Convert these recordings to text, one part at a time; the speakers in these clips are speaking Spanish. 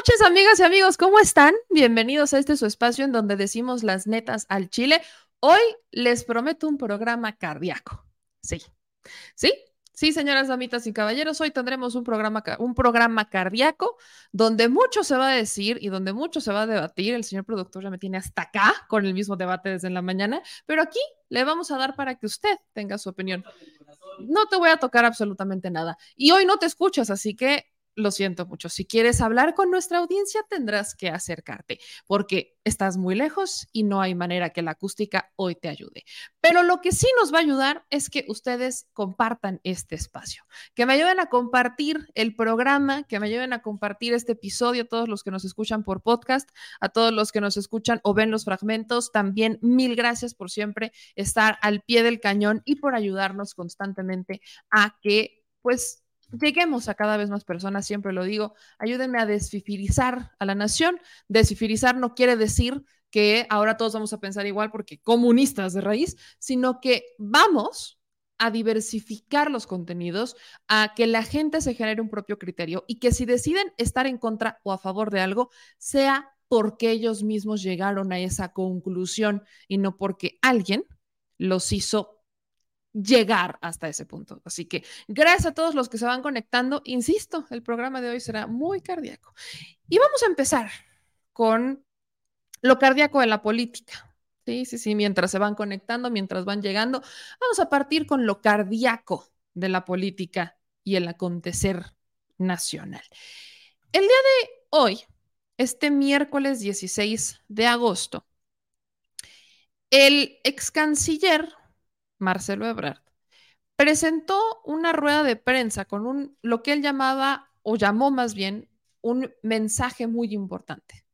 noches, amigas y amigos, ¿cómo están? Bienvenidos a este su espacio en donde decimos las netas al chile. Hoy les prometo un programa cardíaco. Sí, sí, sí, señoras, damitas y caballeros, hoy tendremos un programa, un programa cardíaco donde mucho se va a decir y donde mucho se va a debatir. El señor productor ya me tiene hasta acá con el mismo debate desde la mañana, pero aquí le vamos a dar para que usted tenga su opinión. No te voy a tocar absolutamente nada. Y hoy no te escuchas, así que lo siento mucho. Si quieres hablar con nuestra audiencia, tendrás que acercarte porque estás muy lejos y no hay manera que la acústica hoy te ayude. Pero lo que sí nos va a ayudar es que ustedes compartan este espacio, que me ayuden a compartir el programa, que me ayuden a compartir este episodio, a todos los que nos escuchan por podcast, a todos los que nos escuchan o ven los fragmentos. También mil gracias por siempre estar al pie del cañón y por ayudarnos constantemente a que pues lleguemos a cada vez más personas, siempre lo digo, ayúdenme a desfifirizar a la nación. Desfifirizar no quiere decir que ahora todos vamos a pensar igual porque comunistas de raíz, sino que vamos a diversificar los contenidos, a que la gente se genere un propio criterio y que si deciden estar en contra o a favor de algo, sea porque ellos mismos llegaron a esa conclusión y no porque alguien los hizo llegar hasta ese punto. Así que gracias a todos los que se van conectando. Insisto, el programa de hoy será muy cardíaco. Y vamos a empezar con lo cardíaco de la política. Sí, sí, sí, mientras se van conectando, mientras van llegando, vamos a partir con lo cardíaco de la política y el acontecer nacional. El día de hoy, este miércoles 16 de agosto, el ex canciller Marcelo Ebrard, presentó una rueda de prensa con un, lo que él llamaba, o llamó más bien, un mensaje muy importante.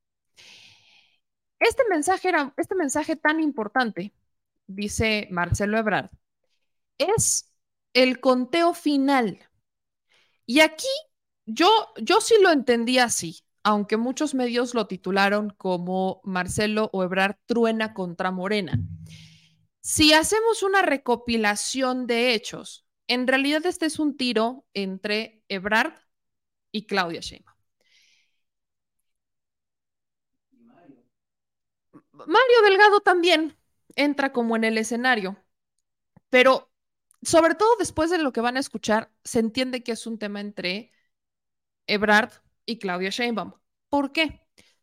Este mensaje era, este mensaje tan importante, dice Marcelo Ebrard, es el conteo final. Y aquí yo, yo sí lo entendí así, aunque muchos medios lo titularon como Marcelo Ebrard truena contra Morena. Si hacemos una recopilación de hechos, en realidad este es un tiro entre Ebrard y Claudia Sheinbaum. Mario Delgado también entra como en el escenario, pero sobre todo después de lo que van a escuchar, se entiende que es un tema entre Ebrard y Claudia Sheinbaum. ¿Por qué?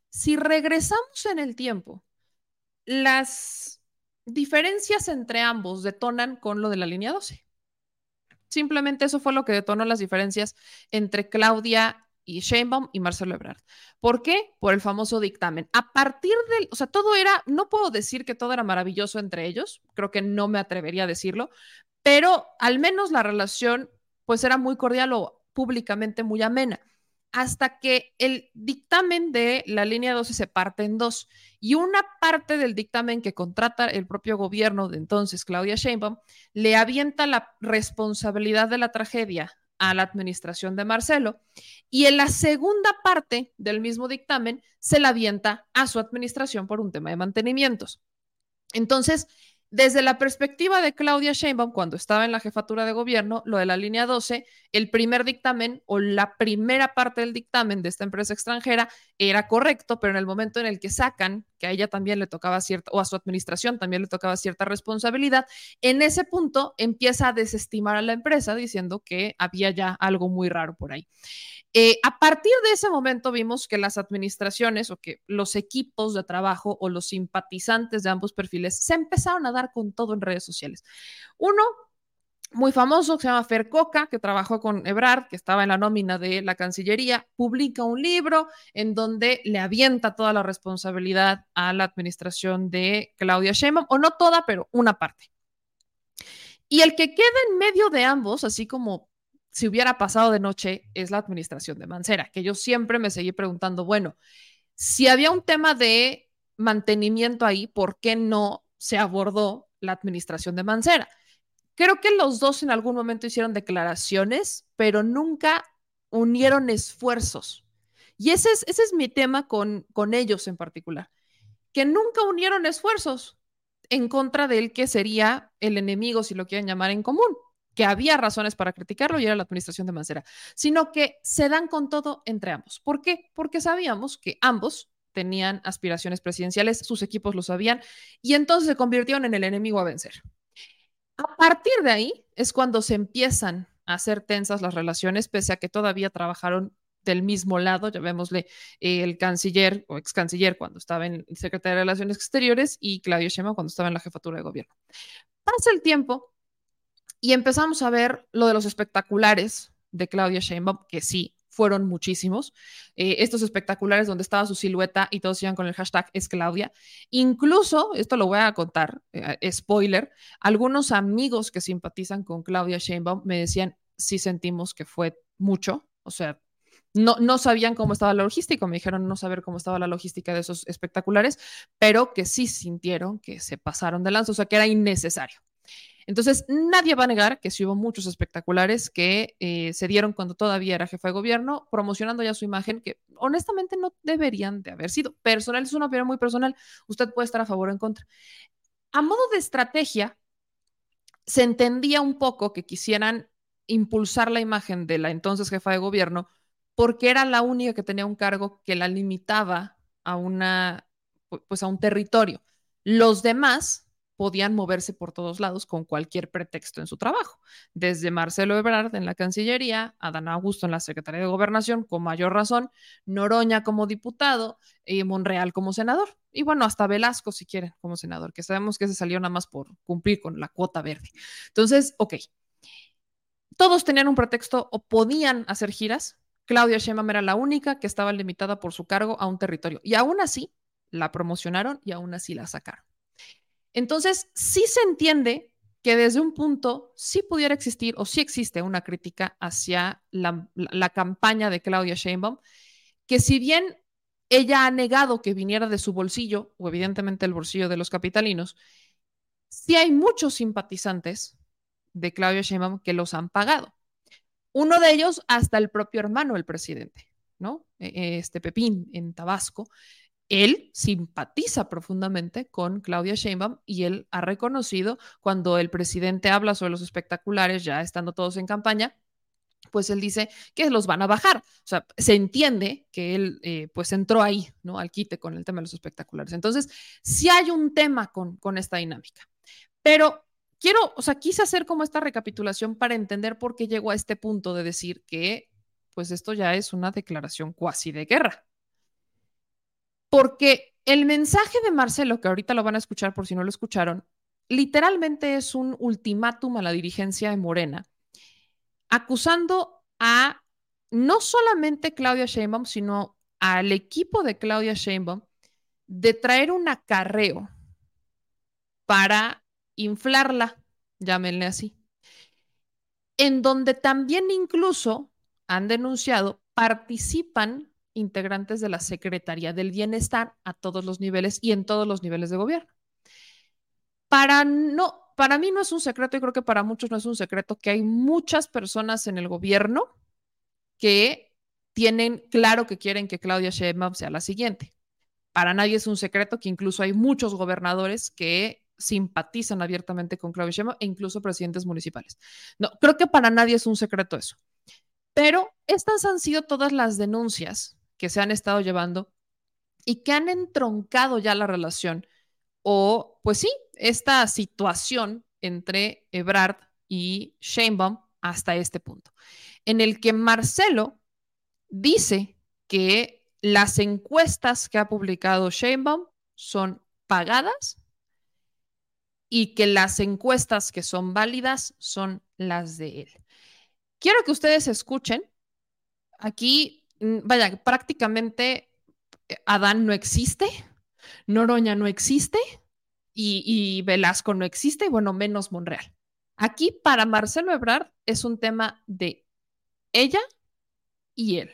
Si regresamos en el tiempo, las diferencias entre ambos detonan con lo de la línea 12. Simplemente eso fue lo que detonó las diferencias entre Claudia y Sheinbaum y Marcelo Ebrard. ¿Por qué? Por el famoso dictamen. A partir del, o sea, todo era, no puedo decir que todo era maravilloso entre ellos, creo que no me atrevería a decirlo, pero al menos la relación pues era muy cordial o públicamente muy amena hasta que el dictamen de la línea 12 se parte en dos. Y una parte del dictamen que contrata el propio gobierno de entonces, Claudia Sheinbaum, le avienta la responsabilidad de la tragedia a la administración de Marcelo. Y en la segunda parte del mismo dictamen se la avienta a su administración por un tema de mantenimientos. Entonces, desde la perspectiva de Claudia Sheinbaum, cuando estaba en la jefatura de gobierno, lo de la línea 12, el primer dictamen o la primera parte del dictamen de esta empresa extranjera era correcto, pero en el momento en el que sacan que a ella también le tocaba cierta, o a su administración también le tocaba cierta responsabilidad, en ese punto empieza a desestimar a la empresa diciendo que había ya algo muy raro por ahí. Eh, a partir de ese momento vimos que las administraciones o que los equipos de trabajo o los simpatizantes de ambos perfiles se empezaron a dar con todo en redes sociales. Uno muy famoso que se llama Fer Coca, que trabajó con Ebrard, que estaba en la nómina de la Cancillería, publica un libro en donde le avienta toda la responsabilidad a la administración de Claudia Sheinbaum, o no toda, pero una parte. Y el que queda en medio de ambos, así como si hubiera pasado de noche, es la administración de Mancera, que yo siempre me seguí preguntando, bueno, si había un tema de mantenimiento ahí, ¿por qué no se abordó la administración de Mancera? Creo que los dos en algún momento hicieron declaraciones, pero nunca unieron esfuerzos. Y ese es, ese es mi tema con, con ellos en particular, que nunca unieron esfuerzos en contra del que sería el enemigo, si lo quieren llamar en común, que había razones para criticarlo y era la administración de Mancera, sino que se dan con todo entre ambos. ¿Por qué? Porque sabíamos que ambos tenían aspiraciones presidenciales, sus equipos lo sabían, y entonces se convirtieron en el enemigo a vencer. A partir de ahí es cuando se empiezan a hacer tensas las relaciones, pese a que todavía trabajaron del mismo lado, llamémosle eh, el canciller o ex canciller cuando estaba en Secretaría de Relaciones Exteriores y Claudio Sheinbaum cuando estaba en la jefatura de gobierno. Pasa el tiempo y empezamos a ver lo de los espectaculares de Claudia Sheinbaum, que sí, fueron muchísimos. Eh, estos espectaculares donde estaba su silueta y todos iban con el hashtag es Claudia. Incluso, esto lo voy a contar, eh, spoiler, algunos amigos que simpatizan con Claudia Sheinbaum me decían, sí sentimos que fue mucho, o sea, no, no sabían cómo estaba la logística, me dijeron no saber cómo estaba la logística de esos espectaculares, pero que sí sintieron que se pasaron de lanza, o sea, que era innecesario. Entonces, nadie va a negar que sí hubo muchos espectaculares que eh, se dieron cuando todavía era jefe de gobierno, promocionando ya su imagen, que honestamente no deberían de haber sido. Personal es una opinión muy personal, usted puede estar a favor o en contra. A modo de estrategia, se entendía un poco que quisieran impulsar la imagen de la entonces jefa de gobierno porque era la única que tenía un cargo que la limitaba a una pues a un territorio. Los demás podían moverse por todos lados con cualquier pretexto en su trabajo, desde Marcelo Ebrard en la Cancillería, Adán Augusto en la Secretaría de Gobernación, con mayor razón, Noroña como diputado y Monreal como senador, y bueno, hasta Velasco si quieren como senador, que sabemos que se salió nada más por cumplir con la cuota verde. Entonces, ok, todos tenían un pretexto o podían hacer giras. Claudia Sheinbaum era la única que estaba limitada por su cargo a un territorio y aún así la promocionaron y aún así la sacaron. Entonces, sí se entiende que desde un punto sí pudiera existir o sí existe una crítica hacia la, campaña de Claudia Sheinbaum, que si bien ella ha negado que viniera de su bolsillo, o evidentemente el bolsillo de los capitalinos, sí hay muchos simpatizantes de Claudia Sheinbaum que los han pagado. Uno de ellos, hasta el propio hermano del presidente, ¿no? E, e, este Pepín en Tabasco, él simpatiza profundamente con Claudia Sheinbaum y él ha reconocido cuando el presidente habla sobre los espectaculares, ya estando todos en campaña, pues él dice que los van a bajar. O sea, se entiende que él eh, pues entró ahí, ¿no? Al quite con el tema de los espectaculares. Entonces, sí hay un tema con, con esta dinámica. Pero quiero, o sea, quise hacer como esta recapitulación para entender por qué llegó a este punto de decir que pues esto ya es una declaración cuasi de guerra, porque el mensaje de Marcelo, que ahorita lo van a escuchar por si no lo escucharon, literalmente es un ultimátum a la dirigencia de Morena, acusando a no solamente Claudia Sheinbaum, sino al equipo de Claudia Sheinbaum de traer un acarreo para inflarla, llámenle así, en donde también incluso han denunciado participan integrantes de la Secretaría del Bienestar a todos los niveles y en todos los niveles de gobierno. Para no, para mí no es un secreto y creo que para muchos no es un secreto que hay muchas personas en el gobierno que tienen claro que quieren que Claudia Sheinbaum sea la siguiente. Para nadie es un secreto que incluso hay muchos gobernadores que simpatizan abiertamente con Claudia Sheinbaum e incluso presidentes municipales. No, creo que para nadie es un secreto eso. Pero estas han sido todas las denuncias que se han estado llevando y que han entroncado ya la relación o, pues sí, esta situación entre Ebrard y Sheinbaum hasta este punto, en el que Marcelo dice que las encuestas que ha publicado Sheinbaum son pagadas y que las encuestas que son válidas son las de él. Quiero que ustedes escuchen. Aquí vaya, prácticamente eh, Adán no existe, Noroña no existe y, Velasco no existe, bueno, menos Monreal. Aquí para Marcelo Ebrard es un tema de ella y él.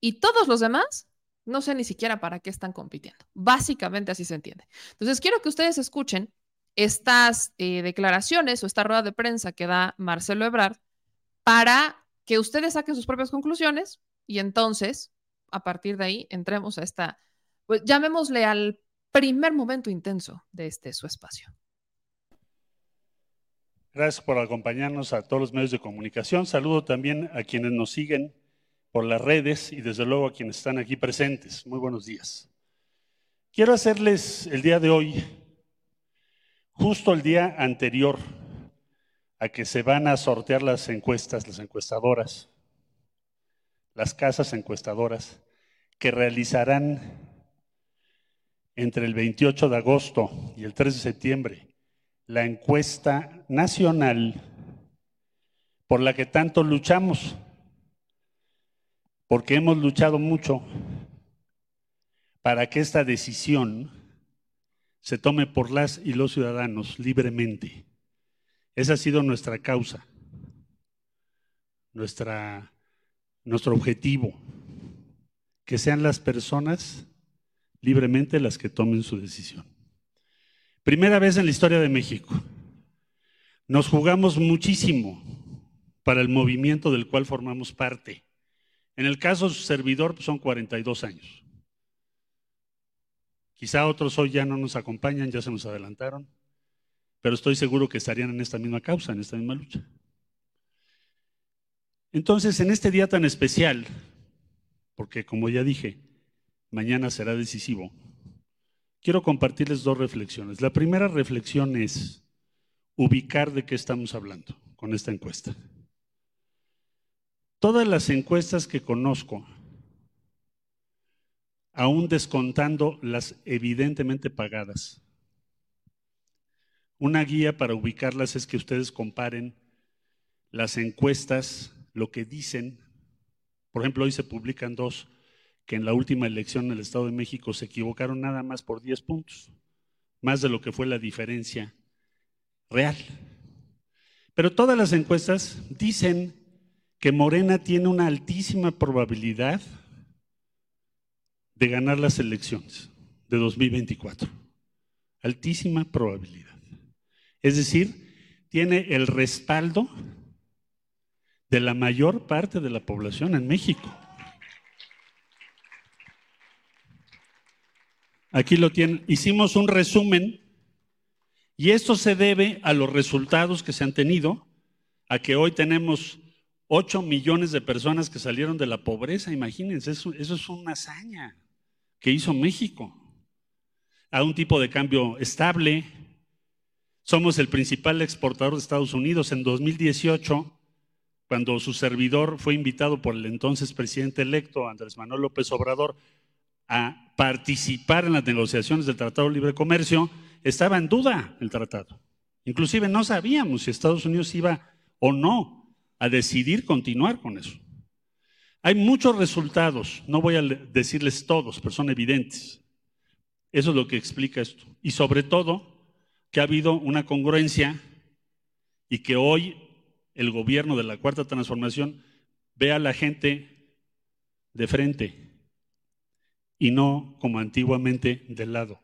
Y todos los demás, no sé ni siquiera para qué están compitiendo. Básicamente así se entiende. Entonces, quiero que ustedes escuchen estas eh, declaraciones o esta rueda de prensa que da Marcelo Ebrard para que ustedes saquen sus propias conclusiones y entonces, a partir de ahí, entremos a esta, pues llamémosle al primer momento intenso de este su espacio. Gracias por acompañarnos a todos los medios de comunicación. Saludo también a quienes nos siguen por las redes y desde luego a quienes están aquí presentes. Muy buenos días. Quiero hacerles el día de hoy, justo el día anterior a que se van a sortear las encuestas, las encuestadoras, las casas encuestadoras, que realizarán entre el 28 de agosto y el 3 de septiembre la encuesta nacional por la que tanto luchamos, porque hemos luchado mucho para que esta decisión se tome por las y los ciudadanos libremente. Esa ha sido nuestra causa, nuestra, nuestro objetivo, que sean las personas libremente las que tomen su decisión. Primera vez en la historia de México. Nos jugamos muchísimo para el movimiento del cual formamos parte. En el caso de su servidor pues, son 42 años. Quizá otros hoy ya no nos acompañan, ya se nos adelantaron, pero estoy seguro que estarían en esta misma causa, en esta misma lucha. Entonces, en este día tan especial, porque como ya dije, mañana será decisivo, quiero compartirles dos reflexiones. La primera reflexión es ubicar de qué estamos hablando con esta encuesta. Todas las encuestas que conozco, aún descontando las evidentemente pagadas, una guía para ubicarlas es que ustedes comparen las encuestas, lo que dicen. Por ejemplo, hoy se publican dos que en la última elección en el Estado de México se equivocaron nada más por 10 puntos, más de lo que fue la diferencia real. Pero todas las encuestas dicen que Morena tiene una altísima probabilidad de ganar las elecciones de 2024. Altísima probabilidad. Es decir, tiene el respaldo de la mayor parte de la población en México. Aquí lo tienen. Hicimos un resumen y esto se debe a los resultados que se han tenido, a que hoy tenemos 8 millones de personas que salieron de la pobreza. Imagínense, eso, eso es una hazaña que hizo México. A un tipo de cambio estable. Somos el principal exportador de Estados Unidos. En 2018, cuando su servidor fue invitado por el entonces presidente electo, Andrés Manuel López Obrador, a participar en las negociaciones del Tratado de Libre Comercio, estaba en duda el tratado. Inclusive no sabíamos si Estados Unidos iba o no a decidir continuar con eso. Hay muchos resultados, no voy a decirles todos, pero son evidentes. Eso es lo que explica esto. Y sobre todo, que ha habido una congruencia y que hoy el gobierno de la Cuarta Transformación ve a la gente de frente y no como antiguamente del lado.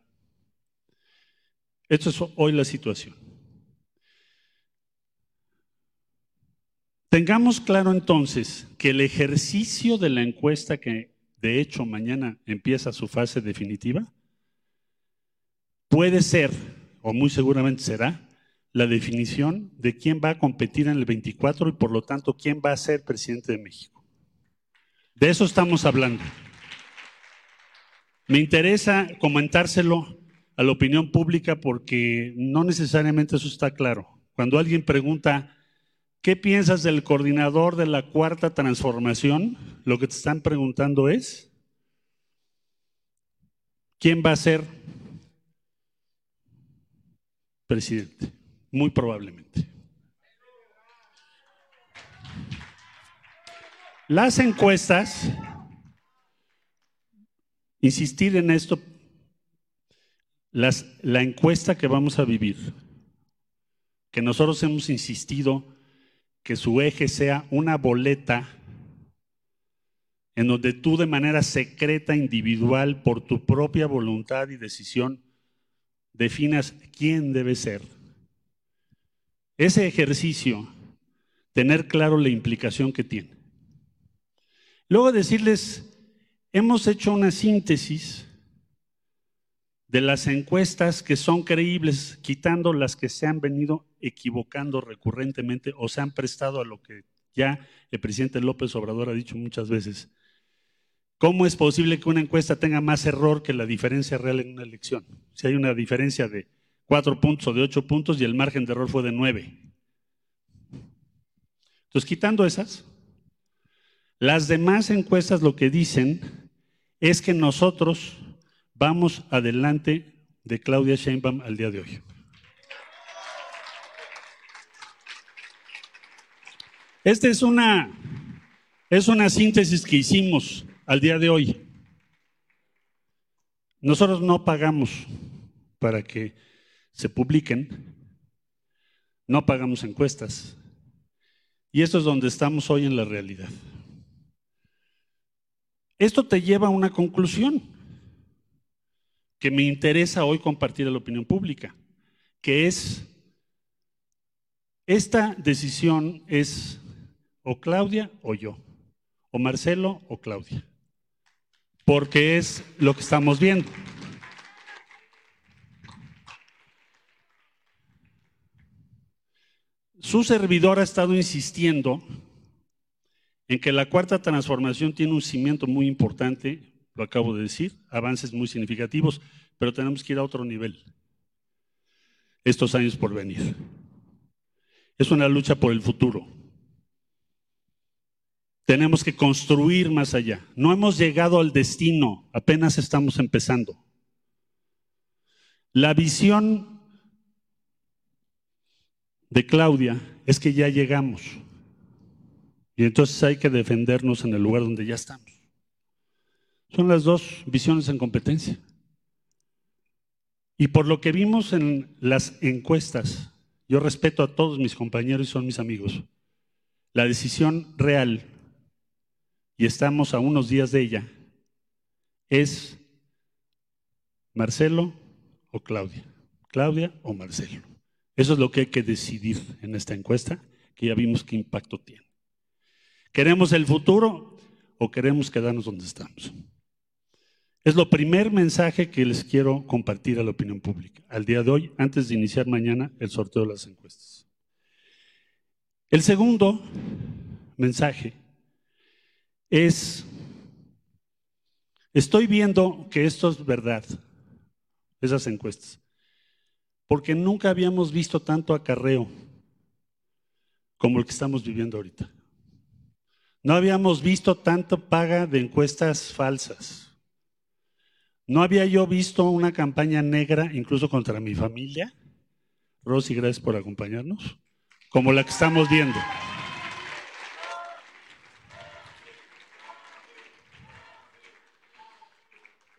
Esto es hoy la situación. Tengamos claro entonces que el ejercicio de la encuesta que de hecho mañana empieza su fase definitiva puede ser, o muy seguramente será, la definición de quién va a competir en el 24 y por lo tanto quién va a ser presidente de México. De eso estamos hablando. Me interesa comentárselo a la opinión pública porque no necesariamente eso está claro. Cuando alguien pregunta, ¿qué piensas del coordinador de la cuarta transformación? Lo que te están preguntando es, ¿quién va a ser presidente? Muy probablemente. Las encuestas insistir en esto, la encuesta que vamos a vivir, que nosotros hemos insistido que su eje sea una boleta en donde tú de manera secreta, individual, por tu propia voluntad y decisión, definas quién debe ser. Ese ejercicio, tener claro la implicación que tiene. Luego decirles, hemos hecho una síntesis de las encuestas que son creíbles, quitando las que se han venido equivocando recurrentemente o se han prestado a lo que ya el presidente López Obrador ha dicho muchas veces, ¿Cómo es posible que una encuesta tenga más error que la diferencia real en una elección? Si hay una diferencia de cuatro puntos o de ocho puntos y el margen de error fue de nueve. Entonces, quitando esas, las demás encuestas lo que dicen es que nosotros vamos adelante de Claudia Sheinbaum al día de hoy. Esta es una, es una síntesis que hicimos al día de hoy. Nosotros no pagamos para que se publiquen, no pagamos encuestas. Y esto es donde estamos hoy en la realidad. Esto te lleva a una conclusión que me interesa hoy compartir a la opinión pública, que es, esta decisión es o Claudia o yo, o Marcelo o Claudia porque es lo que estamos viendo. Su servidor ha estado insistiendo en que la cuarta transformación tiene un cimiento muy importante, lo acabo de decir, avances muy significativos, pero tenemos que ir a otro nivel estos años por venir. Es una lucha por el futuro. Tenemos que construir más allá. No hemos llegado al destino, apenas estamos empezando. La visión de Claudia es que ya llegamos. Y entonces hay que defendernos en el lugar donde ya estamos. Son las dos visiones en competencia. Y por lo que vimos en las encuestas, yo respeto a todos mis compañeros y son mis amigos, la decisión real y estamos a unos días de ella, es Marcelo o Claudia. Claudia o Marcelo. Eso es lo que hay que decidir en esta encuesta, que ya vimos qué impacto tiene. ¿Queremos el futuro o queremos quedarnos donde estamos? Es lo primer mensaje que les quiero compartir a la opinión pública al día de hoy, antes de iniciar mañana el sorteo de las encuestas. El segundo mensaje es, estoy viendo que esto es verdad, esas encuestas, porque nunca habíamos visto tanto acarreo como el que estamos viviendo ahorita. No habíamos visto tanto paga de encuestas falsas. No había yo visto una campaña negra, incluso contra mi familia. Rosy, gracias por acompañarnos, como la que estamos viendo.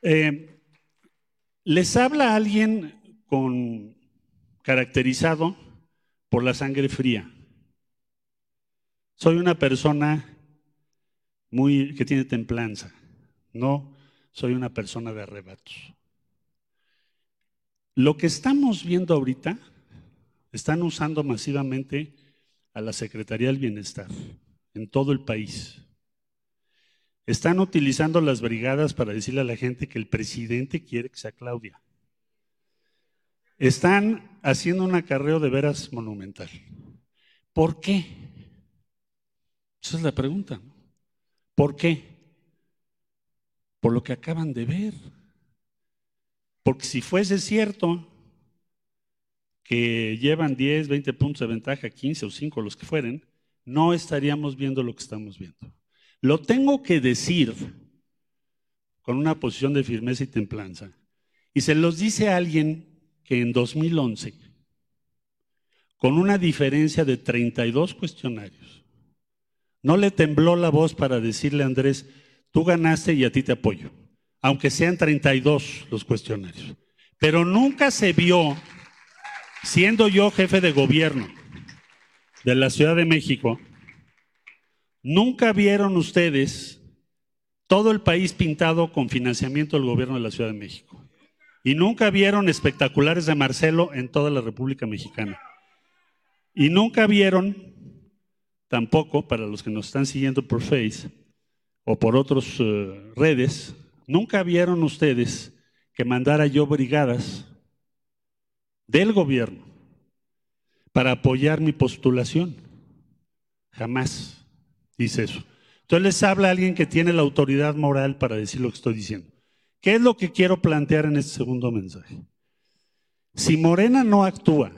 Eh, les habla alguien con caracterizado por la sangre fría. Soy una persona muy que tiene templanza. No soy una persona de arrebatos. Lo que estamos viendo ahorita, están usando masivamente a la Secretaría del Bienestar en todo el país. Están utilizando las brigadas para decirle a la gente que el presidente quiere que sea Claudia. Están haciendo un acarreo de veras monumental. ¿Por qué? Esa es la pregunta. ¿Por qué? Por lo que acaban de ver. Porque si fuese cierto que llevan 10, 20 puntos de ventaja, 15 o 5, los que fueren, no estaríamos viendo lo que estamos viendo. Lo tengo que decir con una posición de firmeza y templanza. Y se los dice a alguien que en 2011, con una diferencia de 32 cuestionarios, no le tembló la voz para decirle a Andrés, tú ganaste y a ti te apoyo, aunque sean 32 los cuestionarios. Pero nunca se vio, siendo yo jefe de gobierno de la Ciudad de México, nunca vieron ustedes todo el país pintado con financiamiento del gobierno de la Ciudad de México. Y nunca vieron espectaculares de Marcelo en toda la República Mexicana. Y nunca vieron, tampoco para los que nos están siguiendo por Face o por otras eh, redes, nunca vieron ustedes que mandara yo brigadas del gobierno para apoyar mi postulación. Jamás dice eso. Entonces les habla alguien que tiene la autoridad moral para decir lo que estoy diciendo. ¿Qué es lo que quiero plantear en este segundo mensaje? Si Morena no actúa,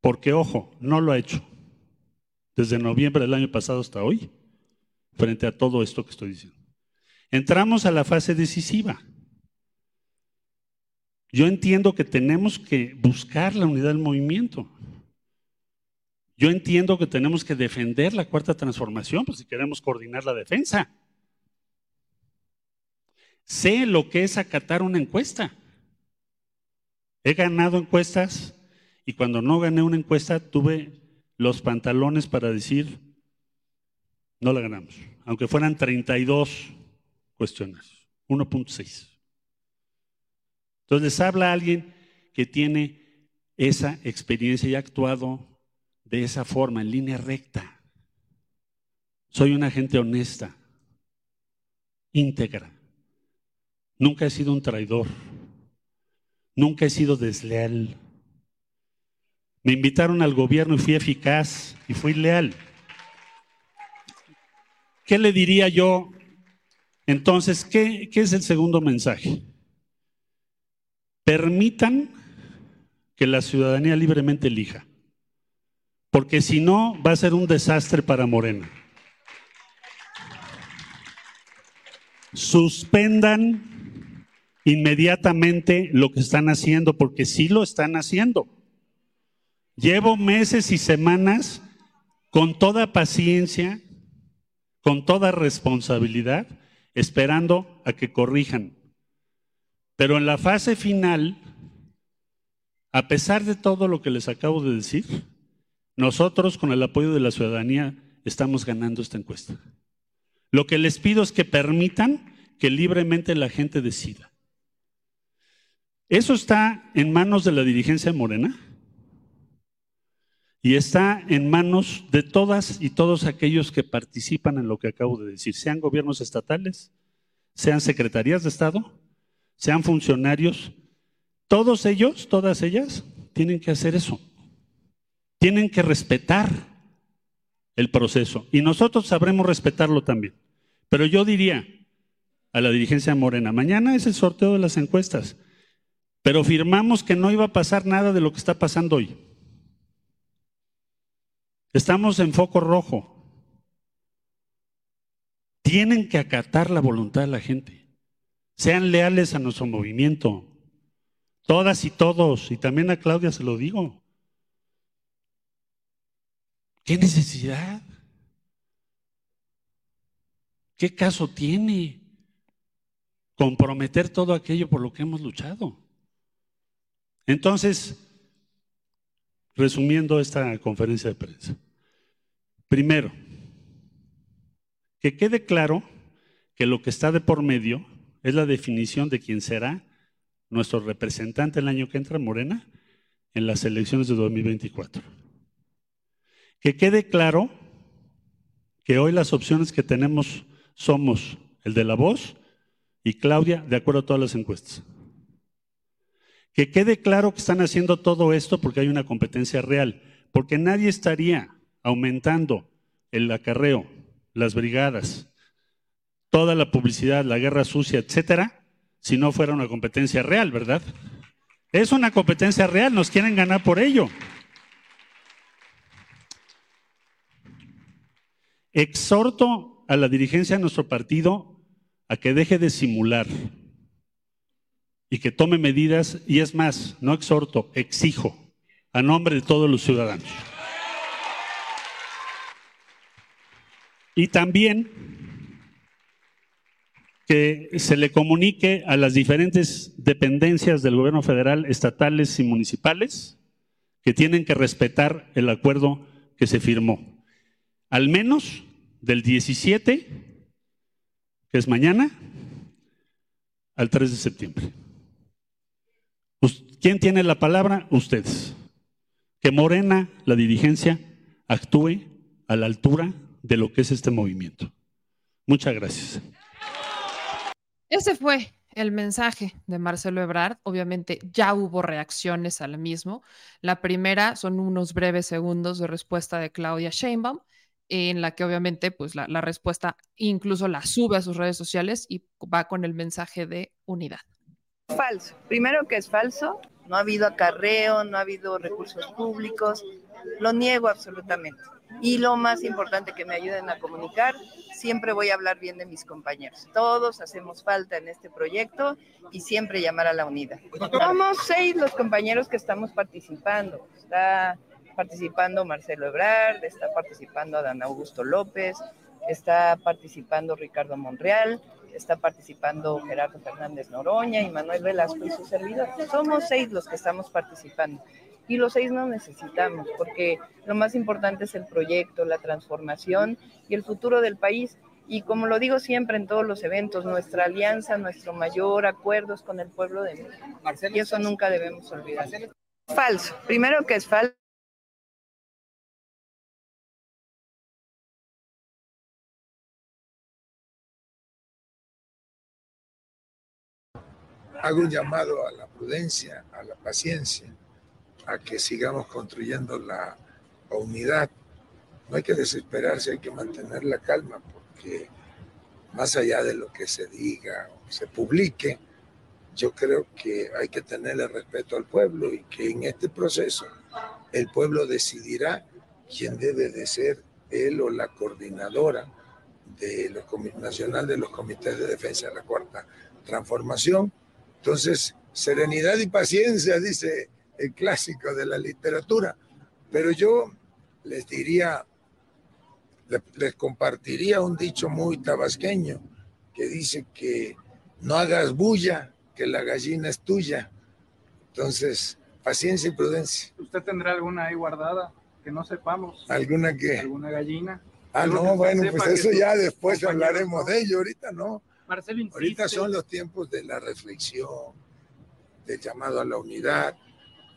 porque ojo, no lo ha hecho, desde noviembre del año pasado hasta hoy, frente a todo esto que estoy diciendo. Entramos a la fase decisiva. Yo entiendo que tenemos que buscar la unidad del movimiento. Yo entiendo que tenemos que defender la cuarta transformación, pues si queremos coordinar la defensa. Sé lo que es acatar una encuesta. He ganado encuestas y cuando no gané una encuesta tuve los pantalones para decir, no la ganamos, aunque fueran 32 cuestiones, 1.6. Entonces habla alguien que tiene esa experiencia y ha actuado de esa forma, en línea recta. Soy una gente honesta, íntegra. Nunca he sido un traidor. Nunca he sido desleal. Me invitaron al gobierno y fui eficaz y fui leal. ¿Qué le diría yo? Entonces, ¿qué, es el segundo mensaje? Permitan que la ciudadanía libremente elija porque si no va a ser un desastre para Morena. Suspendan inmediatamente lo que están haciendo, porque sí lo están haciendo. Llevo meses y semanas con toda paciencia, con toda responsabilidad, esperando a que corrijan. Pero en la fase final, a pesar de todo lo que les acabo de decir, nosotros, con el apoyo de la ciudadanía, estamos ganando esta encuesta. Lo que les pido es que permitan que libremente la gente decida. Eso está en manos de la dirigencia Morena y está en manos de todas y todos aquellos que participan en lo que acabo de decir, sean gobiernos estatales, sean secretarías de Estado, sean funcionarios, todos ellos, todas ellas, tienen que hacer eso tienen que respetar el proceso. Y nosotros sabremos respetarlo también. Pero yo diría a la dirigencia Morena, mañana es el sorteo de las encuestas, pero firmamos que no iba a pasar nada de lo que está pasando hoy. Estamos en foco rojo. Tienen que acatar la voluntad de la gente. Sean leales a nuestro movimiento. Todas y todos, y también a Claudia se lo digo. ¿Qué necesidad? ¿Qué caso tiene comprometer todo aquello por lo que hemos luchado? Entonces, resumiendo esta conferencia de prensa, primero, que quede claro que lo que está de por medio es la definición de quién será nuestro representante el año que entra, Morena, en las elecciones de 2024. Que quede claro que hoy las opciones que tenemos somos el de la voz y Claudia, de acuerdo a todas las encuestas. Que quede claro que están haciendo todo esto porque hay una competencia real, porque nadie estaría aumentando el acarreo, las brigadas, toda la publicidad, la guerra sucia, etcétera, si no fuera una competencia real, ¿verdad? Es una competencia real, nos quieren ganar por ello. Exhorto a la dirigencia de nuestro partido a que deje de simular y que tome medidas, y es más, no exhorto, exijo, a nombre de todos los ciudadanos. Y también que se le comunique a las diferentes dependencias del gobierno federal, estatales y municipales que tienen que respetar el acuerdo que se firmó. Al menos del 17, que es mañana, al 3 de septiembre. ¿Quién tiene la palabra? Ustedes. Que Morena, la dirigencia, actúe a la altura de lo que es este movimiento. Muchas gracias. Ese fue el mensaje de Marcelo Ebrard. Obviamente ya hubo reacciones al mismo. La primera son unos breves segundos de respuesta de Claudia Sheinbaum, en la que obviamente pues la, la respuesta incluso la sube a sus redes sociales y va con el mensaje de unidad. Falso. Primero que es falso, no ha habido acarreo, no ha habido recursos públicos, lo niego absolutamente. Y lo más importante que me ayuden a comunicar, siempre voy a hablar bien de mis compañeros. Todos hacemos falta en este proyecto y siempre llamar a la unidad. Somos seis los compañeros que estamos participando. Está participando Marcelo Ebrard, está participando Adán Augusto López, está participando Ricardo Monreal, está participando Gerardo Fernández Noroña y Manuel Velasco y su servidor. Somos seis los que estamos participando y los seis no necesitamos, porque lo más importante es el proyecto, la transformación y el futuro del país. Y como lo digo siempre en todos los eventos, nuestra alianza, nuestro mayor acuerdo es con el pueblo de México. Y eso nunca debemos olvidar. Falso. Primero que es falso. Hago un llamado a la prudencia, a la paciencia a que sigamos construyendo la, unidad. No hay que desesperarse, hay que mantener la calma, porque más allá de lo que se diga o se publique, yo creo que hay que tenerle respeto al pueblo y que en este proceso el pueblo decidirá quién debe de ser él o la coordinadora de los nacional de los comités de defensa de la cuarta transformación. Entonces, serenidad y paciencia, dice el clásico de la literatura. Pero yo les diría, les compartiría un dicho muy tabasqueño que dice que no hagas bulla, que la gallina es tuya. Entonces, paciencia y prudencia. ¿Usted tendrá alguna ahí guardada que no sepamos? ¿Alguna qué? ¿Alguna gallina? Ah, no, bueno, pues eso ya después hablaremos de ello, ahorita no. Marcelo Ahorita son los tiempos de la reflexión, del llamado a la unidad,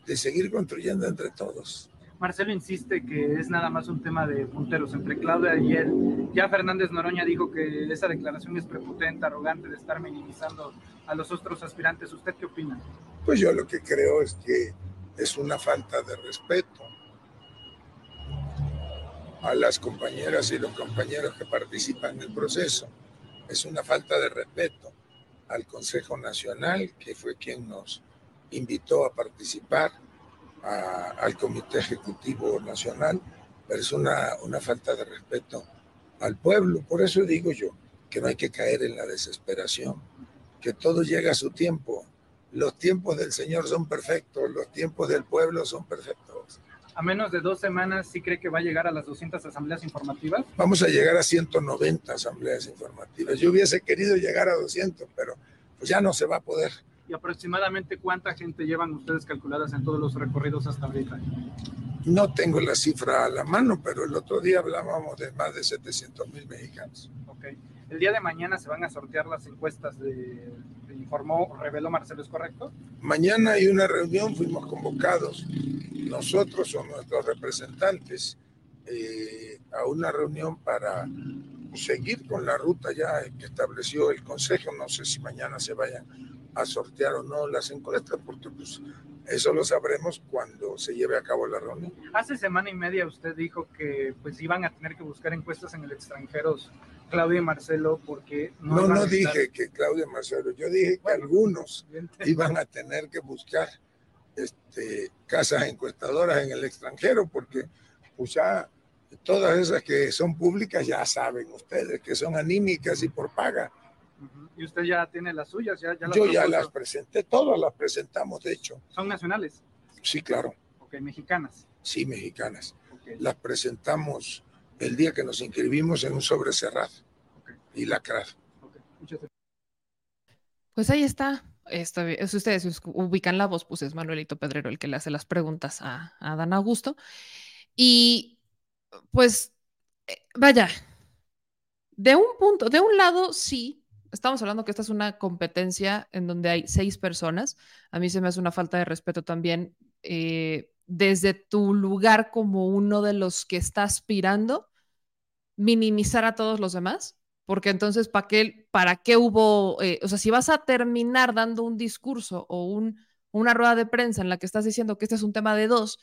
de seguir construyendo entre todos. Marcelo insiste que es nada más un tema de punteros entre Claudia y él. Ya Fernández Noroña dijo que esa declaración es prepotente, arrogante de estar minimizando a los otros aspirantes. ¿Usted qué opina? Pues yo lo que creo es que es una falta de respeto a las compañeras y los compañeros que participan en el proceso. Es una falta de respeto al Consejo Nacional, que fue quien nos invitó a participar al Comité Ejecutivo Nacional, pero es una, una falta de respeto al pueblo. Por eso digo yo que no hay que caer en la desesperación, que todo llega a su tiempo. Los tiempos del Señor son perfectos, los tiempos del pueblo son perfectos. A menos de dos semanas, ¿sí cree que va a llegar a las 200 asambleas informativas? Vamos a llegar a 190 asambleas informativas. Yo hubiese querido llegar a 200, pero pues ya no se va a poder y aproximadamente cuánta gente llevan ustedes calculadas en todos los recorridos hasta ahorita? No tengo la cifra a la mano, pero el otro día hablábamos de más de 700 mil mexicanos. Ok. El día de mañana se van a sortear las encuestas de, informó, reveló Marcelo, ¿es correcto? Mañana hay una reunión, fuimos convocados, nosotros o nuestros representantes, eh, a una reunión para seguir con la ruta ya que estableció el Consejo. No sé si mañana se vayan a sortear o no las encuestas, porque pues eso lo sabremos cuando se lleve a cabo la reunión. Hace semana y media usted dijo que pues iban a tener que buscar encuestas en el extranjero, Claudia y Marcelo, porque no... No, dije que Claudia y Marcelo, yo dije que algunos iban a tener que buscar este, casas encuestadoras en el extranjero, porque pues ya todas esas que son públicas ya saben ustedes que son anímicas y por paga y usted ya tiene las suyas, ya, Yo ya las presenté, todas las presentamos, de hecho. ¿Son nacionales? Sí, claro. Ok, mexicanas. Sí, mexicanas. Las presentamos el día que nos inscribimos en un sobre cerrado y lacrado. Okay. Muchas gracias. Pues ahí está. Esto, si ustedes ubican la voz, pues es Manuelito Pedrero el que le hace las preguntas a, a Dan Augusto. Y pues, eh, vaya, de un punto, de un lado, sí, estamos hablando que esta es una competencia en donde hay seis personas. A mí se me hace una falta de respeto también eh, desde tu lugar como uno de los que está aspirando, minimizar a todos los demás. Porque entonces, ¿para qué, para qué hubo, eh, o sea, si vas a terminar dando un discurso o un, una rueda de prensa en la que estás diciendo que este es un tema de dos,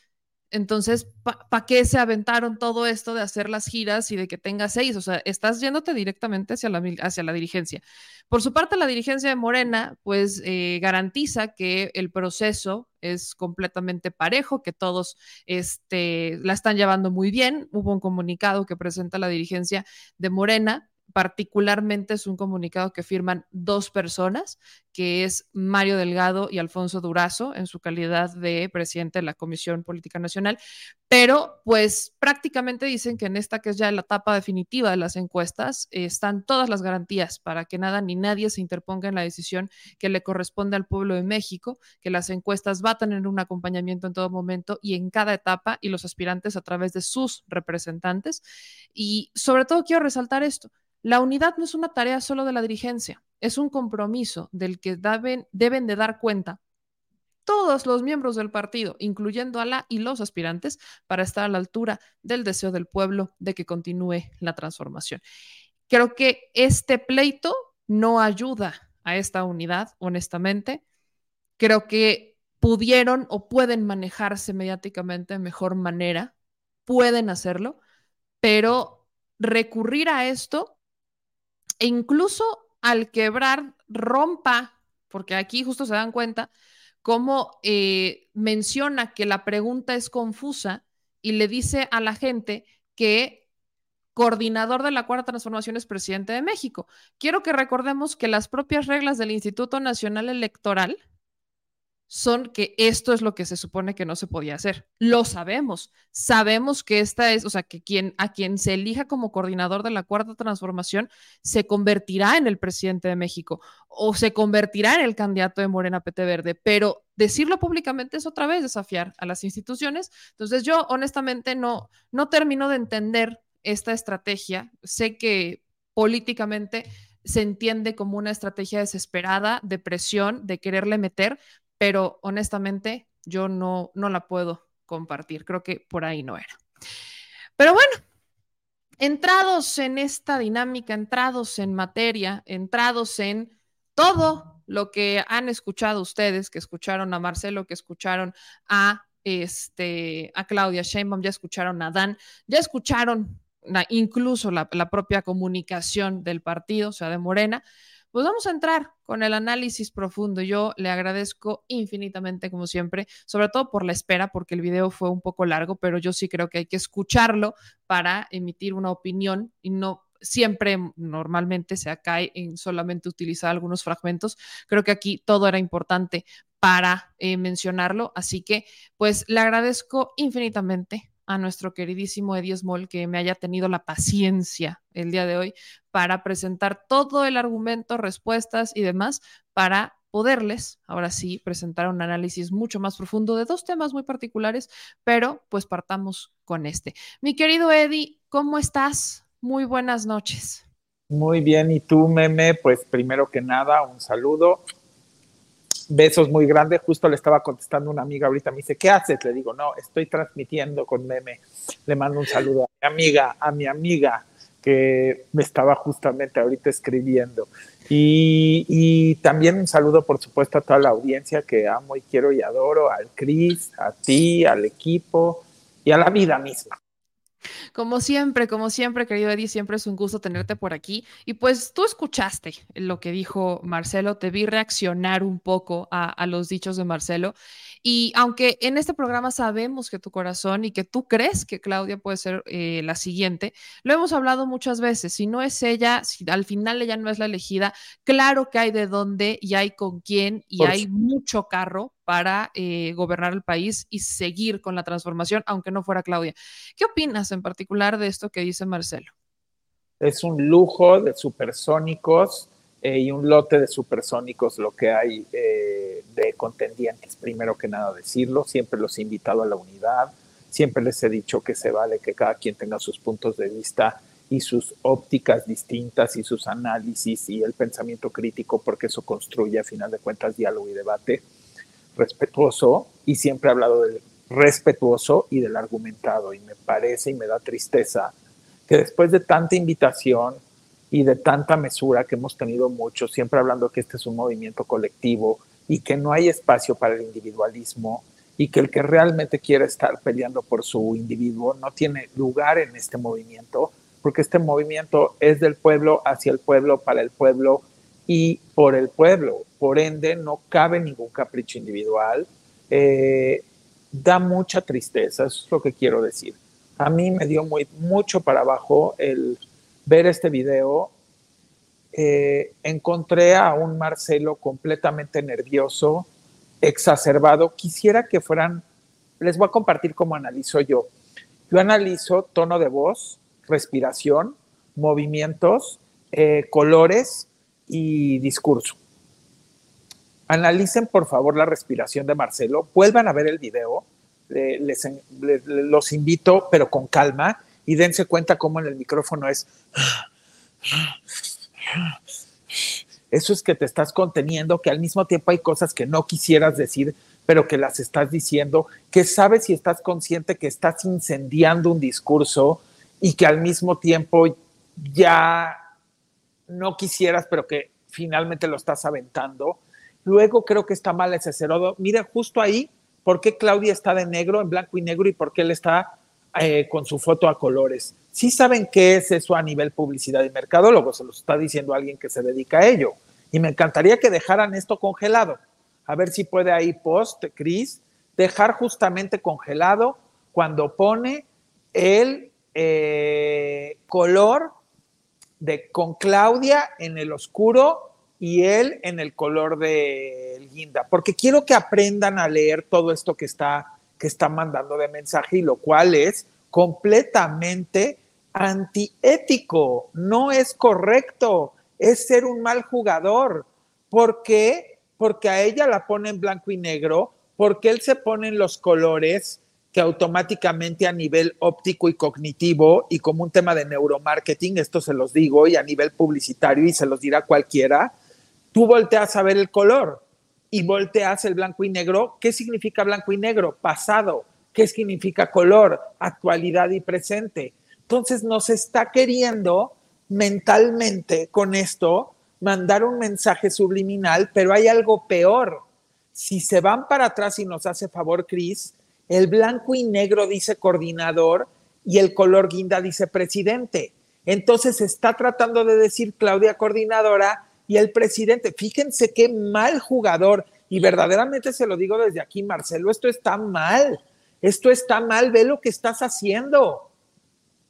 entonces, ¿para qué se aventaron todo esto de hacer las giras y de que tenga seis? O sea, estás yéndote directamente hacia la, hacia la dirigencia. Por su parte, la dirigencia de Morena, pues eh, garantiza que el proceso es completamente parejo, que todos este, la están llevando muy bien. Hubo un comunicado que presenta la dirigencia de Morena particularmente es un comunicado que firman dos personas, que es Mario Delgado y Alfonso Durazo, en su calidad de presidente de la Comisión Política Nacional, pero pues prácticamente dicen que en esta que es ya la etapa definitiva de las encuestas, están todas las garantías para que nada ni nadie se interponga en la decisión que le corresponde al pueblo de México, que las encuestas va a tener un acompañamiento en todo momento y en cada etapa y los aspirantes a través de sus representantes. Y sobre todo quiero resaltar esto la unidad no es una tarea solo de la dirigencia, es un compromiso del que deben, de dar cuenta todos los miembros del partido, incluyendo a la y los aspirantes, para estar a la altura del deseo del pueblo de que continúe la transformación. Creo que este pleito no ayuda a esta unidad, honestamente. Creo que pudieron o pueden manejarse mediáticamente de mejor manera, pueden hacerlo, pero recurrir a esto e incluso al quebrar rompa, porque aquí justo se dan cuenta cómo eh, menciona que la pregunta es confusa y le dice a la gente que coordinador de la Cuarta Transformación es presidente de México. Quiero que recordemos que las propias reglas del Instituto Nacional Electoral son que esto es lo que se supone que no se podía hacer. Lo sabemos. Sabemos que esta es, o sea, que quien, a quien se elija como coordinador de la cuarta transformación se convertirá en el presidente de México o se convertirá en el candidato de Morena PT Verde, pero decirlo públicamente es otra vez desafiar a las instituciones. Entonces yo honestamente no, no termino de entender esta estrategia. Sé que políticamente se entiende como una estrategia desesperada de presión, de quererle meter, pero honestamente yo no, no la puedo compartir. Creo que por ahí no era. Pero bueno, entrados en esta dinámica, entrados en materia, entrados en todo lo que han escuchado ustedes, que escucharon a Marcelo, que escucharon a este a Claudia Sheinbaum, ya escucharon a Dan, ya escucharon incluso la, la propia comunicación del partido, o sea, de Morena. Pues vamos a entrar con el análisis profundo. Yo le agradezco infinitamente, como siempre, sobre todo por la espera, porque el video fue un poco largo, pero yo sí creo que hay que escucharlo para emitir una opinión y no siempre normalmente se cae en solamente utilizar algunos fragmentos. Creo que aquí todo era importante para eh, mencionarlo, así que pues le agradezco infinitamente a nuestro queridísimo Eddie Small que me haya tenido la paciencia el día de hoy para presentar todo el argumento, respuestas y demás para poderles, ahora sí, presentar un análisis mucho más profundo de dos temas muy particulares, pero pues partamos con este. Mi querido Eddie, ¿cómo estás? Muy buenas noches. Muy bien, y tú, Meme, pues primero que nada, un saludo besos muy grandes. Justo le estaba contestando una amiga ahorita, me dice, ¿qué haces? Le digo, no, estoy transmitiendo con meme. Le mando un saludo a mi amiga, a mi amiga que me estaba justamente ahorita escribiendo. Y, también un saludo, por supuesto, a toda la audiencia que amo y quiero y adoro, al Cris, a ti, al equipo y a la vida misma. Como siempre, como siempre, querido Eddie, siempre es un gusto tenerte por aquí. Y pues tú escuchaste lo que dijo Marcelo, te vi reaccionar un poco a, los dichos de Marcelo. Y aunque en este programa sabemos que tu corazón y que tú crees que Claudia puede ser eh, la siguiente, lo hemos hablado muchas veces. Si no es ella, si al final ella no es la elegida, claro que hay de dónde y hay con quién y hay mucho carro para eh, gobernar el país y seguir con la transformación, aunque no fuera Claudia. ¿Qué opinas en particular de esto que dice Marcelo? Es un lujo de supersónicos eh, y un lote de supersónicos lo que hay eh, de contendientes, primero que nada decirlo, siempre los he invitado a la unidad, siempre les he dicho que se vale que cada quien tenga sus puntos de vista y sus ópticas distintas y sus análisis y el pensamiento crítico, porque eso construye a final de cuentas diálogo y debate respetuoso y siempre he hablado del respetuoso y del argumentado. Y me parece y me da tristeza que después de tanta invitación y de tanta mesura que hemos tenido muchos, siempre hablando que este es un movimiento colectivo y que no hay espacio para el individualismo y que el que realmente quiere estar peleando por su individuo no tiene lugar en este movimiento, porque este movimiento es del pueblo hacia el pueblo, para el pueblo y por el pueblo. Por ende, no cabe ningún capricho individual. Eh, da mucha tristeza, eso es lo que quiero decir. A mí me dio muy, mucho para abajo el ver este video. Eh, encontré a un Marcelo completamente nervioso, exacerbado. Quisiera que fueran, les voy a compartir cómo analizo yo. Yo analizo tono de voz, respiración, movimientos, eh, colores y discurso. Analicen por favor la respiración de Marcelo, vuelvan a ver el video, les, los invito, pero con calma, y dense cuenta cómo en el micrófono es... Eso es que te estás conteniendo, que al mismo tiempo hay cosas que no quisieras decir, pero que las estás diciendo, que sabes y estás consciente que estás incendiando un discurso y que al mismo tiempo ya no quisieras, pero que finalmente lo estás aventando. Luego creo que está mal ese cerodo. Mira, justo ahí, ¿por qué Claudia está de negro, en blanco y negro, y por qué él está eh, con su foto a colores? Sí saben qué es eso a nivel publicidad y mercadólogo, se lo está diciendo alguien que se dedica a ello. Y me encantaría que dejaran esto congelado. A ver si puede ahí post, Cris, dejar justamente congelado cuando pone el eh, color de con Claudia en el oscuro y él en el color de guinda, porque quiero que aprendan a leer todo esto que está, que está mandando de mensaje y lo cual es completamente antiético, no es correcto, es ser un mal jugador. ¿Por qué? Porque a ella la pone en blanco y negro, porque él se pone en los colores que automáticamente a nivel óptico y cognitivo y como un tema de neuromarketing, esto se los digo, y a nivel publicitario y se los dirá cualquiera, tú volteas a ver el color y volteas el blanco y negro. ¿Qué significa blanco y negro? Pasado. ¿Qué significa color? Actualidad y presente. Entonces nos está queriendo mentalmente con esto mandar un mensaje subliminal, pero hay algo peor. Si se van para atrás y nos hace favor, Cris, el blanco y negro dice coordinador y el color guinda dice presidente. Entonces está tratando de decir Claudia coordinadora y el presidente. Fíjense qué mal jugador. Y verdaderamente se lo digo desde aquí, Marcelo, esto está mal. Esto está mal. Ve lo que estás haciendo.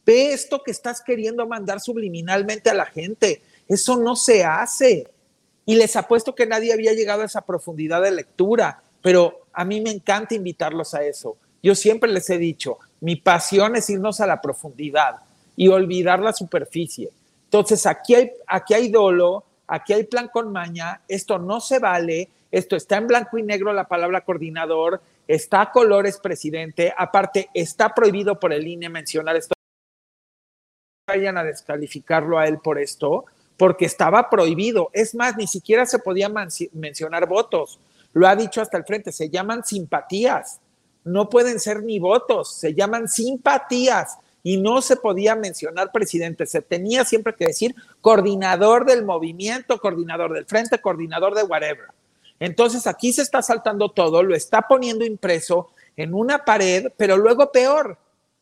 Ve esto que estás queriendo mandar subliminalmente a la gente. Eso no se hace. Y les apuesto que nadie había llegado a esa profundidad de lectura pero a mí me encanta invitarlos a eso. Yo siempre les he dicho, mi pasión es irnos a la profundidad y olvidar la superficie. Entonces, aquí hay, aquí hay dolo, aquí hay plan con maña, esto no se vale, esto está en blanco y negro la palabra coordinador, está a colores presidente, aparte está prohibido por el INE mencionar esto. Vayan a descalificarlo a él por esto, porque estaba prohibido. Es más, ni siquiera se podía mencionar votos lo ha dicho hasta el frente, se llaman simpatías, no pueden ser ni votos, se llaman simpatías y no se podía mencionar presidente, se tenía siempre que decir coordinador del movimiento, coordinador del frente, coordinador de whatever. Entonces aquí se está saltando todo, lo está poniendo impreso en una pared, pero luego peor,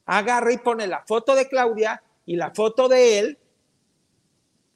agarra y pone la foto de Claudia y la foto de él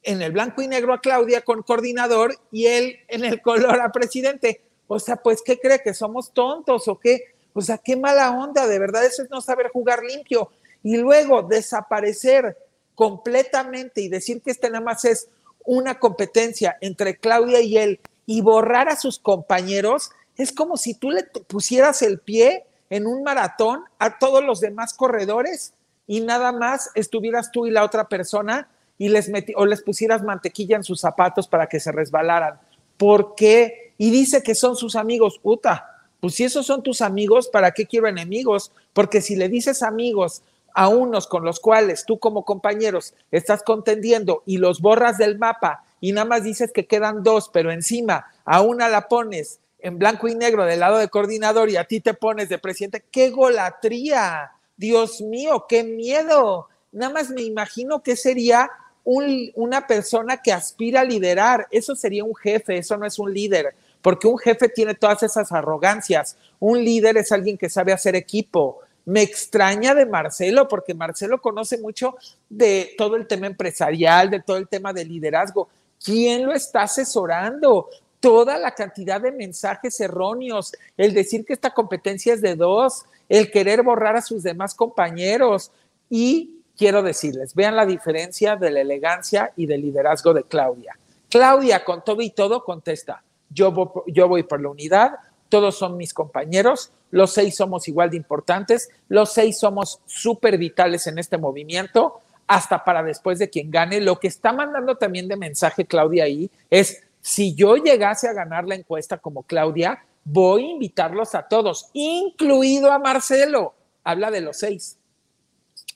en el blanco y negro a Claudia con coordinador y él en el color a presidente. O sea, pues, ¿qué cree? ¿Que somos tontos o qué? O sea, qué mala onda, de verdad, eso es no saber jugar limpio. Y luego desaparecer completamente y decir que este nada más es una competencia entre Claudia y él y borrar a sus compañeros, es como si tú le pusieras el pie en un maratón a todos los demás corredores y nada más estuvieras tú y la otra persona y les metí, o les pusieras mantequilla en sus zapatos para que se resbalaran. ¿Por qué? Y dice que son sus amigos. Puta, pues si esos son tus amigos, ¿para qué quiero enemigos? Porque si le dices amigos a unos con los cuales tú como compañeros estás contendiendo y los borras del mapa y nada más dices que quedan dos, pero encima a una la pones en blanco y negro del lado de coordinador y a ti te pones de presidente, qué golatría, Dios mío, qué miedo. Nada más me imagino que sería una persona que aspira a liderar, eso sería un jefe, eso no es un líder, porque un jefe tiene todas esas arrogancias, un líder es alguien que sabe hacer equipo, me extraña de Marcelo, porque Marcelo conoce mucho de todo el tema empresarial, de todo el tema de liderazgo. ¿Quién lo está asesorando? Toda la cantidad de mensajes erróneos, el decir que esta competencia es de dos, el querer borrar a sus demás compañeros. Y quiero decirles, vean la diferencia de la elegancia y del liderazgo de Claudia. Claudia, con todo y todo, contesta, yo, yo voy por la unidad, todos son mis compañeros, los seis somos igual de importantes, los seis somos súper vitales en este movimiento, hasta para después de quien gane. Lo que está mandando también de mensaje Claudia ahí es, si yo llegase a ganar la encuesta como Claudia, voy a invitarlos a todos, incluido a Marcelo. Habla de los seis.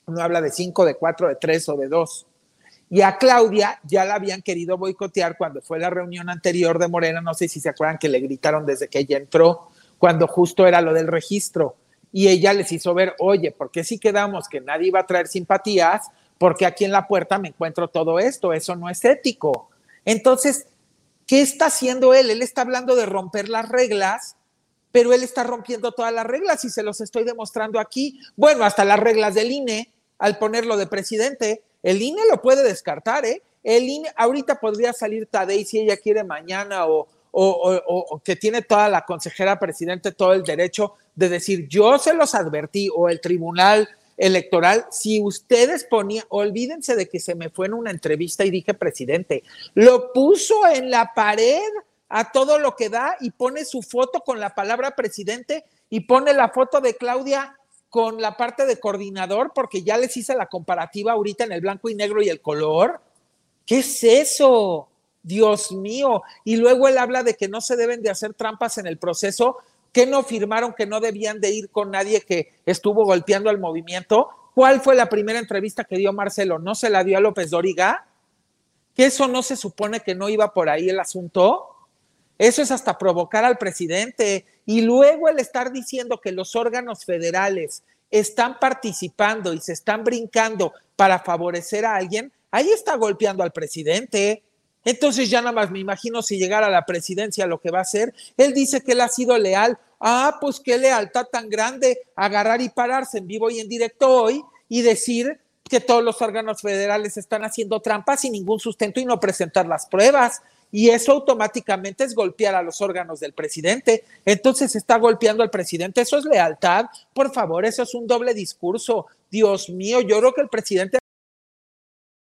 No habla de cinco, de cuatro, de tres o de dos. Y a Claudia ya la habían querido boicotear cuando fue la reunión anterior de Morena, no sé si se acuerdan que le gritaron desde que ella entró, cuando justo era lo del registro. Y ella les hizo ver, oye, ¿por qué si quedamos que nadie iba a traer simpatías? Porque aquí en la puerta me encuentro todo esto, eso no es ético. Entonces, ¿qué está haciendo él? Él está hablando de romper las reglas, pero él está rompiendo todas las reglas y se los estoy demostrando aquí. Bueno, hasta las reglas del INE, al ponerlo de presidente, el INE lo puede descartar, ¿eh? El INE, ahorita podría salir Tadei si ella quiere mañana o, o, que tiene toda la consejera presidente todo el derecho de decir, yo se los advertí, o el tribunal electoral, si ustedes ponían, olvídense de que se me fue en una entrevista y dije presidente, lo puso en la pared a todo lo que da y pone su foto con la palabra presidente y pone la foto de Claudia con la parte de coordinador, porque ya les hice la comparativa ahorita en el blanco y negro y el color. ¿Qué es eso? Dios mío. Y luego él habla de que no se deben de hacer trampas en el proceso, que no firmaron que no debían de ir con nadie que estuvo golpeando al movimiento. ¿Cuál fue la primera entrevista que dio Marcelo? ¿No se la dio a López Dóriga? ¿Que eso no se supone que no iba por ahí el asunto? Eso es hasta provocar al presidente. Y luego el estar diciendo que los órganos federales están participando y se están brincando para favorecer a alguien, ahí está golpeando al presidente. Entonces ya nada más me imagino si llegara a la presidencia lo que va a hacer. Él dice que él ha sido leal. Ah, pues qué lealtad tan grande agarrar y pararse en vivo y en directo hoy y decir que todos los órganos federales están haciendo trampas sin ningún sustento y no presentar las pruebas y eso automáticamente es golpear a los órganos del presidente. Entonces está golpeando al presidente. Eso es lealtad. Por favor, eso es un doble discurso. Dios mío, yo creo que el presidente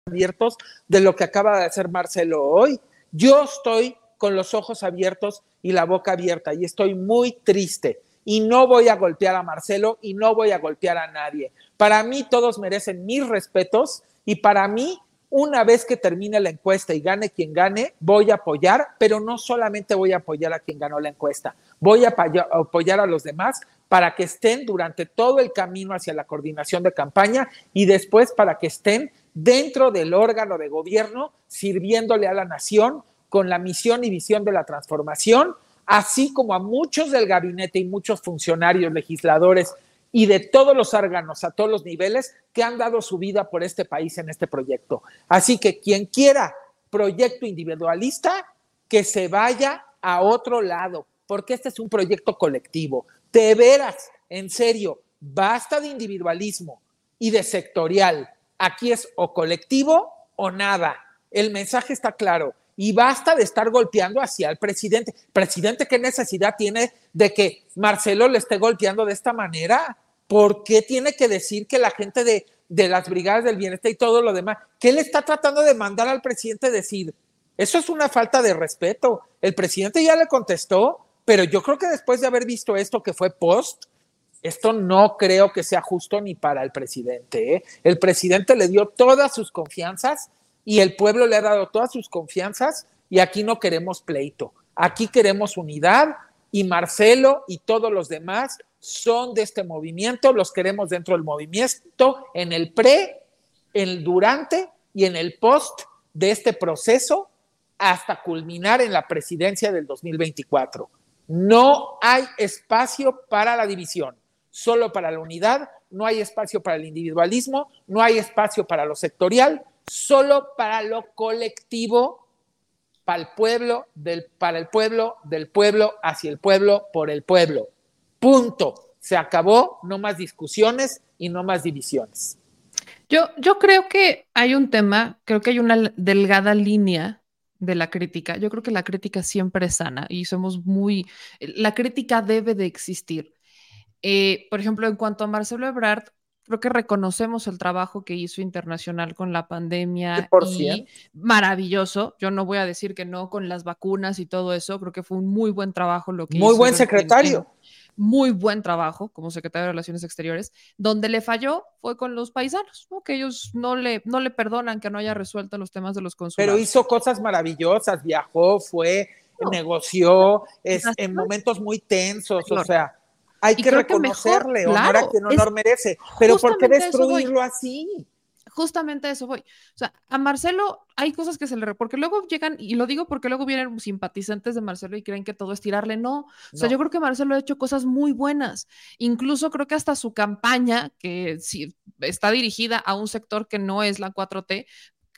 abiertos de lo que acaba de hacer Marcelo hoy. Yo estoy con los ojos abiertos y la boca abierta y estoy muy triste y no voy a golpear a Marcelo y no voy a golpear a nadie. Para mí todos merecen mis respetos y para mí una vez que termine la encuesta y gane quien gane, voy a apoyar, pero no solamente voy a apoyar a quien ganó la encuesta, voy a apoyar a los demás para que estén durante todo el camino hacia la coordinación de campaña y después para que estén dentro del órgano de gobierno sirviéndole a la nación con la misión y visión de la transformación, así como a muchos del gabinete y muchos funcionarios, legisladores y de todos los órganos a todos los niveles que han dado su vida por este país en este proyecto. Así que quien quiera proyecto individualista, que se vaya a otro lado, porque este es un proyecto colectivo. De veras, en serio, basta de individualismo y de sectorial. Aquí es o colectivo o nada. El mensaje está claro y basta de estar golpeando hacia el presidente. Presidente, ¿qué necesidad tiene de que Marcelo le esté golpeando de esta manera? ¿Por qué tiene que decir que la gente de, de las brigadas del bienestar y todo lo demás, qué le está tratando de mandar al presidente decir? Eso es una falta de respeto. El presidente ya le contestó, pero yo creo que después de haber visto esto que fue post, esto no creo que sea justo ni para el presidente. ¿eh? El presidente le dio todas sus confianzas y el pueblo le ha dado todas sus confianzas y aquí no queremos pleito, aquí queremos unidad y Marcelo y todos los demás son de este movimiento, los queremos dentro del movimiento, en el pre, en el durante y en el post de este proceso hasta culminar en la presidencia del 2024. No hay espacio para la división, solo para la unidad, no hay espacio para el individualismo, no hay espacio para lo sectorial, solo para lo colectivo, para el pueblo, del, para el pueblo, del pueblo, hacia el pueblo, por el pueblo. Punto. Se acabó, no más discusiones y no más divisiones. Yo, yo creo que hay un tema, creo que hay una delgada línea de la crítica. Yo creo que la crítica siempre es sana y somos muy, la crítica debe de existir. Eh, por ejemplo, en cuanto a Marcelo Ebrard, creo que reconocemos el trabajo que hizo internacional con la pandemia y maravilloso. Yo no voy a decir que no con las vacunas y todo eso, creo que fue un muy buen trabajo lo que muy buen secretario. muy buen trabajo como secretario de Relaciones Exteriores. Donde le falló fue con los paisanos, que ellos no le, no le perdonan que no haya resuelto los temas de los consulados. Pero hizo cosas maravillosas, viajó, fue, negoció, es, en momentos muy tensos, o sea, hay que reconocerle, honor a quien honor merece. Pero ¿por qué destruirlo así? justamente a eso voy. O sea, a Marcelo hay cosas que se le... Porque luego llegan, y lo digo porque luego vienen simpatizantes de Marcelo y creen que todo es tirarle. No. O sea, yo creo que Marcelo ha hecho cosas muy buenas. Incluso creo que hasta su campaña, que sí, está dirigida a un sector que no es la 4T,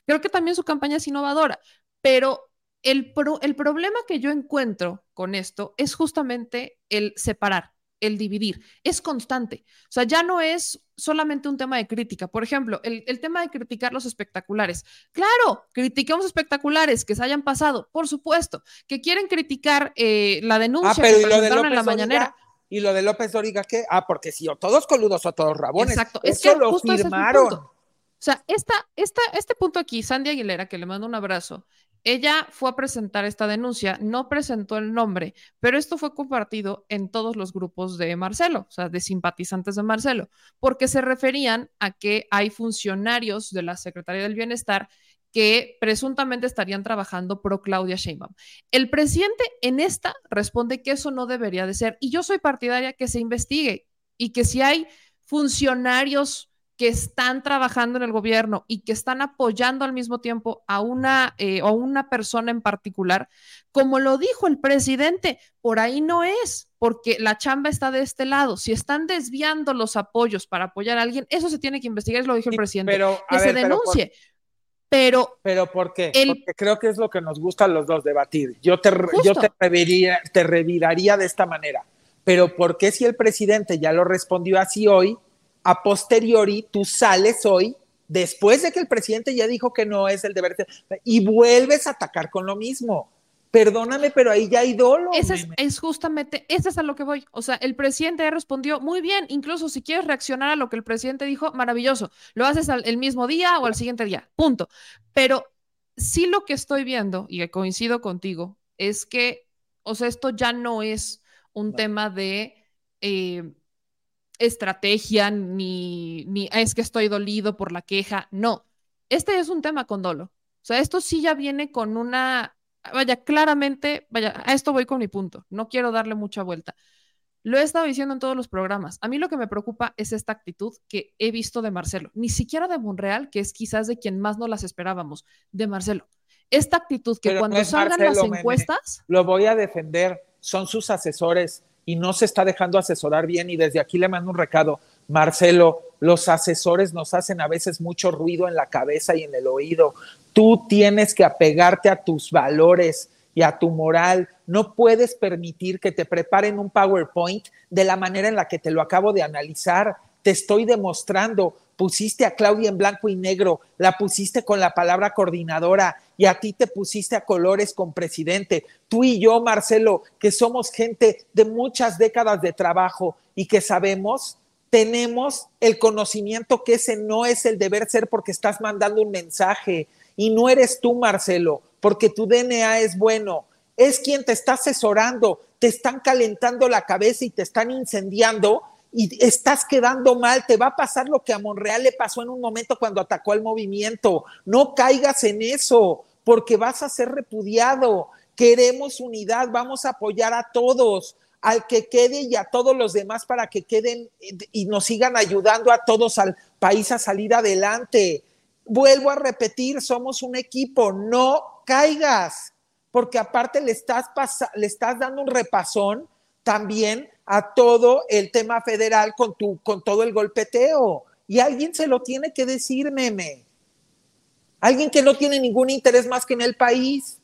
creo que también su campaña es innovadora. Pero el, el problema que yo encuentro con esto es justamente el separar el dividir, es constante. O sea, ya no es solamente un tema de crítica. Por ejemplo, el, tema de criticar los espectaculares. Claro, critiquemos espectaculares que se hayan pasado, por supuesto. Que quieren criticar eh, la denuncia ah, que presentaron en la mañanera. ¿Y lo de López Dóriga qué? Ah, porque si o todos coludos o todos rabones. Exacto. es que lo firmaron. o sea, esta, esta, este punto aquí, Sandy Aguilera, que le mando un abrazo, ella fue a presentar esta denuncia, no presentó el nombre, pero esto fue compartido en todos los grupos de Marcelo, o sea, de simpatizantes de Marcelo, porque se referían a que hay funcionarios de la Secretaría del Bienestar que presuntamente estarían trabajando pro Claudia Sheinbaum. El presidente en esta responde que eso no debería de ser y yo soy partidaria que se investigue y que si hay funcionarios que están trabajando en el gobierno y que están apoyando al mismo tiempo a una, eh, una persona en particular, como lo dijo el presidente, por ahí no es, porque la chamba está de este lado. Si están desviando los apoyos para apoyar a alguin, eso se tiene que investigar, lo dijo el presidente, pero, que se denuncie. Pero, pero, ¿por qué? Porque creo que es lo que nos gusta a los dos debatir. Yo te, yo te, te reviraría de esta manera. Pero ¿por qué si el presidente ya lo respondió así hoy? A posteriori tú sales hoy, después de que el presidente ya dijo que no es el deber, y vuelves a atacar con lo mismo. Perdóname, pero ahí ya hay dolo. Ese es, justamente, ese es a lo que voy. O sea, el presidente ya respondió muy bien, incluso si quieres reaccionar a lo que el presidente dijo, maravilloso. Lo haces el mismo día o al siguiente día, punto. Pero sí lo que estoy viendo, y coincido contigo, es que, o sea, esto ya no es un tema de eh, estrategia, ni, ni es que estoy dolido por la queja, no. Este es un tema con dolo. O sea, esto sí ya viene con una, vaya, claramente, vaya, a esto voy con mi punto, no quiero darle mucha vuelta. Lo he estado diciendo en todos los programas. A mí lo que me preocupa es esta actitud que he visto de Marcelo, ni siquiera de Monreal, que es quizás de quien más no las esperábamos, de Marcelo. Esta actitud que cuando salgan las encuestas... lo voy a defender, son sus asesores y no se está dejando asesorar bien. Y desde aquí le mando un recado, Marcelo, los asesores nos hacen a veces mucho ruido en la cabeza y en el oído. Tú tienes que apegarte a tus valores y a tu moral. No puedes permitir que te preparen un PowerPoint de la manera en la que te lo acabo de analizar. Te estoy demostrando pusiste a Claudia en blanco y negro, la pusiste con la palabra coordinadora y a ti te pusiste a colores con presidente. Tú y yo, Marcelo, que somos gente de muchas décadas de trabajo y que sabemos, tenemos el conocimiento que ese no es el deber ser porque estás mandando un mensaje y no eres tú, Marcelo, porque tu DNA es bueno. Es quien te está asesorando, te están calentando la cabeza y te están incendiando y estás quedando mal, te va a pasar lo que a Monreal le pasó en un momento cuando atacó al movimiento. No caigas en eso, porque vas a ser repudiado. Queremos unidad, vamos a apoyar a todos, al que quede y a todos los demás para que queden y nos sigan ayudando a todos al país a salir adelante. Vuelvo a repetir, somos un equipo, no caigas, porque aparte le estás, le estás dando un repasón también a todo el tema federal con, tu, con todo el golpeteo. Y alguien se lo tiene que decir, meme. Alguien que no tiene ningún interés más que en el país.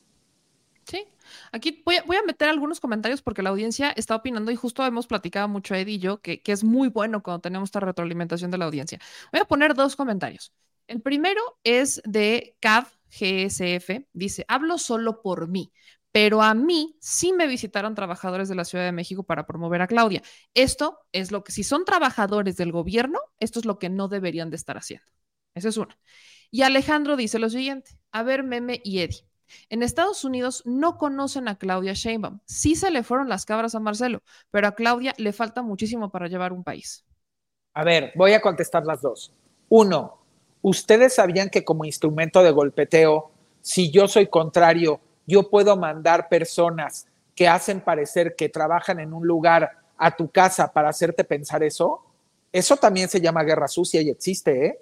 Sí, aquí voy a, meter algunos comentarios porque la audiencia está opinando y justo hemos platicado mucho Ed y yo que, que es muy bueno cuando tenemos esta retroalimentación de la audiencia. Voy a poner dos comentarios. El primero es de CAV GSF. Dice, hablo solo por mí pero a mí sí me visitaron trabajadores de la Ciudad de México para promover a Claudia. Esto es lo que, si son trabajadores del gobierno, esto es lo que no deberían de estar haciendo. Esa es una. Y Alejandro dice lo siguiente, a ver, Meme y Eddie. En Estados Unidos no conocen a Claudia Sheinbaum. Sí se le fueron las cabras a Marcelo, pero a Claudia le falta muchísimo para llevar un país. A ver, voy a contestar las dos. Uno, ¿ustedes sabían que como instrumento de golpeteo, si yo soy contrario yo puedo mandar personas que hacen parecer que trabajan en un lugar a tu casa para hacerte pensar eso, eso también se llama guerra sucia y existe, ¿eh?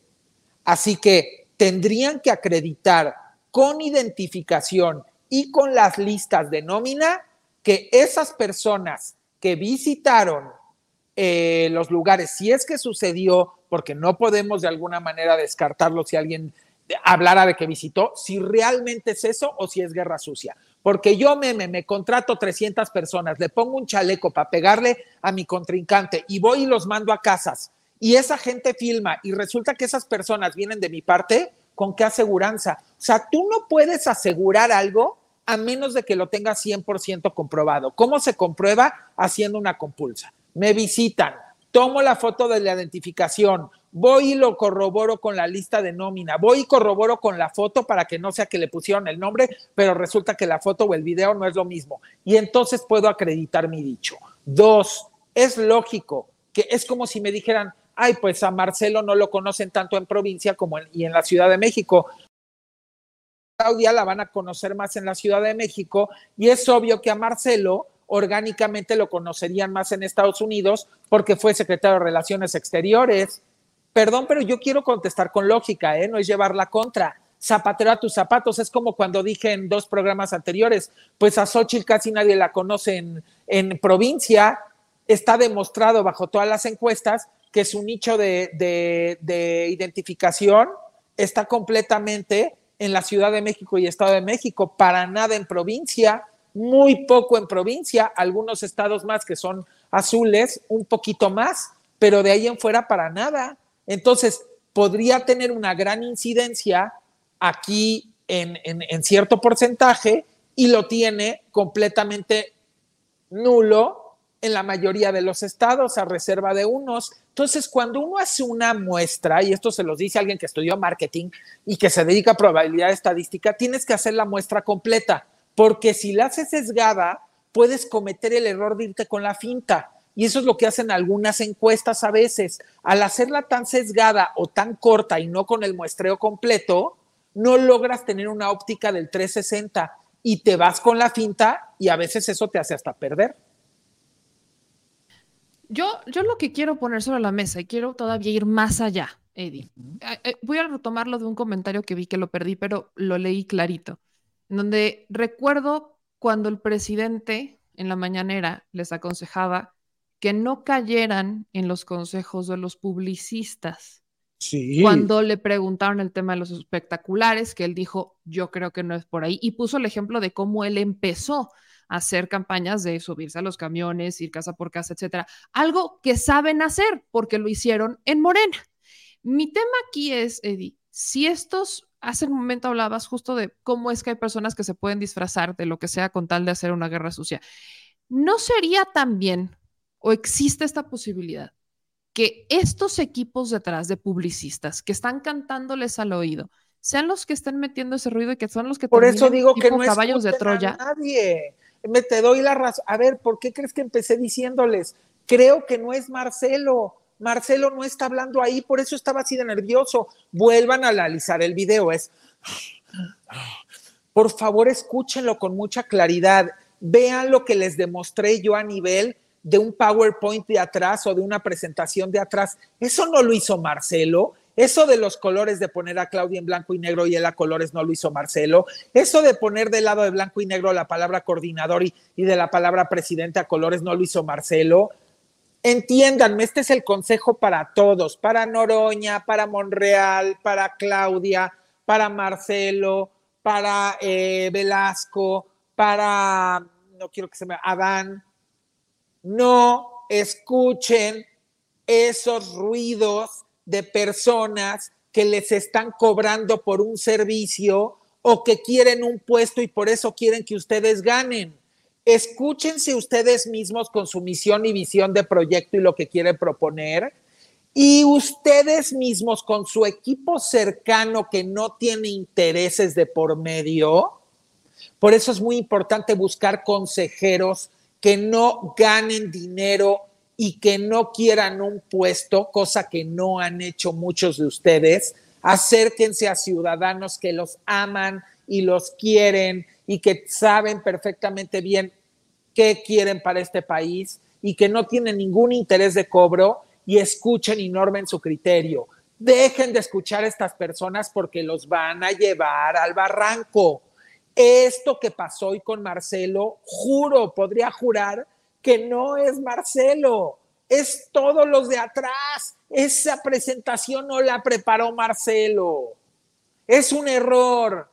Así que tendrían que acreditar con identificación y con las listas de nómina que esas personas que visitaron eh, los lugares, si es que sucedió, porque no podemos de alguna manera descartarlo si alguien hablara de que visitó, si realmente es eso o si es guerra sucia. Porque yo me, me, contrato 300 personas, le pongo un chaleco para pegarle a mi contrincante y voy y los mando a casas y esa gente filma y resulta que esas personas vienen de mi parte, ¿con qué aseguranza? O sea, tú no puedes asegurar algo a menos de que lo tengas 100% comprobado. ¿Cómo se comprueba? Haciendo una compulsa. Me visitan, tomo la foto de la identificación, voy y lo corroboro con la lista de nómina, voy y corroboro con la foto para que no sea que le pusieron el nombre, pero resulta que la foto o el video no es lo mismo. Y entonces puedo acreditar mi dicho. Dos, es lógico que es como si me dijeran, ay, pues a Marcelo no lo conocen tanto en provincia como en, y en la Ciudad de México. Claudia la van a conocer más en la Ciudad de México y es obvio que a Marcelo orgánicamente lo conocerían más en Estados Unidos porque fue secretario de Relaciones Exteriores. Perdón, pero yo quiero contestar con lógica, ¿eh? no es llevar la contra. Zapatero a tus zapatos, es como cuando dije en dos programas anteriores, pues a Xochitl casi nadie la conoce en, en provincia, está demostrado bajo todas las encuestas que su nicho de, de, de identificación está completamente en la Ciudad de México y Estado de México, para nada en provincia muy poco en provincia, algunos estados más que son azules, un poquito más, pero de ahí en fuera para nada. Entonces, podría tener una gran incidencia aquí en, cierto porcentaje y lo tiene completamente nulo en la mayoría de los estados, a reserva de unos. Entonces, cuando uno hace una muestra, y esto se los dice alguien que estudió marketing y que se dedica a probabilidad estadística, tienes que hacer la muestra completa porque si la haces sesgada, puedes cometer el error de irte con la finta. Y eso es lo que hacen algunas encuestas a veces. Al hacerla tan sesgada o tan corta y no con el muestreo completo, no logras tener una óptica del 360 y te vas con la finta y a veces eso te hace hasta perder. Yo, yo lo que quiero poner sobre la mesa y quiero todavía ir más allá, Eddie. Eh, eh, voy a retomarlo de un comentario que vi que lo perdí, pero lo leí clarito donde recuerdo cuando el presidente en la mañanera les aconsejaba que no cayeran en los consejos de los publicistas. Sí. Cuando le preguntaron el tema de los espectaculares, que él dijo, yo creo que no es por ahí, y puso el ejemplo de cómo él empezó a hacer campañas de subirse a los camiones, ir casa por casa, etcétera. Algo que saben hacer porque lo hicieron en Morena. Mi tema aquí es, Eddie, si estos hace un momento hablabas justo de cómo es que hay personas que se pueden disfrazar de lo que sea con tal de hacer una guerra sucia. ¿No sería también, o existe esta posibilidad, que estos equipos detrás de publicistas que están cantándoles al oído sean los que estén metiendo ese ruido y que son los que por eso digo que no caballos de Troya? nadie. Me te doy la razón. A ver, ¿por qué crees que empecé diciéndoles? Creo que no es Marcelo. Marcelo no está hablando ahí, por eso estaba así de nervioso. Vuelvan a analizar el video. Es, por favor, escúchenlo con mucha claridad. Vean lo que les demostré yo a nivel de un PowerPoint de atrás o de una presentación de atrás. Eso no lo hizo Marcelo. Eso de los colores, de poner a Claudia en blanco y negro y él a colores, no lo hizo Marcelo. Eso de poner del lado de blanco y negro la palabra coordinador y, y de la palabra presidente a colores, no lo hizo Marcelo. Entiéndanme, este es el consejo para todos, para Noroña, para Monreal, para Claudia, para Marcelo, para eh, Velasco, para, no quiero que se me, Adán. No escuchen esos ruidos de personas que les están cobrando por un servicio o que quieren un puesto y por eso quieren que ustedes ganen. Escúchense ustedes mismos con su misión y visión de proyecto y lo que quieren proponer. Y ustedes mismos con su equipo cercano que no tiene intereses de por medio. Por eso es muy importante buscar consejeros que no ganen dinero y que no quieran un puesto, cosa que no han hecho muchos de ustedes, acérquense a ciudadanos que los aman y los quieren y que saben perfectamente bien qué quieren para este país y que no tienen ningún interés de cobro y escuchen y normen su criterio. Dejen de escuchar a estas personas porque los van a llevar al barranco. Esto que pasó hoy con Marcelo, juro, podría jurar que no es Marcelo, es todos los de atrás. Esa presentación no la preparó Marcelo. Es un error.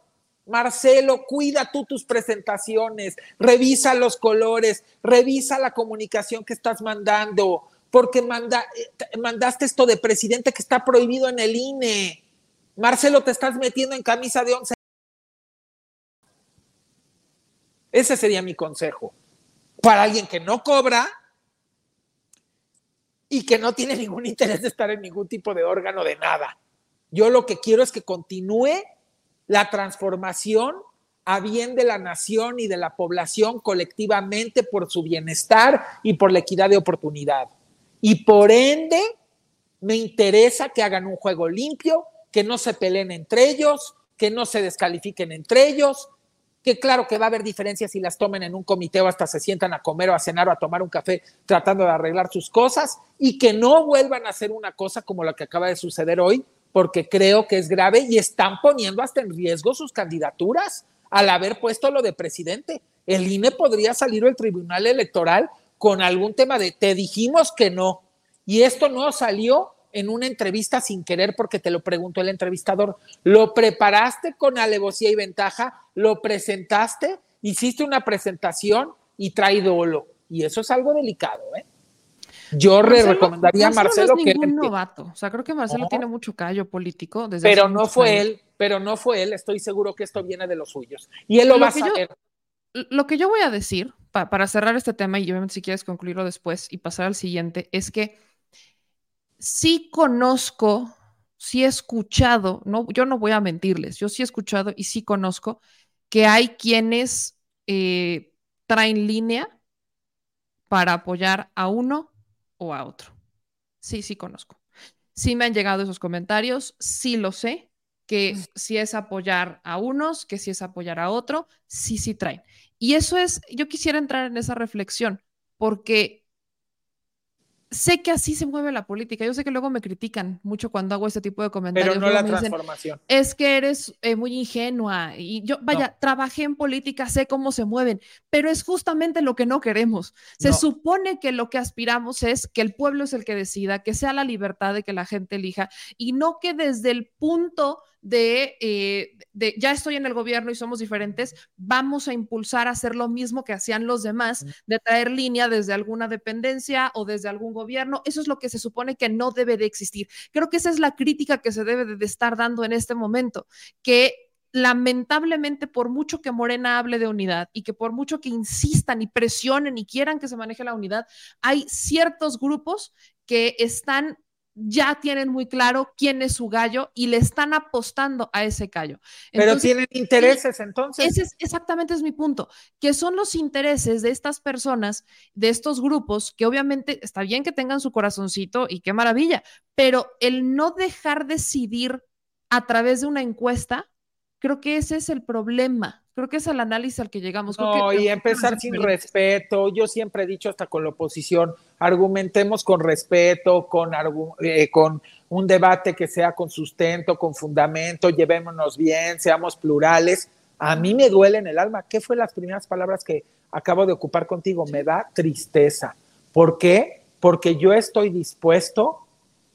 Marcelo, cuida tú tus presentaciones, revisa los colores, revisa la comunicación que estás mandando, porque eh, mandaste esto de presidente que está prohibido en el INE. Marcelo, te estás metiendo en camisa de once. Ese sería mi consejo para alguien que no cobra y que no tiene ningún interés de estar en ningún tipo de órgano de nada. Yo lo que quiero es que continúe la transformación a bien de la nación y de la población colectivamente por su bienestar y por la equidad de oportunidad. Y por ende, me interesa que hagan un juego limpio, que no se peleen entre ellos, que no se descalifiquen entre ellos, que claro que va a haber diferencias si las tomen en un comité o hasta se sientan a comer o a cenar o a tomar un café tratando de arreglar sus cosas y que no vuelvan a hacer una cosa como la que acaba de suceder hoy, porque creo que es grave y están poniendo hasta en riesgo sus candidaturas al haber puesto lo de presidente. El INE podría salir del Tribunal Electoral con algún tema de te dijimos que no y esto no salió en una entrevista sin querer porque te lo preguntó el entrevistador. ¿Lo preparaste con alevosía y ventaja? ¿Lo presentaste? ¿Hiciste una presentación y trae dolo? Y eso es algo delicado, ¿eh? Yo le recomendaría a Marcelo, no es ningún novato. O sea, creo que Marcelo tiene mucho callo político. Desde pero no fue él, pero no fue él. Estoy seguro que esto viene de los suyos. Y él lo, va a saber. lo que yo voy a decir, para cerrar este tema, y obviamente si quieres concluirlo después y pasar al siguiente, es que sí conozco, sí he escuchado, no, yo no voy a mentirles, yo sí he escuchado y sí conozco que hay quienes eh, traen línea para apoyar a uno o a otro. Sí, sí conozco. Sí me han llegado esos comentarios, sí lo sé, que si es apoyar a unos, que si es apoyar a otro, sí, sí traen. Y eso es, yo quisiera entrar en esa reflexión, porque sé que así se mueve la política. Yo sé que luego me critican mucho cuando hago este tipo de comentarios. Pero no la transformación. es que eres eh, muy ingenua. Y yo, vaya, trabajé en política, sé cómo se mueven, pero es justamente lo que no queremos. Se supone que lo que aspiramos es que el pueblo es el que decida, que sea la libertad de que la gente elija y no que desde el punto eh, de, ya estoy en el gobierno y somos diferentes, vamos a impulsar a hacer lo mismo que hacían los demás, de traer línea desde alguna dependencia o desde algún gobierno. Eso es lo que se supone que no debe de existir. Creo que esa es la crítica que se debe de estar dando en este momento, que lamentablemente, por mucho que Morena hable de unidad y que por mucho que insistan y presionen y quieran que se maneje la unidad, hay ciertos grupos que están ya tienen muy claro quién es su gallo y le están apostando a ese gallo. Pero tienen intereses entonces. Ese es, exactamente es mi punto, que son los intereses de estas personas, de estos grupos, que obviamente está bien que tengan su corazoncito y qué maravilla, pero el no dejar decidir a través de una encuesta, creo que ese es el problema. Creo que es el análisis al que llegamos. No, y empezar sin respeto. Yo siempre he dicho hasta con la oposición, argumentemos con respeto, con, eh, con un debate que sea con sustento, con fundamento, llevémonos bien, seamos plurales. A mí me duele en el alma. ¿Qué fue las primeras palabras que acabo de ocupar contigo? Me da tristeza. ¿Por qué? Porque yo estoy dispuesto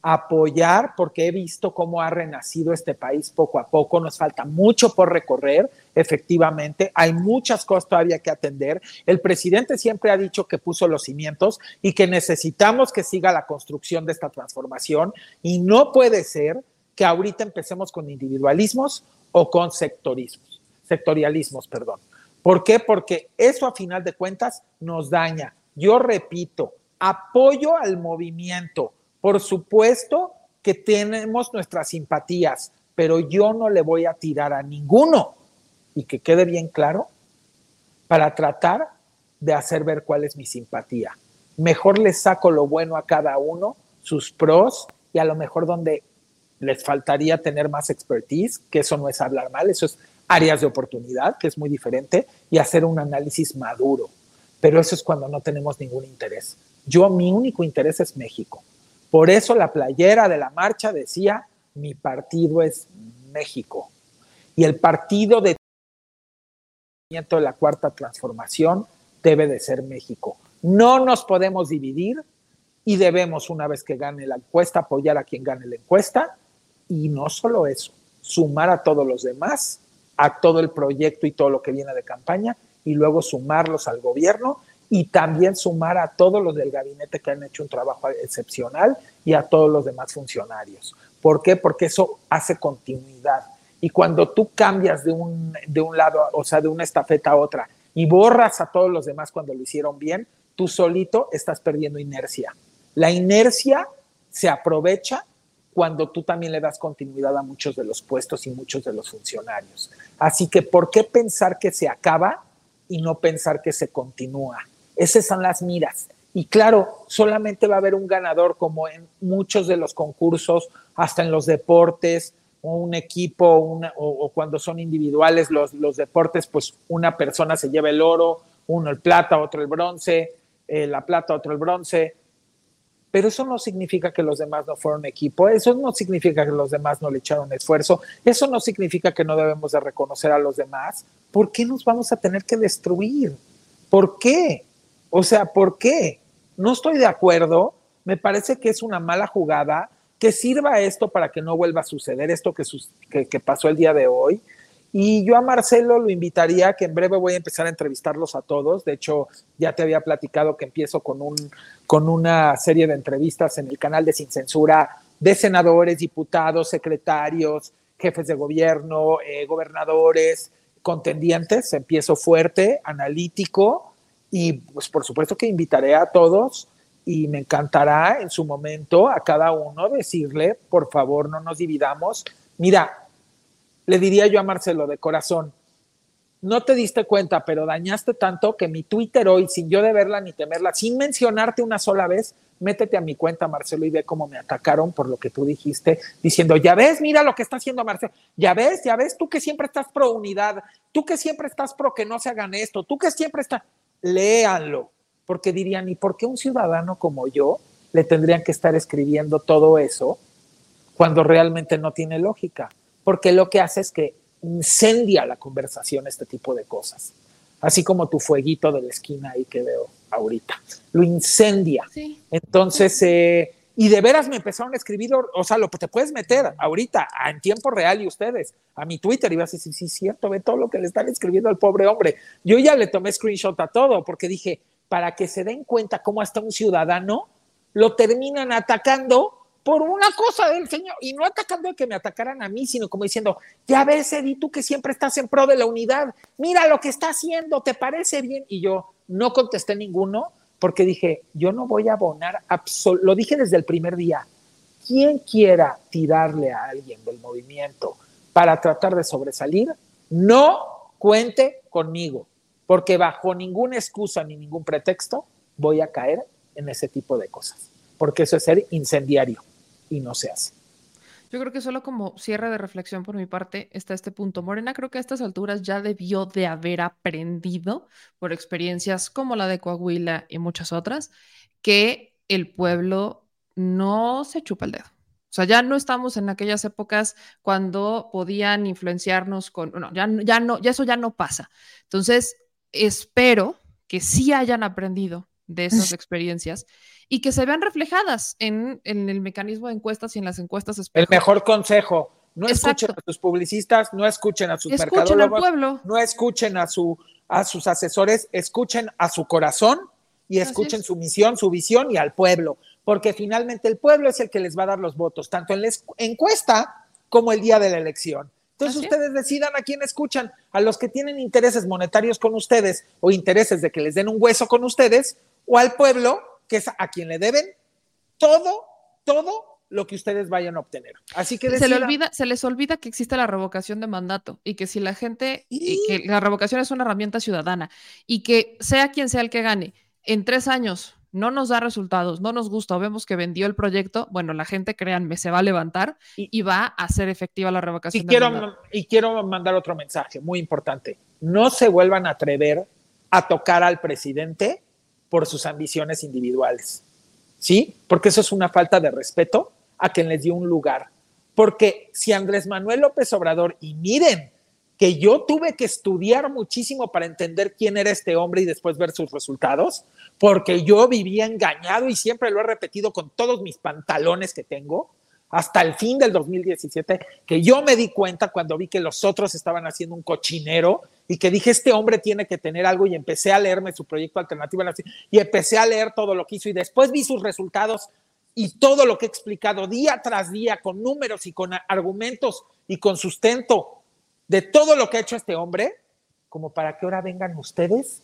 apoyar porque he visto cómo ha renacido este país poco a poco. Nos falta mucho por recorrer, efectivamente. Hay muchas cosas todavía que atender. El presidente siempre ha dicho que puso los cimientos y que necesitamos que siga la construcción de esta transformación y no puede ser que ahorita empecemos con individualismos o con sectorismos, sectorialismos, perdón. ¿Por qué? Porque eso a final de cuentas nos daña. Yo repito, apoyo al movimiento, por supuesto que tenemos nuestras simpatías, pero yo no le voy a tirar a ninguno. Y que quede bien claro, para tratar de hacer ver cuál es mi simpatía. Mejor les saco lo bueno a cada uno, sus pros, y a lo mejor donde les faltaría tener más expertise, que eso no es hablar mal, eso es áreas de oportunidad, que es muy diferente, y hacer un análisis maduro. Pero eso es cuando no tenemos ningún interés. Yo, mi único interés es México. Por eso la playera de la marcha decía, mi partido es México. Y el partido de de la cuarta transformación debe de ser México. No nos podemos dividir y debemos, una vez que gane la encuesta, apoyar a quien gane la encuesta. Y no solo eso, sumar a todos los demás, a todo el proyecto y todo lo que viene de campaña, y luego sumarlos al gobierno y también sumar a todos los del gabinete que han hecho un trabajo excepcional y a todos los demás funcionarios. ¿Por qué? Porque eso hace continuidad. Y cuando tú cambias de un, de un lado, o sea, de una estafeta a otra, y borras a todos los demás cuando lo hicieron bien, tú solito estás perdiendo inercia. La inercia se aprovecha cuando tú también le das continuidad a muchos de los puestos y muchos de los funcionarios. Así que, ¿por qué pensar que se acaba y no pensar que se continúa? Esas son las miras. Y claro, solamente va a haber un ganador como en muchos de los concursos, hasta en los deportes, un equipo o, cuando son individuales los, los, deportes, pues una persona se lleva el oro, uno el plata, otro el bronce, eh, la plata, otro el bronce. Pero eso no significa que los demás no fueron equipo, eso no significa que los demás no le echaron esfuerzo, eso no significa que no debemos de reconocer a los demás. ¿Por qué nos vamos a tener que destruir? ¿Por qué? O sea, ¿por qué? No estoy de acuerdo, me parece que es una mala jugada, que sirva esto para que no vuelva a suceder esto que, que, pasó el día de hoy. Y yo a Marcelo lo invitaría, que en breve voy a empezar a entrevistarlos a todos. De hecho, ya te había platicado que empiezo con, un, con una serie de entrevistas en el canal de Sin Censura de senadores, diputados, secretarios, jefes de gobierno, eh, gobernadores, contendientes. Empiezo fuerte, analítico, y pues por supuesto que invitaré a todos y me encantará en su momento a cada uno decirle, por favor, no nos dividamos. Mira, le diría yo a Marcelo de corazón, no te diste cuenta, pero dañaste tanto que mi Twitter hoy, sin yo de verla ni temerla, sin mencionarte una sola vez, métete a mi cuenta, Marcelo, y ve cómo me atacaron por lo que tú dijiste, diciendo, ya ves, mira lo que está haciendo Marcelo, ya ves, ya ves, tú que siempre estás pro unidad, tú que siempre estás pro que no se hagan esto, tú que siempre estás léanlo, porque dirían, ¿y por qué un ciudadano como yo le tendrían que estar escribiendo todo eso cuando realmente no tiene lógica? Porque lo que hace es que incendia la conversación este tipo de cosas. Así como tu fueguito de la esquina ahí que veo ahorita. Lo incendia. Entonces, eh, y de veras me empezaron a escribir, o sea, lo te puedes meter ahorita, en tiempo real y ustedes, a mi Twitter y vas a decir, sí, cierto, ve todo lo que le están escribiendo al pobre hombre. Yo ya le tomé screenshot a todo porque dije, para que se den cuenta cómo hasta un ciudadano lo terminan atacando por una cosa del señor, y no atacando a que me atacaran a mí, sino como diciendo, ya ves, Eddie, tú que siempre estás en pro de la unidad, mira lo que está haciendo, ¿te parece bien? Y yo no contesté ninguno, porque dije, yo no voy a abonar, lo dije desde el primer día, quien quiera tirarle a alguien del movimiento para tratar de sobresalir, no cuente conmigo, porque bajo ninguna excusa ni ningún pretexto voy a caer en ese tipo de cosas, porque eso es ser incendiario y no se hace. Yo creo que solo como cierre de reflexión por mi parte está este punto. Morena creo que a estas alturas ya debió de haber aprendido por experiencias como la de Coahuila y muchas otras, que el pueblo no se chupa el dedo. O sea, ya no estamos en aquellas épocas cuando podían influenciarnos con, no, ya, ya no, ya eso ya no pasa. Entonces, espero que sí hayan aprendido de esas experiencias y que se vean reflejadas en, el mecanismo de encuestas y en las encuestas. El mejor consejo, no escuchen a sus publicistas, no escuchen a sus escuchen al pueblo. no escuchen a, su, a sus asesores, escuchen a su corazón y escuchen su misión, su visión y al pueblo, porque finalmente el pueblo es el que les va a dar los votos, tanto en la encuesta como el día de la elección. Entonces ustedes decidan a quién escuchan, a los que tienen intereses monetarios con ustedes o intereses de que les den un hueso con ustedes, o al pueblo, que es a quien le deben todo, todo lo que ustedes vayan a obtener. Así que se, olvida, se les olvida que existe la revocación de mandato y que si la gente, y que la revocación es una herramienta ciudadana y que sea quien sea el que gane, en tres años no nos da resultados, no nos gusta o vemos que vendió el proyecto, bueno, la gente, créanme, se va a levantar y, va a hacer efectiva la revocación. Y quiero, y quiero mandar otro mensaje muy importante. No se vuelvan a atrever a tocar al presidente por sus ambiciones individuales. ¿Sí? Porque eso es una falta de respeto a quien les dio un lugar. Porque si Andrés Manuel López Obrador, y miren, que yo tuve que estudiar muchísimo para entender quién era este hombre y después ver sus resultados, porque yo vivía engañado y siempre lo he repetido con todos mis pantalones que tengo, hasta el fin del 2017, que yo me di cuenta cuando vi que los otros estaban haciendo un cochinero y que dije, este hombre tiene que tener algo y empecé a leerme su proyecto alternativo y empecé a leer todo lo que hizo y después vi sus resultados y todo lo que he explicado día tras día con números y con argumentos y con sustento de todo lo que ha hecho este hombre, como para que ahora vengan ustedes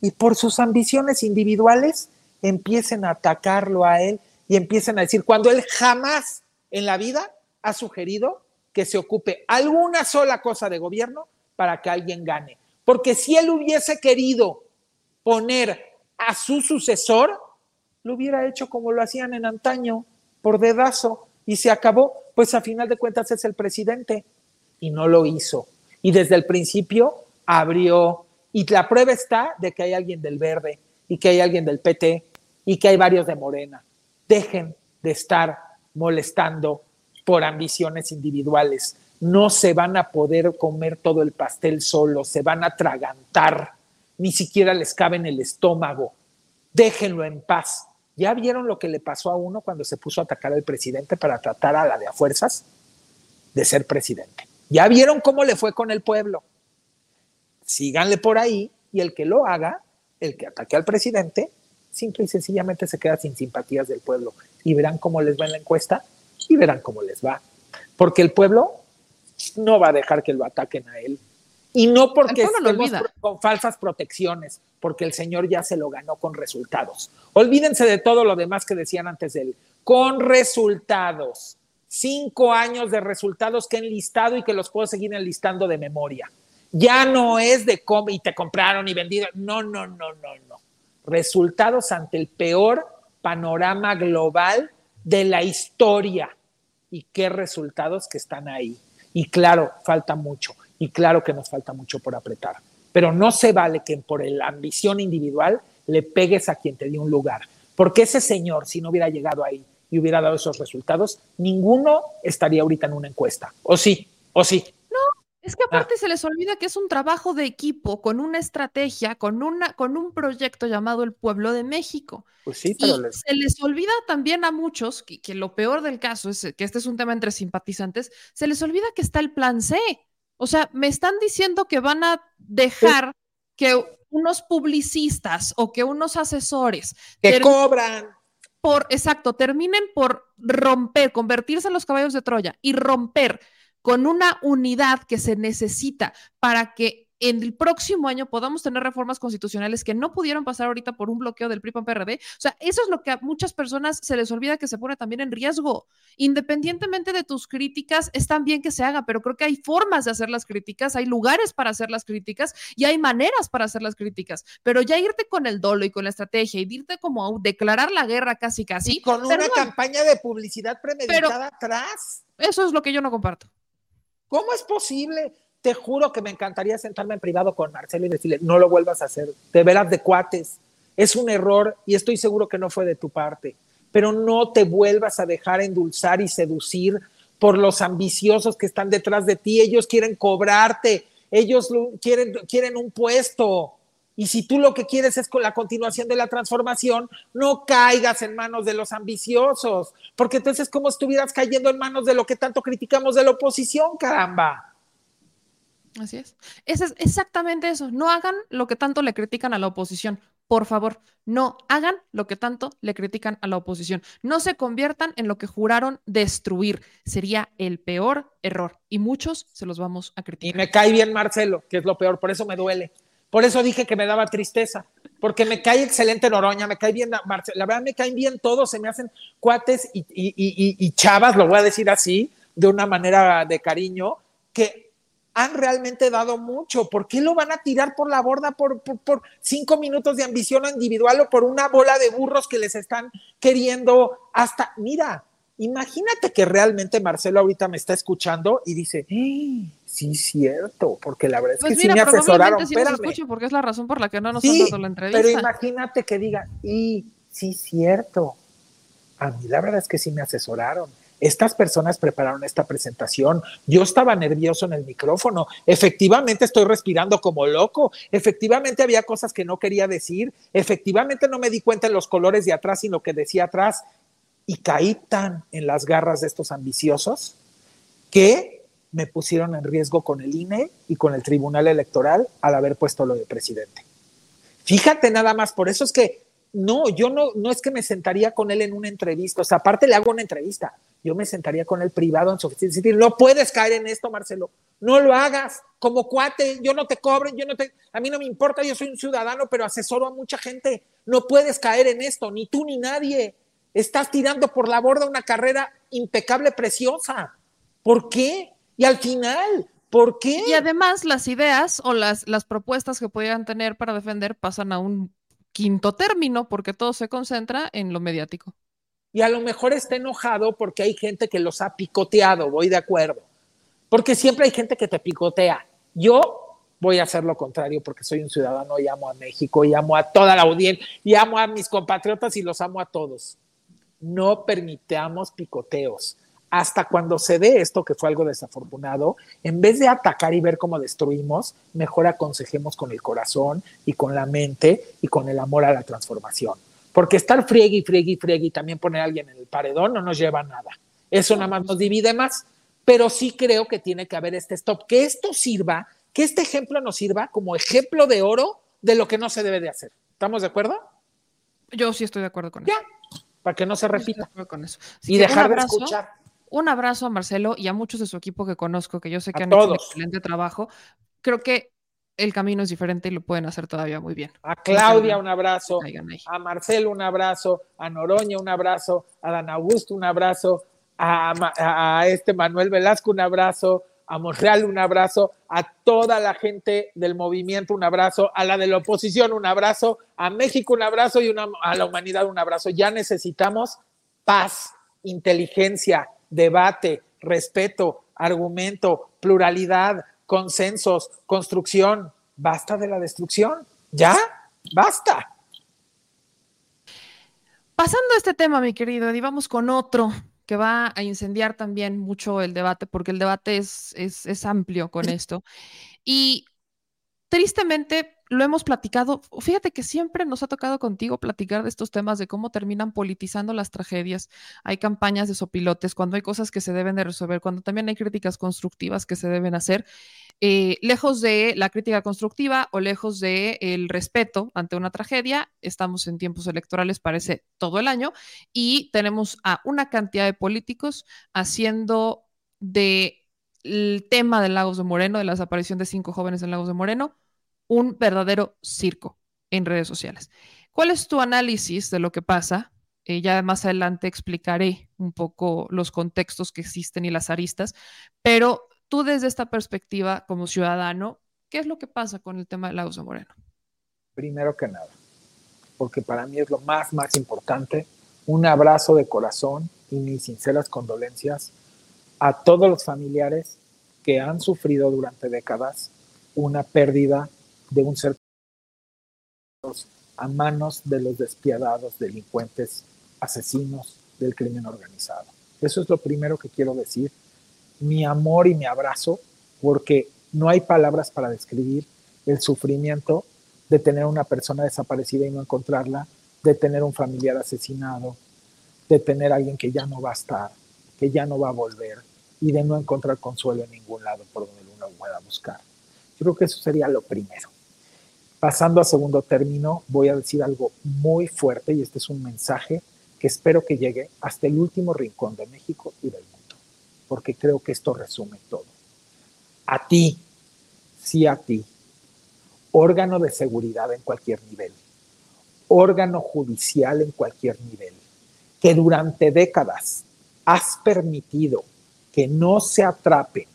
y por sus ambiciones individuales empiecen a atacarlo a él y empiecen a decir, cuando él jamás en la vida ha sugerido que se ocupe alguna sola cosa de gobierno para que alguien gane. Porque si él hubiese querido poner a su sucesor, lo hubiera hecho como lo hacían en antaño, por dedazo, y se acabó. Pues a final de cuentas es el presidente y no lo hizo. Y desde el principio abrió, y la prueba está de que hay alguien del verde y que hay alguien del PT y que hay varios de Morena. Dejen de estar molestando por ambiciones individuales. No se van a poder comer todo el pastel solo, se van a atragantar, ni siquiera les cabe en el estómago. Déjenlo en paz. ¿Ya vieron lo que le pasó a uno cuando se puso a atacar al presidente para tratar a la de a fuerzas de ser presidente? Ya vieron cómo le fue con el pueblo. Síganle por ahí y el que lo haga, el que ataque al presidente, simple y sencillamente se queda sin simpatías del pueblo. Y verán cómo les va en la encuesta y verán cómo les va. Porque el pueblo no va a dejar que lo ataquen a él. Y no porque estemos con falsas protecciones, porque el señor ya se lo ganó con resultados. Olvídense de todo lo demás que decían antes de él. Con resultados cinco años de resultados que he enlistado y que los puedo seguir enlistando de memoria. Ya no es de cómo y te compraron y vendido. No, no, no, no, no. Resultados ante el peor panorama global de la historia. Y qué resultados que están ahí. Y claro, falta mucho. Y claro que nos falta mucho por apretar. Pero no se vale que por la ambición individual le pegues a quien te dio un lugar. Porque ese señor, si no hubiera llegado ahí, y hubiera dado esos resultados, ninguno estaría ahorita en una encuesta. ¿O sí? ¿O sí? Es que aparte ah. se les olvida que es un trabajo de equipo, con una estrategia, con, una, con un proyecto llamado El Pueblo de México. Pues sí, pero se les olvida también a muchos que, que, lo peor del caso es que este es un tema entre simpatizantes, se les olvida que está el plan C. O sea, me están diciendo que van a dejar que unos publicistas o que unos asesores que cobran por, exacto, terminen por romper, convertirse en los caballos de Troya y romper con una unidad que se necesita para que en el próximo año podamos tener reformas constitucionales que no pudieron pasar ahorita por un bloqueo del PRI PRD. O sea, eso es lo que a muchas personas se les olvida que se pone también en riesgo. Independientemente de tus críticas, es también que se haga, pero creo que hay formas de hacer las críticas, hay lugares para hacer las críticas y hay maneras para hacer las críticas. Pero ya irte con el dolo y con la estrategia y irte como a declarar la guerra casi casi. con una campaña de publicidad premeditada atrás. Eso es lo que yo no comparto. ¿Cómo es posible? Te juro que me encantaría sentarme en privado con Marcelo y decirle, no lo vuelvas a hacer, de veras de cuates. Es un error y estoy seguro que no fue de tu parte, pero no te vuelvas a dejar endulzar y seducir por los ambiciosos que están detrás de ti. Ellos quieren cobrarte, ellos quieren, quieren un puesto. Y si tú lo que quieres es con la continuación de la transformación, no caigas en manos de los ambiciosos, porque entonces es como estuvieras cayendo en manos de lo que tanto criticamos de la oposición, caramba. Así es. es exactamente eso. No hagan lo que tanto le critican a la oposición. Por favor, no hagan lo que tanto le critican a la oposición. No se conviertan en lo que juraron destruir. Sería el peor error y muchos se los vamos a criticar. Y me cae bien Marcelo, que es lo peor, por eso me duele. Por eso dije que me daba tristeza, porque me cae excelente Noroña, me cae bien Marcelo. La verdad me caen bien todos, se me hacen cuates y, y chavas, lo voy a decir así, de una manera de cariño, que han realmente dado mucho. ¿Por qué lo van a tirar por la borda por, por, cinco minutos de ambición individual o por una bola de burros que les están queriendo hasta, mira, imagínate que realmente Marcelo ahorita me está escuchando y dice, ¡Eh, sí, cierto, porque la verdad es pues que sí me asesoraron. Sí escucho porque es la razón por la que no nos han dado la entrevista. Pero imagínate que diga, y sí, cierto. A mí la verdad es que sí me asesoraron estas personas prepararon esta presentación. Yo estaba nervioso en el micrófono. Efectivamente estoy respirando como loco. Efectivamente había cosas que no quería decir. Efectivamente no me di cuenta en los colores de atrás, sino que decía atrás. Y caí tan en las garras de estos ambiciosos que me pusieron en riesgo con el INE y con el Tribunal Electoral al haber puesto lo de presidente. Fíjate nada más, por eso es que no, yo no, no es que me sentaría con él en una entrevista, o sea, aparte le hago una entrevista, yo me sentaría con él privado en su oficina y decir, no puedes caer en esto, Marcelo, no lo hagas, como cuate, yo no te cobren, yo no te, a mí no me importa, yo soy un ciudadano, pero asesoro a mucha gente, no puedes caer en esto, ni tú ni nadie, estás tirando por la borda una carrera impecable, preciosa, ¿por qué? Y al final, ¿por qué? Y además las ideas o las, las propuestas que podían tener para defender pasan a un quinto término porque todo se concentra en lo mediático y a lo mejor está enojado porque hay gente que los ha picoteado, voy de acuerdo. Porque siempre hay gente que te picotea. Yo voy a hacer lo contrario porque soy un ciudadano y amo a México y amo a toda la audiencia y amo a mis compatriotas y los amo a todos. No permitamos picoteos. Hasta cuando se dé esto, que fue algo desafortunado, en vez de atacar y ver cómo destruimos, mejor aconsejemos con el corazón y con la mente y con el amor a la transformación. Porque estar friegue y friegue y friegue y también poner a alguien en el paredón no nos lleva a nada. Eso nada más nos divide más. Pero sí creo que tiene que haber este stop. Que esto sirva, que este ejemplo nos sirva como ejemplo de oro de lo que no se debe de hacer. ¿Estamos de acuerdo? Yo sí estoy de acuerdo con eso. Ya, para que no se repita. Con eso. y dejar de escuchar. Un abrazo a Marcelo y a muchos de su equipo que conozco, que yo sé que han hecho un excelente trabajo. Creo que el camino es diferente y lo pueden hacer todavía muy bien. A Claudia un abrazo, a Marcelo un abrazo, a Noroña un abrazo, a Dan Augusto un abrazo, a, este Manuel Velasco un abrazo, a Monreal un abrazo, a toda la gente del movimiento un abrazo, a la de la oposición un abrazo, a México un abrazo y a la humanidad un abrazo. Ya necesitamos paz, inteligencia, debate, respeto, argumento, pluralidad, consensos, construcción. Basta de la destrucción. Ya, basta. Pasando a este tema, mi querido, y vamos con otro que va a incendiar también mucho el debate, porque el debate es, es, es amplio con esto. Y tristemente, lo hemos platicado. Fíjate que siempre nos ha tocado contigo platicar de estos temas, de cómo terminan politizando las tragedias. Hay campañas de sopilotes, cuando hay cosas que se deben de resolver, cuando también hay críticas constructivas que se deben hacer. Eh, lejos de la crítica constructiva o lejos del el respeto ante una tragedia, estamos en tiempos electorales, parece todo el año, y tenemos a una cantidad de políticos haciendo de el tema de Lagos de Moreno, de la desaparición de cinco jóvenes en Lagos de Moreno, un verdadero circo en redes sociales. ¿Cuál es tu análisis de lo que pasa? Eh, ya más adelante explicaré un poco los contextos que existen y las aristas, pero tú desde esta perspectiva como ciudadano, ¿qué es lo que pasa con el tema de de Moreno? Primero que nada, porque para mí es lo más, más importante, un abrazo de corazón y mis sinceras condolencias a todos los familiares que han sufrido durante décadas una pérdida de un ser a manos de los despiadados delincuentes asesinos del crimen organizado. Eso es lo primero que quiero decir. Mi amor y mi abrazo, porque no hay palabras para describir el sufrimiento de tener una persona desaparecida y no encontrarla, de tener un familiar asesinado, de tener alguien que ya no va a estar, que ya no va a volver y de no encontrar consuelo en ningún lado por donde uno pueda buscar. Yo creo que eso sería lo primero. Pasando a segundo término, voy a decir algo muy fuerte y este es un mensaje que espero que llegue hasta el último rincón de México y del mundo, porque creo que esto resume todo. A ti, sí a ti, órgano de seguridad en cualquier nivel, órgano judicial en cualquier nivel, que durante décadas has permitido que no se atrapen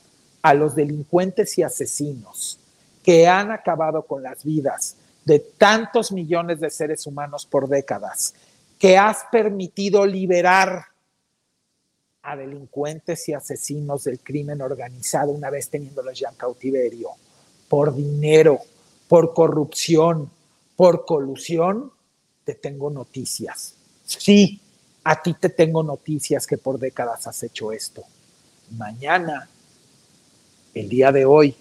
a los delincuentes y asesinos que han acabado con las vidas de tantos millones de seres humanos por décadas, que has permitido liberar a delincuentes y asesinos del crimen organizado una vez teniéndolos ya en cautiverio, por dinero, por corrupción, por colusión, te tengo noticias. Sí, a ti te tengo noticias que por décadas has hecho esto. Mañana, el día de hoy,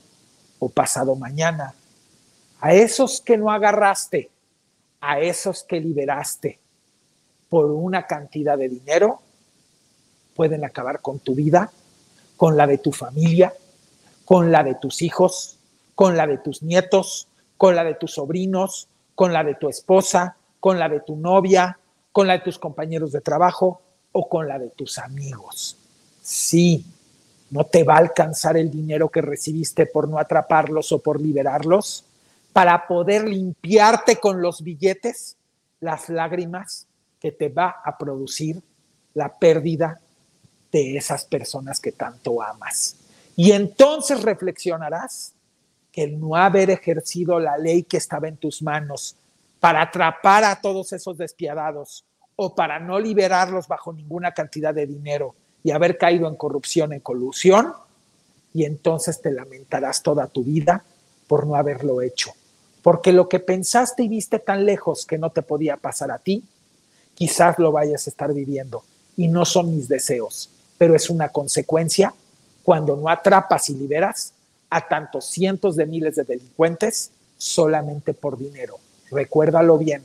o pasado mañana. A esos que no agarraste, a esos que liberaste por una cantidad de dinero, pueden acabar con tu vida, con la de tu familia, con la de tus hijos, con la de tus nietos, con la de tus sobrinos, con la de tu esposa, con la de tu novia, con la de tus compañeros de trabajo o con la de tus amigos. Sí, ¿No te va a alcanzar el dinero que recibiste por no atraparlos o por liberarlos? Para poder limpiarte con los billetes las lágrimas que te va a producir la pérdida de esas personas que tanto amas. Y entonces reflexionarás que el no haber ejercido la ley que estaba en tus manos para atrapar a todos esos despiadados o para no liberarlos bajo ninguna cantidad de dinero y haber caído en corrupción, en colusión, y entonces te lamentarás toda tu vida por no haberlo hecho. Porque lo que pensaste y viste tan lejos que no te podía pasar a ti, quizás lo vayas a estar viviendo. Y no son mis deseos, pero es una consecuencia cuando no atrapas y liberas a tantos cientos de miles de delincuentes solamente por dinero. Recuérdalo bien,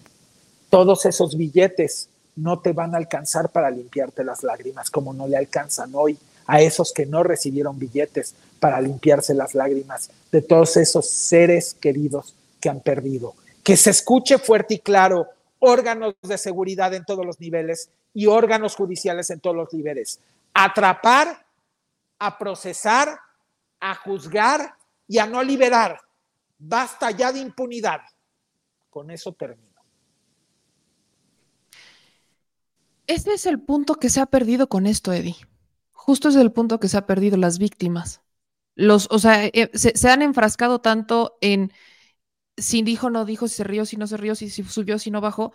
todos esos billetes no te van a alcanzar para limpiarte las lágrimas, como no le alcanzan hoy a esos que no recibieron billetes para limpiarse las lágrimas de todos esos seres queridos que han perdido. Que se escuche fuerte y claro, órganos de seguridad en todos los niveles y órganos judiciales en todos los niveles. Atrapar, a procesar, a juzgar y a no liberar. Basta ya de impunidad. Con eso termino. Ese es el punto que se ha perdido con esto, Eddie. Justo es el punto que se ha perdido las víctimas. Los, o sea, eh, se, han enfrascado tanto en si dijo, no dijo, si se rió, si no se rió, si, subió, si no bajó,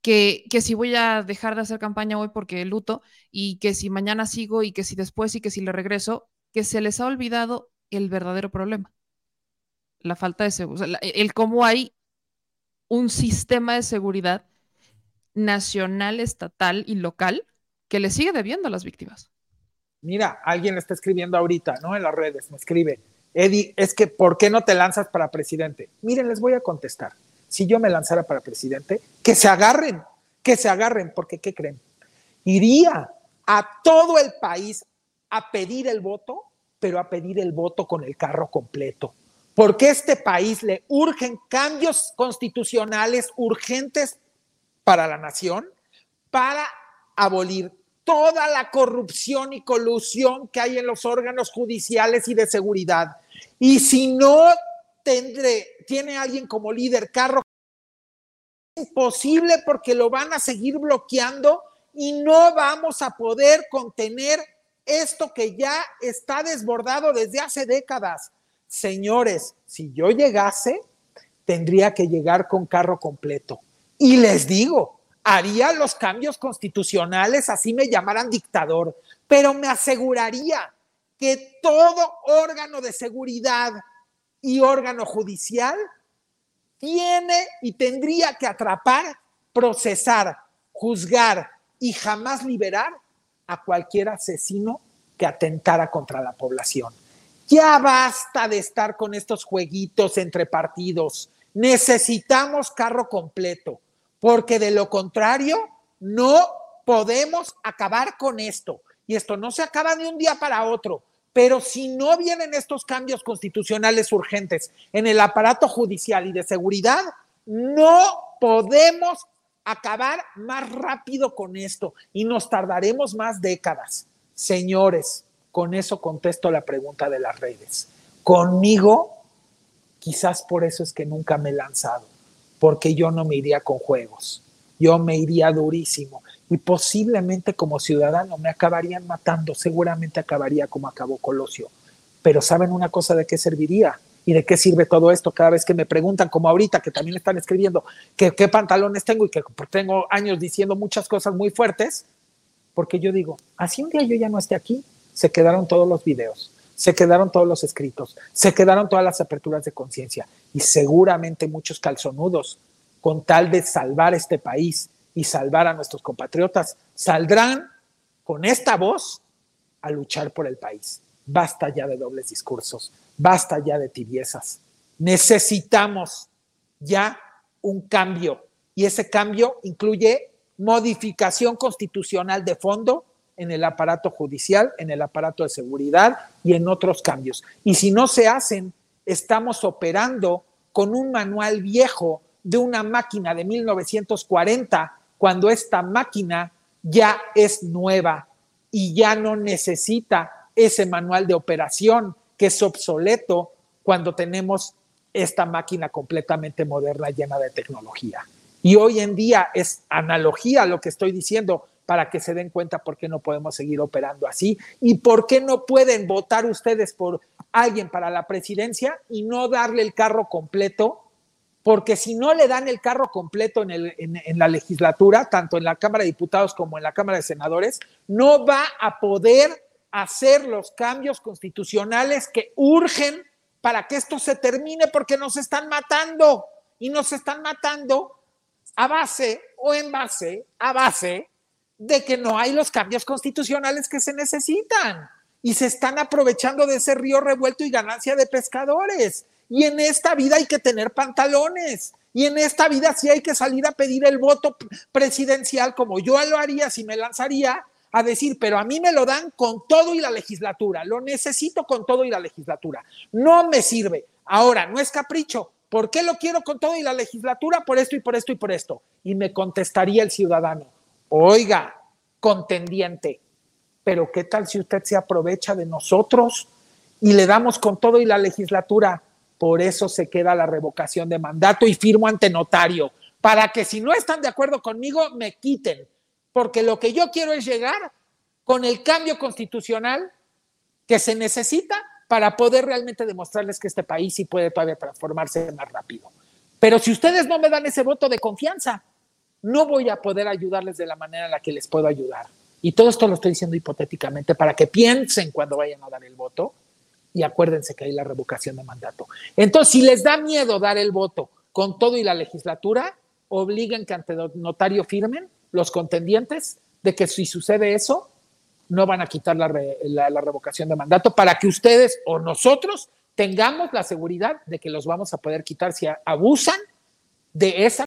que, que, si voy a dejar de hacer campaña hoy porque luto, y que si mañana sigo, y que si después, y que si le regreso, que se les ha olvidado el verdadero problema. La falta de seguridad, el cómo hay un sistema de seguridad nacional, estatal y local que le sigue debiendo a las víctimas. Mira, alguien está escribiendo ahorita, ¿no? En las redes, me escribe, Eddie, es que ¿por qué no te lanzas para presidente? Miren, les voy a contestar. Si yo me lanzara para presidente, que se agarren, que se agarren, porque ¿qué creen? Iría a todo el país a pedir el voto, pero a pedir el voto con el carro completo. Porque a este país le urgen cambios constitucionales urgentes para la nación, para abolir toda la corrupción y colusión que hay en los órganos judiciales y de seguridad. Y si no tendré, tiene alguien como líder carro, es imposible porque lo van a seguir bloqueando y no vamos a poder contener esto que ya está desbordado desde hace décadas. Señores, si yo llegase, tendría que llegar con carro completo. Y les digo, haría los cambios constitucionales, así me llamaran dictador, pero me aseguraría que todo órgano de seguridad y órgano judicial tiene y tendría que atrapar, procesar, juzgar y jamás liberar a cualquier asesino que atentara contra la población. Ya basta de estar con estos jueguitos entre partidos. Necesitamos carro completo, porque de lo contrario no podemos acabar con esto. Y esto no se acaba de un día para otro. Pero si no vienen estos cambios constitucionales urgentes en el aparato judicial y de seguridad, no podemos acabar más rápido con esto y nos tardaremos más décadas. Señores, con eso contesto la pregunta de las redes. Conmigo, quizás por eso es que nunca me he lanzado, porque yo no me iría con juegos, yo me iría durísimo y posiblemente como ciudadano me acabarían matando, seguramente acabaría como acabó Colosio. Pero ¿saben una cosa de qué serviría? ¿Y de qué sirve todo esto? Cada vez que me preguntan, como ahorita, que también están escribiendo, qué pantalones tengo y que tengo años diciendo muchas cosas muy fuertes, porque yo digo, así un día yo ya no esté aquí, se quedaron todos los videos, se quedaron todos los escritos, se quedaron todas las aperturas de conciencia y seguramente muchos calzonudos, con tal de salvar este país y salvar a nuestros compatriotas, saldrán con esta voz a luchar por el país. Basta ya de dobles discursos, basta ya de tibiezas. Necesitamos ya un cambio y ese cambio incluye modificación constitucional de fondo en el aparato judicial, en el aparato de seguridad y en otros cambios. Y si no se hacen, estamos operando con un manual viejo de una máquina de 1940, cuando esta máquina ya es nueva y ya no necesita ese manual de operación que es obsoleto cuando tenemos esta máquina completamente moderna llena de tecnología. Y hoy en día es analogía lo que estoy diciendo para que se den cuenta por qué no podemos seguir operando así y por qué no pueden votar ustedes por alguien para la presidencia y no darle el carro completo, porque si no le dan el carro completo en, en, la legislatura, tanto en la Cámara de Diputados como en la Cámara de Senadores, no va a poder hacer los cambios constitucionales que urgen para que esto se termine porque nos están matando y nos están matando a base o en base a base de que no hay los cambios constitucionales que se necesitan y se están aprovechando de ese río revuelto y ganancia de pescadores. Y en esta vida hay que tener pantalones. Y en esta vida sí hay que salir a pedir el voto presidencial, como yo lo haría si me lanzaría a decir, pero a mí me lo dan con todo y la legislatura, lo necesito con todo y la legislatura. No me sirve. Ahora, no es capricho, ¿Por qué lo quiero con todo y la legislatura? Por esto y por esto y por esto. Y me contestaría el ciudadano, oiga, contendiente, pero ¿qué tal si usted se aprovecha de nosotros y le damos con todo y la legislatura? Por eso se queda la revocación de mandato y firmo ante notario, para que si no están de acuerdo conmigo, me quiten, porque lo que yo quiero es llegar con el cambio constitucional que se necesita para poder realmente demostrarles que este país sí puede todavía transformarse más rápido. Pero si ustedes no me dan ese voto de confianza, no voy a poder ayudarles de la manera en la que les puedo ayudar. Y todo esto lo estoy diciendo hipotéticamente para que piensen cuando vayan a dar el voto y acuérdense que hay la revocación de mandato. Entonces, si les da miedo dar el voto con todo y la legislatura, obliguen que ante notario firmen los contendientes de que si sucede eso, no van a quitar la, revocación de mandato para que ustedes o nosotros tengamos la seguridad de que los vamos a poder quitar si abusan de esa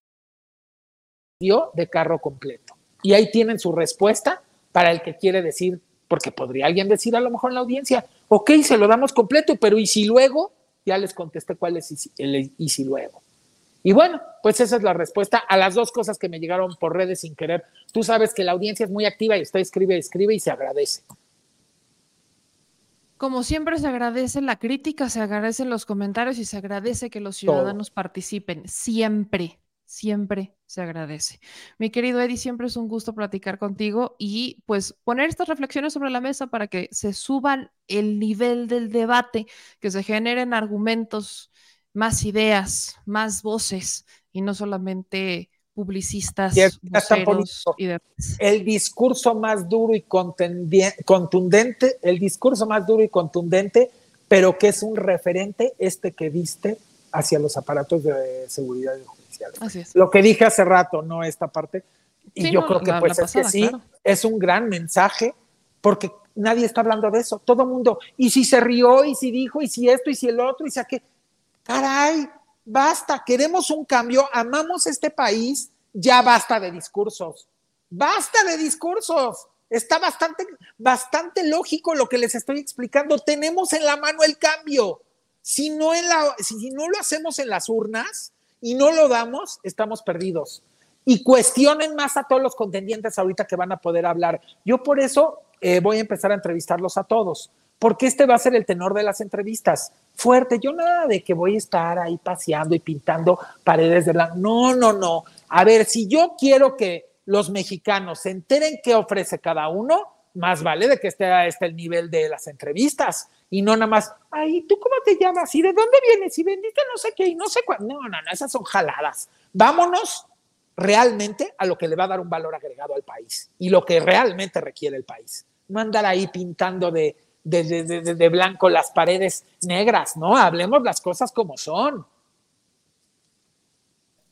de carro completo. Y ahí tienen su respuesta para el que quiere decir, porque podría alguien decir a lo mejor en la audiencia, ok, se lo damos completo, pero ¿y si luego? Ya les contesté cuál es el y si luego. Y bueno, pues esa es la respuesta a las dos cosas que me llegaron por redes sin querer. Tú sabes que la audiencia es muy activa y usted escribe, escribe y se agradece. Como siempre se agradece la crítica, se agradecen los comentarios y se agradece que los ciudadanos participen. Siempre, siempre se agradece. Mi querido Eddie, siempre es un gusto platicar contigo y pues poner estas reflexiones sobre la mesa para que se suban el nivel del debate, que se generen argumentos más ideas, más voces y no solamente publicistas, voceros y demás. El discurso más duro y contundente, el discurso más duro y contundente, pero que es un referente este que viste hacia los aparatos de seguridad Así es. Lo que dije hace rato, no esta parte. Y yo creo que pues es que sí, es un gran mensaje, porque nadie está hablando de eso. Todo el mundo, y si se rió, y si dijo, y si esto, y si el otro, y si aquello caray, basta, queremos un cambio, amamos este país, ya basta de discursos, basta de discursos. Está bastante, bastante lógico lo que les estoy explicando. Tenemos en la mano el cambio. Si no, en la, si no lo hacemos en las urnas y no lo damos, estamos perdidos. Y cuestionen más a todos los contendientes ahorita que van a poder hablar. Yo por eso eh, voy a empezar a entrevistarlos a todos porque este va a ser el tenor de las entrevistas. Fuerte, yo nada de que voy a estar ahí paseando y pintando paredes de blanco. No, no, no. A ver, si yo quiero que los mexicanos se enteren qué ofrece cada uno, más vale de que esté a este el nivel de las entrevistas y no nada más, ay, ¿tú cómo te llamas? ¿Y de dónde vienes? Y bendito no sé qué y no sé cuál. No, no, no, esas son jaladas. Vámonos realmente a lo que le va a dar un valor agregado al país y lo que realmente requiere el país. No andar ahí pintando de, de, blanco las paredes negras, ¿no? Hablemos las cosas como son.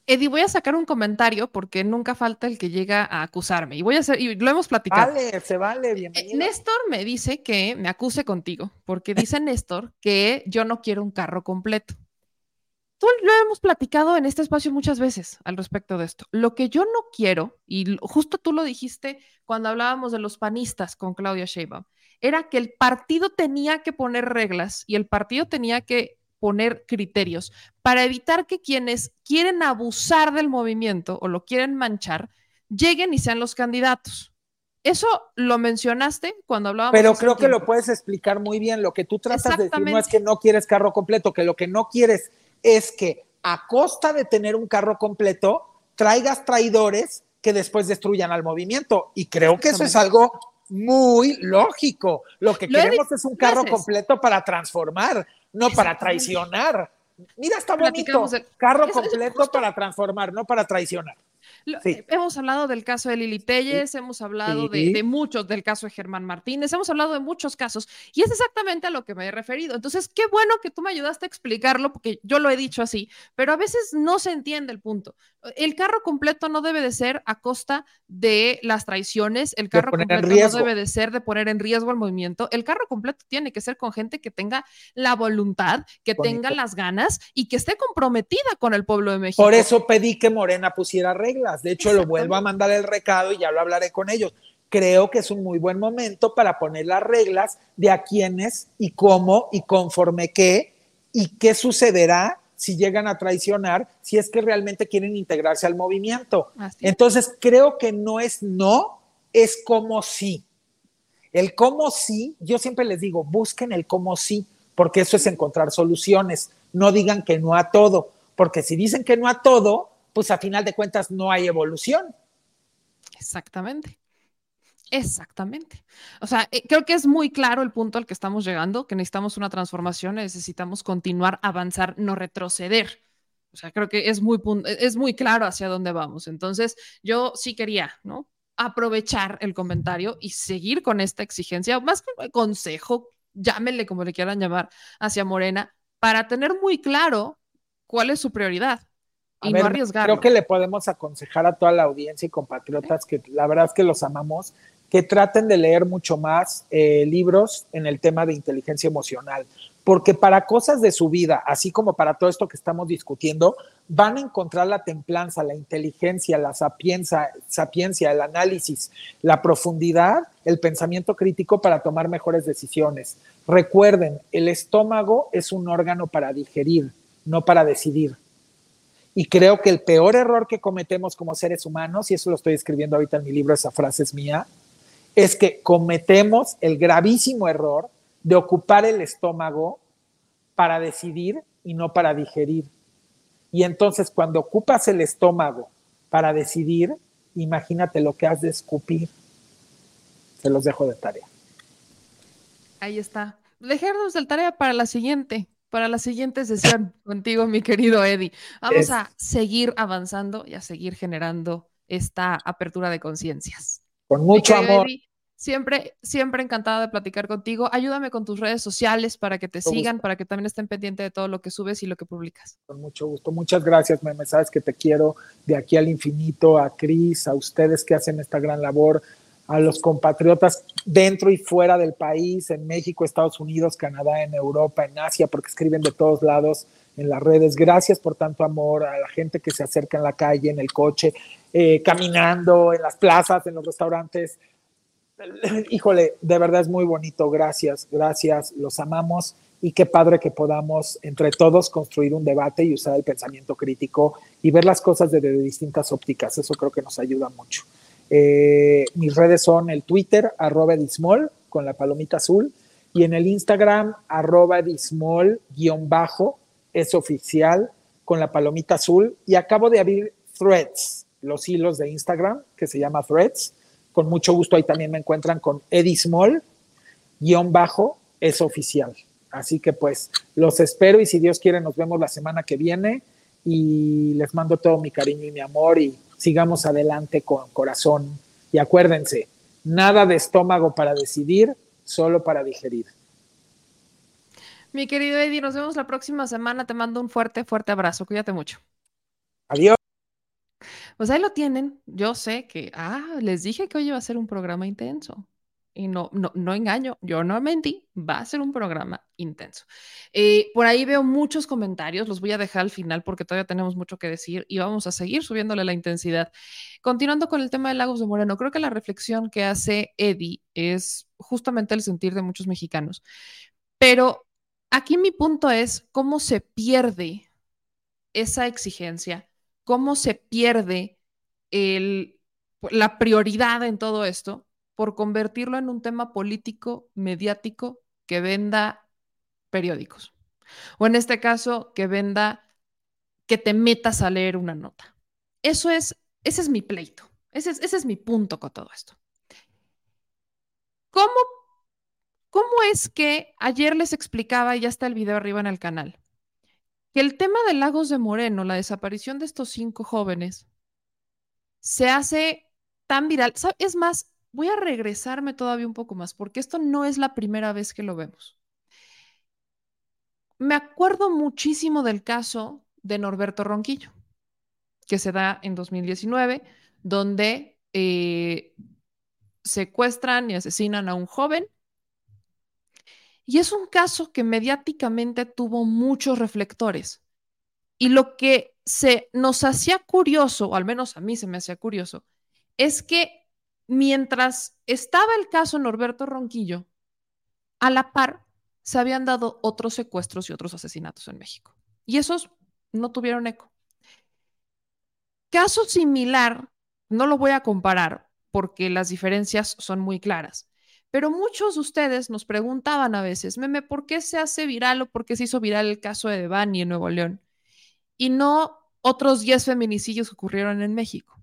Eddie, voy a sacar un comentario porque nunca falta el que llega a acusarme. Y voy a hacer, y lo hemos platicado. Vale, se vale, eh, bienvenido. Néstor me dice que me acuse contigo, porque dice Néstor que yo no quiero un carro completo. Tú lo hemos platicado en este espacio muchas veces al respecto de esto. Lo que yo no quiero, y justo tú lo dijiste cuando hablábamos de los panistas con Claudia Sheinbaum, era que el partido tenía que poner reglas y el partido tenía que poner criterios para evitar que quienes quieren abusar del movimiento o lo quieren manchar lleguen y sean los candidatos. Eso lo mencionaste cuando hablábamos. Pero creo que lo puedes explicar muy bien. Lo que tú tratas de decir no es que no quieres carro completo, que lo que no quieres es que a costa de tener un carro completo traigas traidores que después destruyan al movimiento. Y creo que eso es algo muy lógico. Lo que queremos es un carro completo para transformar, no para traicionar. Mira, está bonito. Carro completo para transformar, no para traicionar. Eh, hemos hablado del caso de Lili Telles, hemos hablado de, muchos, del caso de Germán Martínez, hemos hablado de muchos casos y es exactamente a lo que me he referido. Entonces, qué bueno que tú me ayudaste a explicarlo porque yo lo he dicho así, pero a veces no se entiende el punto. El carro completo no debe de ser a costa de las traiciones, el carro completo no debe de ser de poner en riesgo el movimiento, el carro completo tiene que ser con gente que tenga la voluntad, que tenga las ganas y que esté comprometida con el pueblo de México. Por eso pedí que Morena pusiera reglas. De hecho, lo vuelvo a mandar el recado y ya lo hablaré con ellos. Creo que es un muy buen momento para poner las reglas de a quiénes y cómo y conforme qué y qué sucederá si llegan a traicionar, si es que realmente quieren integrarse al movimiento. Entonces, creo que no es no, es como sí. El cómo sí, yo siempre les digo, busquen el cómo sí, porque eso es encontrar soluciones. No digan que no a todo, porque si dicen que no a todo, pues a final de cuentas no hay evolución. Exactamente. Exactamente. O sea, eh, creo que es muy claro el punto al que estamos llegando, que necesitamos una transformación, necesitamos continuar, avanzar, no retroceder. O sea, creo que es muy, es muy claro hacia dónde vamos. Entonces, yo sí quería, ¿no? Aprovechar el comentario y seguir con esta exigencia, más que consejo, llámenle como le quieran llamar, hacia Morena, para tener muy claro cuál es su prioridad y no Creo que le podemos aconsejar a toda la audiencia y compatriotas que la verdad es que los amamos, que traten de leer mucho más eh, libros en el tema de inteligencia emocional, porque para cosas de su vida, así como para todo esto que estamos discutiendo, van a encontrar la templanza, la inteligencia, la sapiencia, sapiencia, el análisis, la profundidad, el pensamiento crítico para tomar mejores decisiones. Recuerden, el estómago es un órgano para digerir, no para decidir Y creo que el peor error que cometemos como seres humanos, y eso lo estoy escribiendo ahorita en mi libro, esa frase es mía, es que cometemos el gravísimo error de ocupar el estómago para decidir y no para digerir. Y entonces cuando ocupas el estómago para decidir, imagínate lo que has de escupir. Se los dejo de tarea. Ahí está. Dejarnos de tarea para la siguiente para la siguiente sesión contigo, mi querido Eddie. Vamos a seguir avanzando y a seguir generando esta apertura de conciencias. Con mucho amor. siempre, siempre encantada de platicar contigo. Ayúdame con tus redes sociales para que te sigan, para que también estén pendientes de todo lo que subes y lo que publicas. Con mucho gusto. Muchas gracias, Meme. Sabes que te quiero de aquí al infinito, a Cris, a ustedes que hacen esta gran labor a los compatriotas dentro y fuera del país, en México, Estados Unidos, Canadá, en Europa, en Asia, porque escriben de todos lados en las redes. Gracias por tanto amor a la gente que se acerca en la calle, en el coche, eh, caminando, en las plazas, en los restaurantes. Híjole, de verdad es muy bonito. Gracias, gracias. Los amamos y qué padre que podamos entre todos construir un debate y usar el pensamiento crítico y ver las cosas desde distintas ópticas. Eso creo que nos ayuda mucho. Eh, mis redes son el Twitter, arroba edismol, con la palomita azul, y en el Instagram, arroba edismol, guion bajo, es oficial, con la palomita azul, y acabo de abrir Threads, los hilos de Instagram, que se llama Threads. Con mucho gusto ahí también me encuentran con edismol, guion bajo, es oficial. Así que pues los espero y si Dios quiere nos vemos la semana que viene y les mando todo mi cariño y mi amor y sigamos adelante con corazón. Y acuérdense, nada de estómago para decidir, solo para digerir. Mi querido Eddie, nos vemos la próxima semana. Te mando un fuerte, fuerte abrazo. Cuídate mucho. Adiós. Pues ahí lo tienen. Yo sé que, ah, les dije que hoy iba a ser un programa intenso y no, no, no engaño, yo no mentí, va a ser un programa intenso. Eh, por ahí veo muchos comentarios, los voy a dejar al final porque todavía tenemos mucho que decir y vamos a seguir subiéndole la intensidad. Continuando con el tema de Lagos de Moreno, creo que la reflexión que hace Eddie es justamente el sentir de muchos mexicanos. Pero aquí mi punto es cómo se pierde esa exigencia, cómo se pierde la prioridad en todo esto por convertirlo en un tema político, mediático, que venda periódicos. O en este caso, que venda, que te metas a leer una nota. Eso es, ese es mi pleito. Ese es, ese es mi punto con todo esto. ¿Cómo, ¿Cómo es que ayer les explicaba, y ya está el video arriba en el canal, que el tema de Lagos de Moreno, la desaparición de estos cinco jóvenes, se hace tan viral? Es más, voy a regresarme todavía un poco más, porque esto no es la primera vez que lo vemos. Me acuerdo muchísimo del caso de Norberto Ronquillo, que se da en 2019, donde eh, secuestran y asesinan a un joven. Y es un caso que mediáticamente tuvo muchos reflectores. Y lo que se nos hacía curioso, o al menos a mí se me hacía curioso, es que mientras estaba el caso Norberto Ronquillo, a la par se habían dado otros secuestros y otros asesinatos en México. Y esos no tuvieron eco. Caso similar, no lo voy a comparar porque las diferencias son muy claras, pero muchos de ustedes nos preguntaban a veces, meme, ¿por qué se hace viral o por qué se hizo viral el caso de Devani en Nuevo León? Y no otros 10 feminicidios que ocurrieron en México.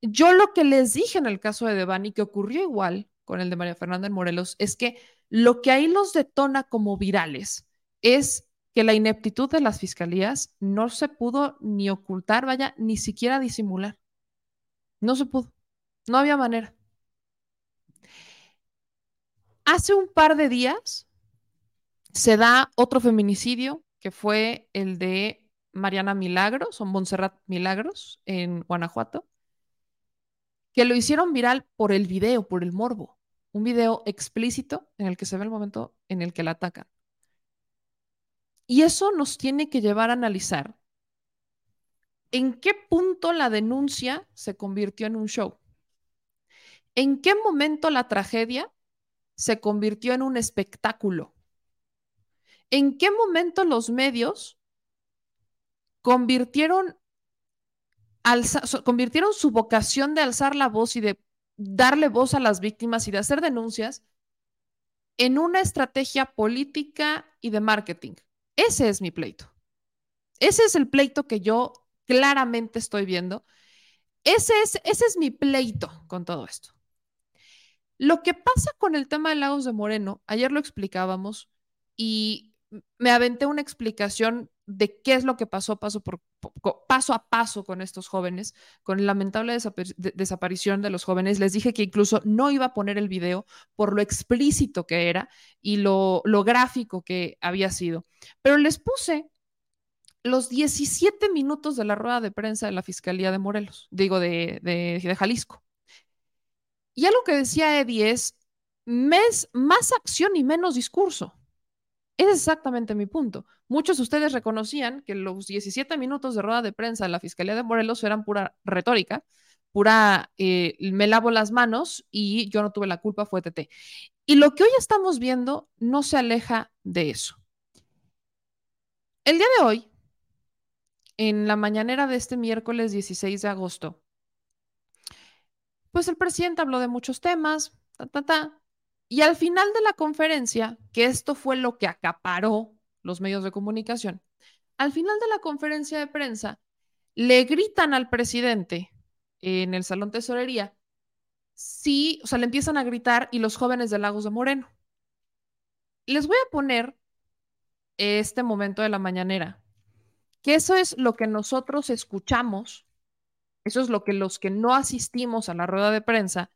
Yo lo que les dije en el caso de Devani, que ocurrió igual con el de María Fernanda en Morelos, es que lo que ahí los detona como virales es que la ineptitud de las fiscalías no se pudo ni ocultar, vaya, ni siquiera disimular. No se pudo. No había manera. Hace un par de días se da otro feminicidio, que fue el de Mariana Milagros o Montserrat Milagros en Guanajuato que lo hicieron viral por el video, por el morbo. Un video explícito en el que se ve el momento en el que la atacan. Y eso nos tiene que llevar a analizar en qué punto la denuncia se convirtió en un show. ¿En qué momento la tragedia se convirtió en un espectáculo? ¿En qué momento los medios convirtieron, su vocación de alzar la voz y de darle voz a las víctimas y de hacer denuncias en una estrategia política y de marketing. Ese es mi pleito. Ese es el pleito que yo claramente estoy viendo. Ese es, ese es mi pleito con todo esto. Lo que pasa con el tema de Lagos de Moreno, ayer lo explicábamos y me aventé una explicación de qué es lo que pasó paso, por, paso a paso con estos jóvenes, con la lamentable desaparición de los jóvenes. Les dije que incluso no iba a poner el video por lo explícito que era y lo, gráfico que había sido, pero les puse los 17 minutos de la rueda de prensa de la Fiscalía de Morelos, digo, de, de, Jalisco. Y algo que decía Eddie es, más acción y menos discurso. Es exactamente mi punto. Muchos de ustedes reconocían que los 17 minutos de rueda de prensa de la Fiscalía de Morelos eran pura retórica, pura eh, me lavo las manos y yo no tuve la culpa, fue TT. Y lo que hoy estamos viendo no se aleja de eso. El día de hoy, en la mañanera de este miércoles 16 de agosto, pues el presidente habló de muchos temas, ta, ta, ta, y al final de la conferencia, que esto fue lo que acaparó los medios de comunicación, al final de la conferencia de prensa, le gritan al presidente en el salón tesorería, sí, o sea, le empiezan a gritar y los jóvenes de Lagos de Moreno. Les voy a poner este momento de la mañanera que eso es lo que nosotros escuchamos, eso es lo que los que no asistimos a la rueda de prensa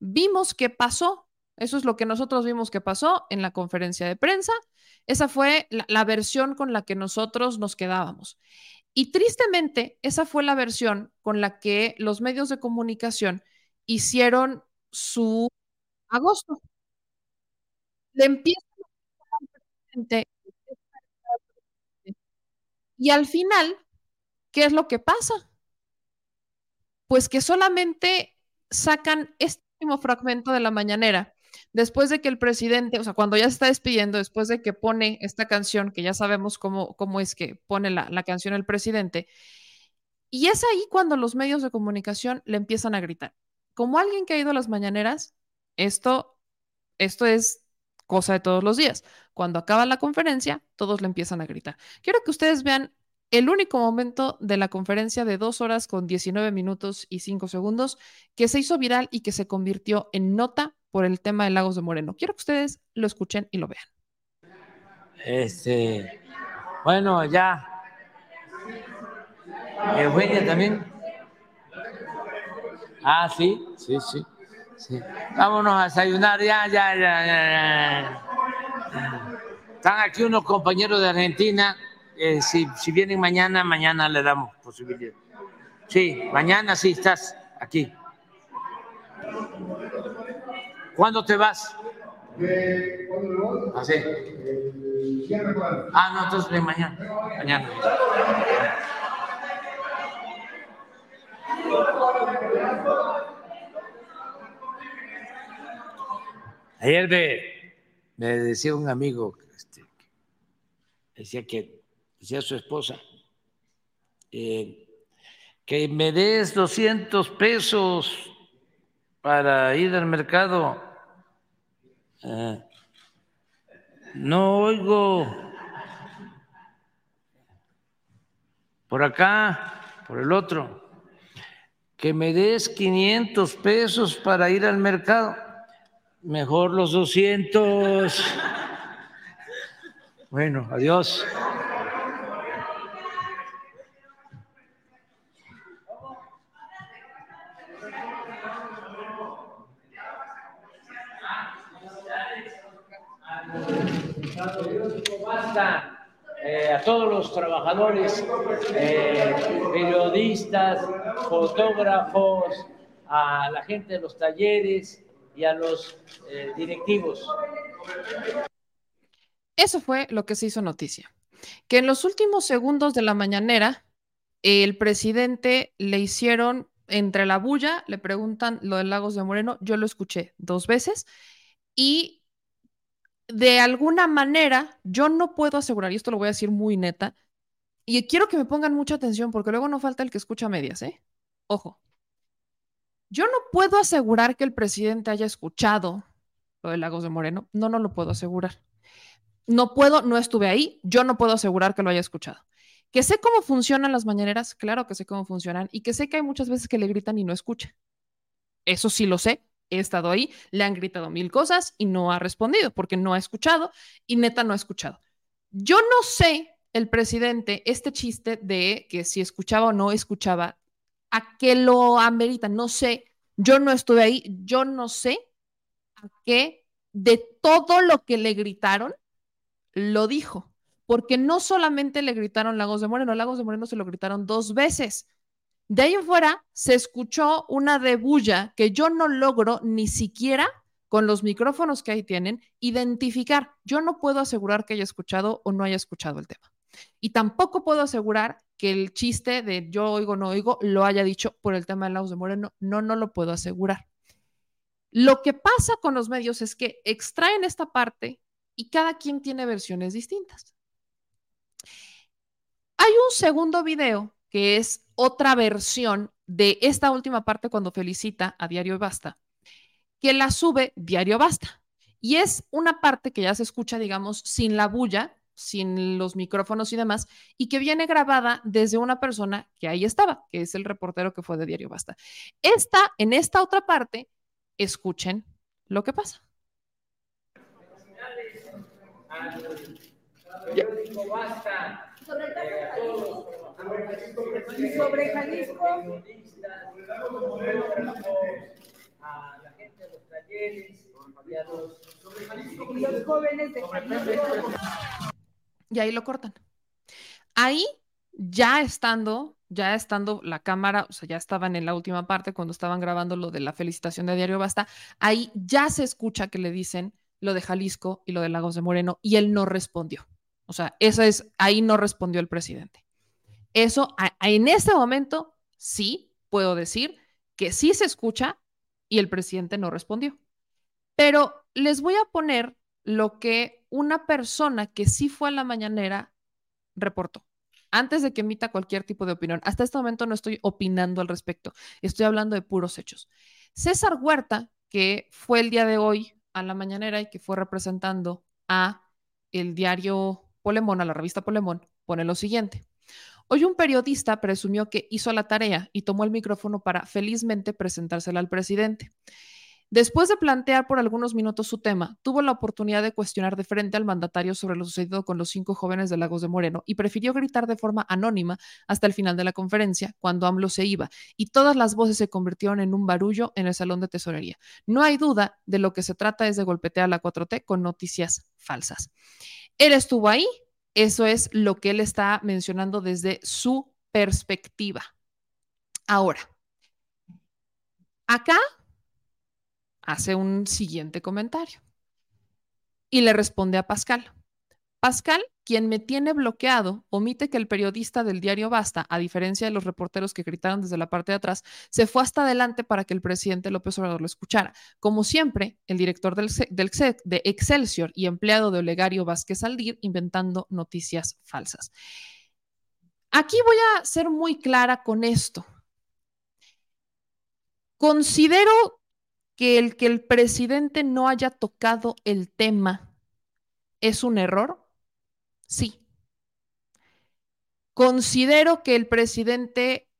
vimos que pasó, eso es lo que nosotros vimos que pasó en la conferencia de prensa, esa fue la, versión con la que nosotros nos quedábamos. Y tristemente, esa fue la versión con la que los medios de comunicación hicieron su agosto. Le empiezan y al final, ¿qué es lo que pasa? Pues que solamente sacan este último fragmento de la mañanera, después de que el presidente, o sea, cuando ya se está despidiendo, después de que pone esta canción, que ya sabemos cómo, cómo es que pone la, la canción el presidente, y es ahí cuando los medios de comunicación le empiezan a gritar. Como alguien que ha ido a las mañaneras, esto, esto es cosa de todos los días. Cuando acaba la conferencia, todos le empiezan a gritar. Quiero que ustedes vean el único momento de la conferencia de dos horas con 19 minutos y 5 segundos que se hizo viral y que se convirtió en nota por el tema de Lagos de Moreno. Quiero que ustedes lo escuchen y lo vean. Este, bueno, ya. Eugenia también. Ah, sí, sí, sí. Vámonos a desayunar, ya, ya, ya, ya. Están aquí unos compañeros de Argentina. Eh, si, si vienen mañana, mañana le damos posibilidad. Sí, mañana sí estás aquí. ¿Cuándo te vas? ¿Ah, sí? Ah, no, entonces ven mañana. Mañana. Ayer me, decía un amigo, este, decía que, decía su esposa, eh, que me des 200 pesos para ir al mercado. Eh, no oigo por acá, por el otro, que me des 500 pesos para ir al mercado. Mejor los 200. Bueno, adiós. Eh, a todos los trabajadores, eh, periodistas, fotógrafos, a la gente de los talleres, y a los eh, directivos. Eso fue lo que se hizo noticia. Que en los últimos segundos de la mañanera, el presidente le hicieron entre la bulla, le preguntan lo de Lagos de Moreno, yo lo escuché dos veces y de alguna manera, yo no puedo asegurar, y esto lo voy a decir muy neta, Y quiero que me pongan mucha atención porque luego no falta el que escucha medias, ¿eh? Ojo. Yo no puedo asegurar que el presidente haya escuchado lo de Lagos de Moreno. No, no lo puedo asegurar. No puedo, no estuve ahí. Yo no puedo asegurar que lo haya escuchado. Que sé cómo funcionan las mañaneras, claro que sé cómo funcionan. Y que sé que hay muchas veces que le gritan y no escucha. Eso sí lo sé. He estado ahí, le han gritado mil cosas y no ha respondido porque no ha escuchado y neta no ha escuchado. Yo no sé el presidente este chiste de que si escuchaba o no escuchaba, a qué lo amerita, no sé, yo no estuve ahí, yo no sé a qué de todo lo que le gritaron lo dijo, porque no solamente le gritaron Lagos de Moreno, Lagos de Moreno se lo gritaron dos veces. De ahí en fuera se escuchó una debulla que yo no logro ni siquiera con los micrófonos que ahí tienen identificar. Yo no puedo asegurar que haya escuchado o no haya escuchado el tema. Y tampoco puedo asegurar que el chiste de yo oigo, no oigo, lo haya dicho por el tema de Lagos de Moreno. No, no lo puedo asegurar. Lo que pasa con los medios es que extraen esta parte y cada quien tiene versiones distintas. Hay un segundo video que es otra versión de esta última parte cuando felicita a Diario Basta, que la sube Diario Basta. Y es una parte que ya se escucha, digamos, sin la bulla, sin los micrófonos y demás, y que viene grabada desde una persona que ahí estaba, que es el reportero que fue de Diario Basta. Esta, en esta otra parte, escuchen lo que pasa. Sobre Jalisco. Y los, y los jóvenes de Jalisco. Y ahí lo cortan. Ahí, ya estando, ya estando la cámara, o sea, ya estaban en la última parte cuando estaban grabando lo de la felicitación de Diario Basta, ahí ya se escucha que le dicen lo de Jalisco y lo de Lagos de Moreno y él no respondió. O sea, eso es, ahí no respondió el presidente. Eso, en este momento, sí puedo decir que sí se escucha y el presidente no respondió. Pero les voy a poner lo que una persona que sí fue a la mañanera reportó. Antes de que emita cualquier tipo de opinión. Hasta este momento no estoy opinando al respecto. Estoy hablando de puros hechos. César Huerta, que fue el día de hoy a la mañanera y que fue representando a el diario Polemón, a la revista Polemón, pone lo siguiente. Hoy un periodista presumió que hizo la tarea y tomó el micrófono para felizmente presentársela al presidente. Después de plantear por algunos minutos su tema, tuvo la oportunidad de cuestionar de frente al mandatario sobre lo sucedido con los cinco jóvenes de Lagos de Moreno y prefirió gritar de forma anónima hasta el final de la conferencia, cuando AMLO se iba, y todas las voces se convirtieron en un barullo en el salón de tesorería. No hay duda de lo que se trata es de golpetear a la 4T con noticias falsas. Él estuvo ahí, eso es lo que él está mencionando desde su perspectiva. Ahora, acá hace un siguiente comentario y le responde a Pascal. Pascal, quien me tiene bloqueado, omite que el periodista del diario Basta, a diferencia de los reporteros que gritaron desde la parte de atrás, se fue hasta adelante para que el presidente López Obrador lo escuchara. Como siempre, el director del, del de Excelsior y empleado de Olegario Vázquez Aldir inventando noticias falsas. Aquí voy a ser muy clara con esto. Considero que el que el presidente no haya tocado el tema es un error? Sí. Considero que el presidente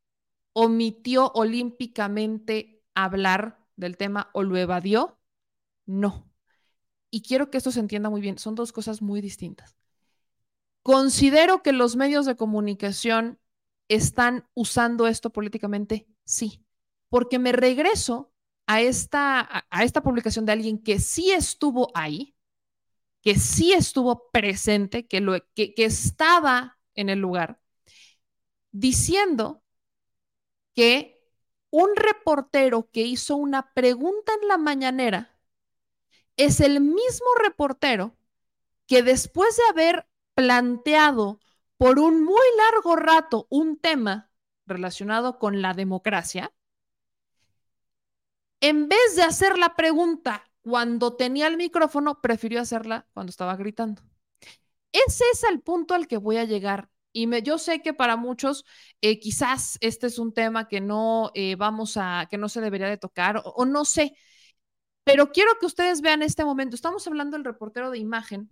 omitió olímpicamente hablar del tema o lo evadió. No. Y quiero que esto se entienda muy bien. Son dos cosas muy distintas. Considero que los medios de comunicación están usando esto políticamente. Sí. Porque me regreso a esta, a esta publicación de alguien que sí estuvo ahí, que sí estuvo presente, que, estaba en el lugar, diciendo que un reportero que hizo una pregunta en la mañanera es el mismo reportero que después de haber planteado por un muy largo rato un tema relacionado con la democracia, en vez de hacer la pregunta cuando tenía el micrófono, prefirió hacerla cuando estaba gritando. Ese es el punto al que voy a llegar Y me, yo sé que para muchos eh, quizás este es un tema que no eh, vamos a, que no se debería de tocar o, no sé, pero quiero que ustedes vean este momento. Estamos hablando del reportero de imagen,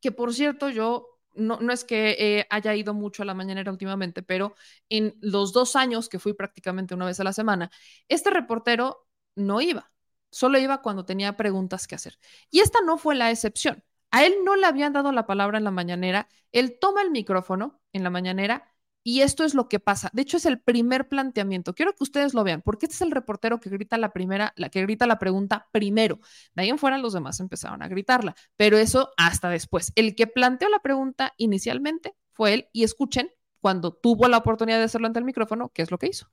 que por cierto yo no, no, es que eh, haya ido mucho a la mañanera últimamente, pero en los dos años que fui prácticamente una vez a la semana, este reportero no iba, solo iba cuando tenía preguntas que hacer. Y esta no fue la excepción. A él no le habían dado la palabra en la mañanera, él toma el micrófono en la mañanera y esto es lo que pasa. De hecho, es el primer planteamiento. Quiero que ustedes lo vean, porque este es el reportero que grita la primera, la que grita la pregunta primero. De ahí en fuera los demás empezaron a gritarla, pero eso hasta después. El que planteó la pregunta inicialmente fue él y escuchen cuando tuvo la oportunidad de hacerlo ante el micrófono, qué es lo que hizo.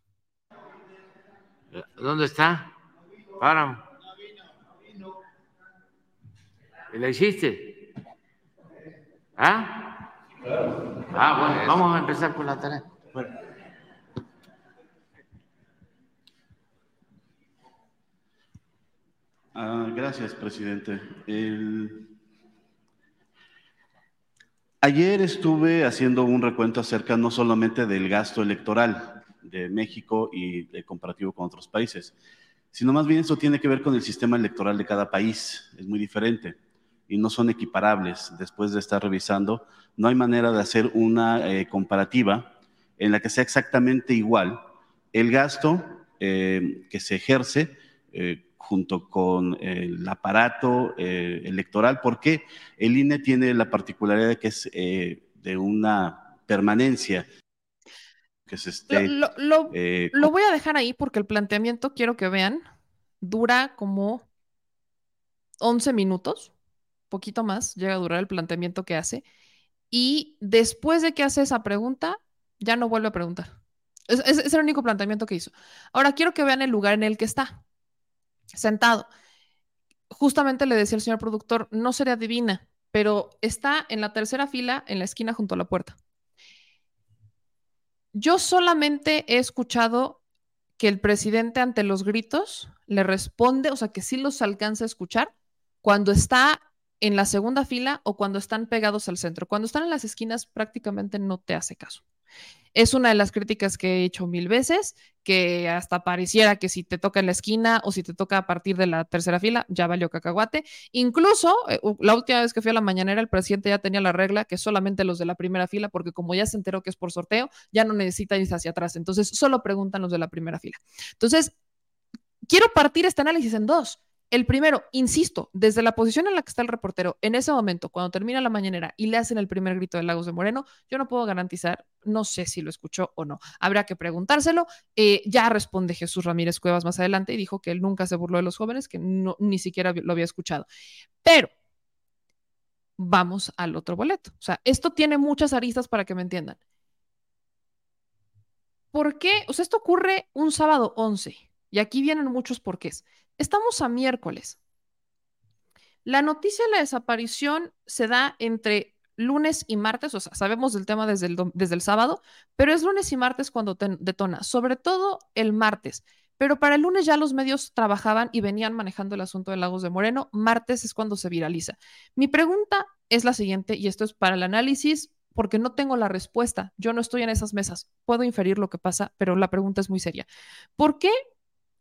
¿Dónde está? Páramo. ¿La hiciste? ¿Ah? Ah, bueno, vamos a empezar con la tarea. Bueno. Ah, gracias, presidente. El... Ayer estuve haciendo un recuento acerca no solamente del gasto electoral de México y el comparativo con otros países, sino más bien eso tiene que ver con el sistema electoral de cada país. Es muy diferente y no son equiparables. Después de estar revisando, no hay manera de hacer una eh, comparativa en la que sea exactamente igual el gasto eh, que se ejerce eh, junto con el aparato electoral, porque el INE tiene la particularidad de que es de una permanencia que se esté... Lo, lo, lo voy a dejar ahí porque el planteamiento, quiero que vean, dura como 11 minutos, poquito más, llega a durar el planteamiento que hace, y después de que hace esa pregunta, ya no vuelve a preguntar. Es, es, es, el único planteamiento que hizo. Ahora quiero que vean el lugar en el que está, sentado. Justamente le decía el señor productor, no sería divina, pero está en la tercera fila, en la esquina junto a la puerta. Yo solamente he escuchado que el presidente ante los gritos le responde, o sea, que sí los alcanza a escuchar cuando está en la segunda fila o cuando están pegados al centro. Cuando están en las esquinas prácticamente no te hace caso. Es una de las críticas que he hecho mil veces, que hasta pareciera que si te toca en la esquina o si te toca a partir de la tercera fila, ya valió cacahuate. Incluso eh, la última vez que fui a la mañanera, el presidente ya tenía la regla que solamente los de la primera fila, porque como ya se enteró que es por sorteo, ya no necesita irse hacia atrás. Entonces, solo preguntan los de la primera fila. Entonces, quiero partir este análisis en dos. El primero, insisto, desde la posición en la que está el reportero, en ese momento, cuando termina la mañanera y le hacen el primer grito de Lagos de Moreno, yo no puedo garantizar, no sé si lo escuchó o no. Habrá que preguntárselo. Eh, ya responde Jesús Ramírez Cuevas más adelante y dijo que él nunca se burló de los jóvenes, que ni siquiera lo había escuchado. Pero vamos al otro boleto. O sea, esto tiene muchas aristas para que me entiendan. ¿Por qué? O sea, esto ocurre un sábado 11 y aquí vienen muchos porqués. Estamos a miércoles. La noticia de la desaparición se da entre lunes y martes, o sea, sabemos del tema desde el, desde el sábado, pero es lunes y martes cuando detona, sobre todo el martes. Pero para el lunes ya los medios trabajaban y venían manejando el asunto de Lagos de Moreno. Martes es cuando se viraliza. Mi pregunta es la siguiente, y esto es para el análisis, porque no tengo la respuesta. Yo no estoy en esas mesas. Puedo inferir lo que pasa, pero la pregunta es muy seria. ¿Por qué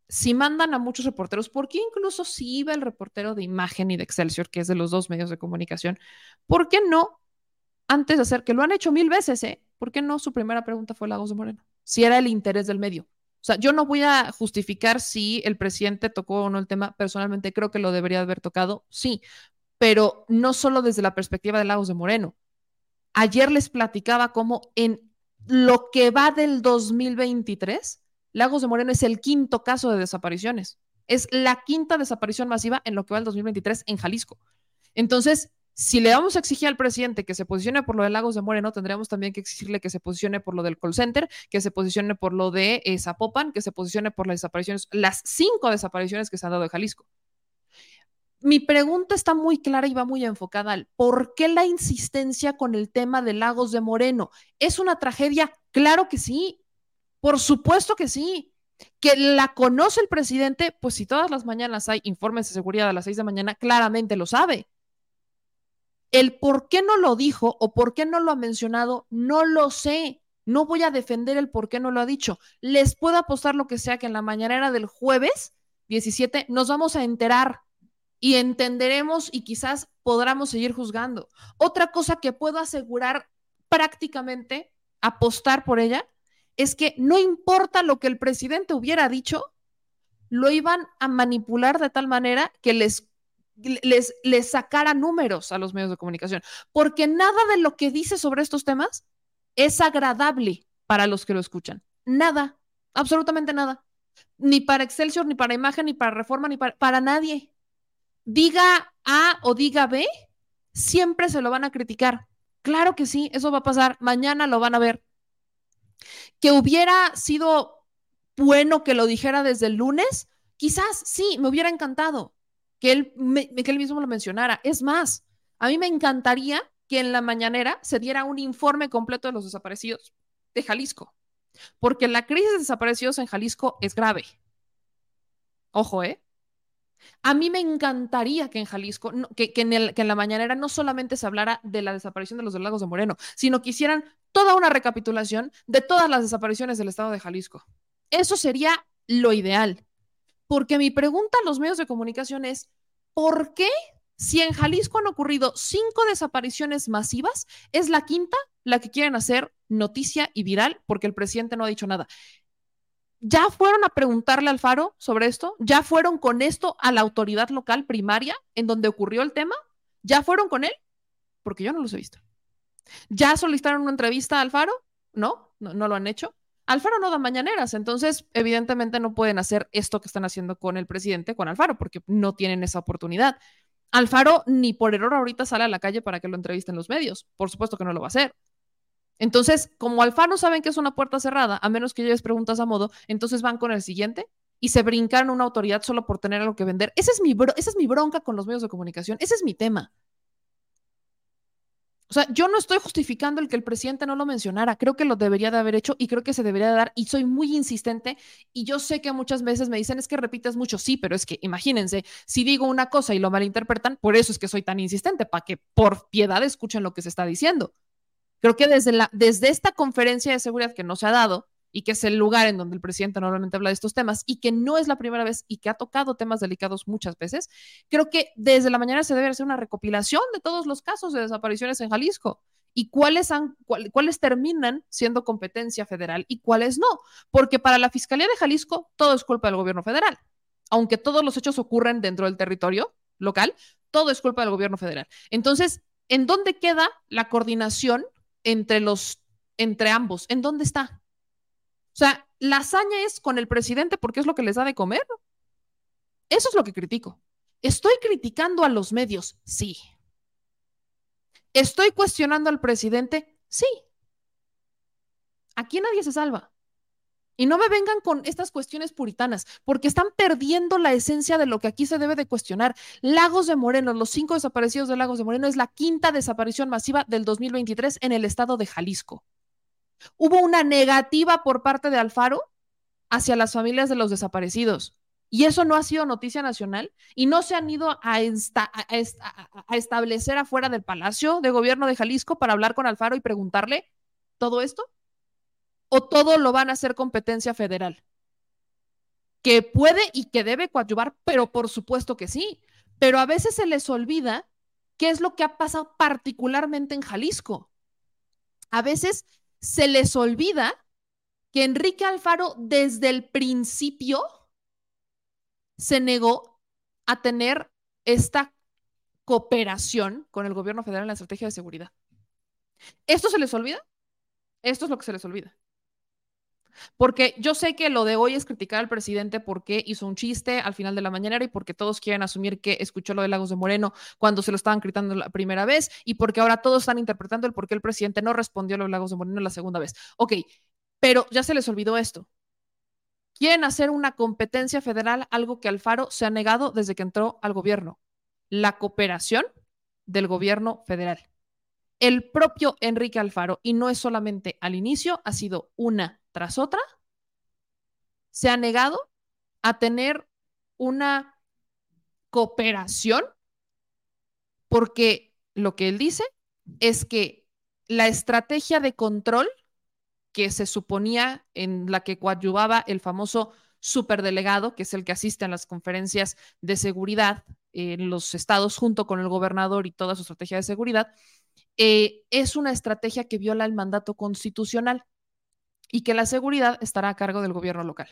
si mandan a muchos reporteros, ¿por qué incluso si iba el reportero de imagen y de Excelsior, que es de los dos medios de comunicación, ¿por qué no, antes de hacer, que lo han hecho mil veces, ¿eh? ¿Por qué no su primera pregunta fue Lagos de Moreno? Si era el interés del medio. O sea, yo no voy a justificar si el presidente tocó o no el tema, personalmente creo que lo debería haber tocado, sí, pero no solo desde la perspectiva de Lagos de Moreno. Ayer les platicaba cómo en lo que va del 2023, Lagos de Moreno es el quinto caso de desapariciones. Es la quinta desaparición masiva en lo que va el 2023 en Jalisco. Entonces, si le vamos a exigir al presidente que se posicione por lo de Lagos de Moreno, tendríamos también que exigirle que se posicione por lo del call center, que se posicione por lo de eh, Zapopan, que se posicione por las desapariciones, las cinco desapariciones que se han dado de Jalisco. Mi pregunta está muy clara y va muy enfocada al por qué la insistencia con el tema de Lagos de Moreno. ¿Es una tragedia? Claro que sí, por supuesto que sí. Que la conoce el presidente, pues si todas las mañanas hay informes de seguridad a las seis de la mañana, claramente lo sabe. El por qué no lo dijo o por qué no lo ha mencionado, no lo sé. No voy a defender el por qué no lo ha dicho. Les puedo apostar lo que sea que en la mañanera del jueves 17 nos vamos a enterar y entenderemos y quizás podamos seguir juzgando. Otra cosa que puedo asegurar prácticamente, apostar por ella, es que no importa lo que el presidente hubiera dicho, lo iban a manipular de tal manera que les, les, les sacara números a los medios de comunicación, porque nada de lo que dice sobre estos temas es agradable para los que lo escuchan. Nada, absolutamente nada. Ni para Excelsior, ni para Imagen, ni para Reforma, ni para, para nadie. Diga A o diga B, siempre se lo van a criticar. Claro que sí, eso va a pasar. Mañana lo van a ver. Que hubiera sido bueno que lo dijera desde el lunes, quizás sí, me hubiera encantado que él, que él mismo lo mencionara. Es más, a mí me encantaría que en la mañanera se diera un informe completo de los desaparecidos de Jalisco, porque la crisis de desaparecidos en Jalisco es grave. Ojo, ¿eh? A mí me encantaría que en Jalisco, que, en la mañanera no solamente se hablara de la desaparición de los lagos de Moreno, sino que hicieran toda una recapitulación de todas las desapariciones del estado de Jalisco. Eso sería lo ideal. Porque mi pregunta a los medios de comunicación es, ¿por qué si en Jalisco han ocurrido cinco desapariciones masivas, es la quinta la que quieren hacer noticia y viral porque el presidente no ha dicho nada. ¿Ya fueron a preguntarle al Faro sobre esto? ¿Ya fueron con esto a la autoridad local primaria en donde ocurrió el tema? ¿Ya fueron con él? Porque yo no los he visto. ¿Ya solicitaron una entrevista al Faro? No, no, no lo han hecho. Alfaro no da mañaneras, entonces evidentemente no pueden hacer esto que están haciendo con el presidente, con Alfaro, porque no tienen esa oportunidad. Alfaro ni por error ahorita sale a la calle para que lo entrevisten los medios. Por supuesto que no lo va a hacer. Entonces, como Alfaro saben que es una puerta cerrada, a menos que lleves preguntas a modo, entonces van con el siguiente y se brincan una autoridad solo por tener algo que vender. Esa es mi, esa es mi bronca con los medios de comunicación. Ese es mi tema. O sea, yo no estoy justificando el que el presidente no lo mencionara, creo que lo debería de haber hecho y creo que se debería de dar y soy muy insistente y yo sé que muchas veces me dicen es que repites mucho, sí, pero es que imagínense, si digo una cosa y lo malinterpretan, por eso es que soy tan insistente, para que por piedad escuchen lo que se está diciendo. Creo que desde, la, desde esta conferencia de seguridad que no se ha dado, y que es el lugar en donde el presidente normalmente habla de estos temas y que no es la primera vez y que ha tocado temas delicados muchas veces, creo que desde la mañana se debe hacer una recopilación de todos los casos de desapariciones en Jalisco y cuáles, han, cuáles terminan siendo competencia federal y cuáles no, porque para la Fiscalía de Jalisco todo es culpa del gobierno federal, aunque todos los hechos ocurren dentro del territorio local, todo es culpa del gobierno federal. Entonces, ¿en dónde queda la coordinación entre los entre ambos? ¿En dónde está? O sea, la hazaña es con el presidente porque es lo que les da de comer. Eso es lo que critico. ¿Estoy criticando a los medios? Sí. ¿Estoy cuestionando al presidente? Sí. Aquí nadie se salva. Y no me vengan con estas cuestiones puritanas, porque están perdiendo la esencia de lo que aquí se debe de cuestionar. Lagos de Moreno, los cinco desaparecidos de Lagos de Moreno, es la quinta desaparición masiva del 2023 en el estado de Jalisco. Hubo una negativa por parte de Alfaro hacia las familias de los desaparecidos. Y eso no ha sido noticia nacional y no se han ido a, establecer afuera del Palacio de Gobierno de Jalisco para hablar con Alfaro y preguntarle todo esto. ¿O todo lo van a hacer competencia federal? Que puede y que debe coadyuvar, pero por supuesto que sí. Pero a veces se les olvida qué es lo que ha pasado particularmente en Jalisco. A veces se les olvida que Enrique Alfaro desde el principio se negó a tener esta cooperación con el gobierno federal en la estrategia de seguridad. ¿Esto se les olvida? Esto es lo que se les olvida. Porque yo sé que lo de hoy es criticar al presidente porque hizo un chiste al final de la mañanera y porque todos quieren asumir que escuchó lo de Lagos de Moreno cuando se lo estaban gritando la primera vez y porque ahora todos están interpretando el por qué el presidente no respondió a lo de Lagos de Moreno la segunda vez. Ok, pero ya se les olvidó esto. Quieren hacer una competencia federal, algo que Alfaro se ha negado desde que entró al gobierno. La cooperación del gobierno federal. El propio Enrique Alfaro, y no es solamente al inicio, ha sido una tras otra, se ha negado a tener una cooperación porque lo que él dice es que la estrategia de control que se suponía en la que coadyuvaba el famoso superdelegado, que es el que asiste a las conferencias de seguridad en los estados junto con el gobernador y toda su estrategia de seguridad, eh, es una estrategia que viola el mandato constitucional y que la seguridad estará a cargo del gobierno local.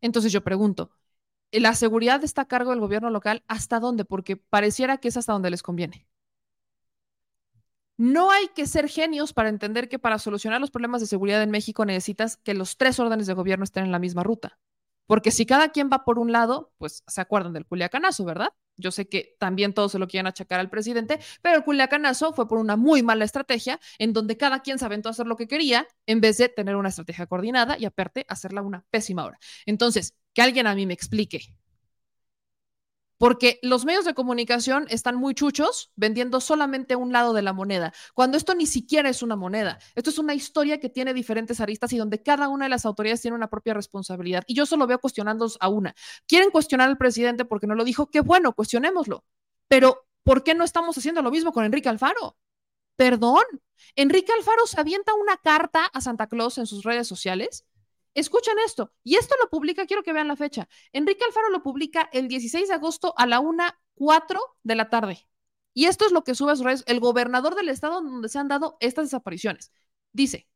Entonces yo pregunto, ¿la seguridad está a cargo del gobierno local hasta dónde? Porque pareciera que es hasta donde les conviene. No hay que ser genios para entender que para solucionar los problemas de seguridad en México necesitas que los tres órdenes de gobierno estén en la misma ruta. Porque si cada quien va por un lado, pues se acuerdan del culiacanazo, ¿verdad? Yo sé que también todos se lo quieren achacar al presidente, pero el culiacanazo fue por una muy mala estrategia en donde cada quien se aventó a hacer lo que quería en vez de tener una estrategia coordinada y aparte hacerla una pésima hora. Entonces, que alguien a mí me explique porque los medios de comunicación están muy chuchos vendiendo solamente un lado de la moneda, cuando esto ni siquiera es una moneda. Esto es una historia que tiene diferentes aristas y donde cada una de las autoridades tiene una propia responsabilidad. Y yo solo veo cuestionando a una. Quieren cuestionar al presidente porque no lo dijo, qué bueno, cuestionémoslo. Pero, ¿por qué no estamos haciendo lo mismo con Enrique Alfaro? Perdón, Enrique Alfaro se avienta una carta a Santa Claus en sus redes sociales Escuchen esto, y esto lo publica, quiero que vean la fecha. Enrique Alfaro lo publica el 16 de agosto a la 1.04 de la tarde. Y esto es lo que sube a sus redes el gobernador del estado donde se han dado estas desapariciones. Dice,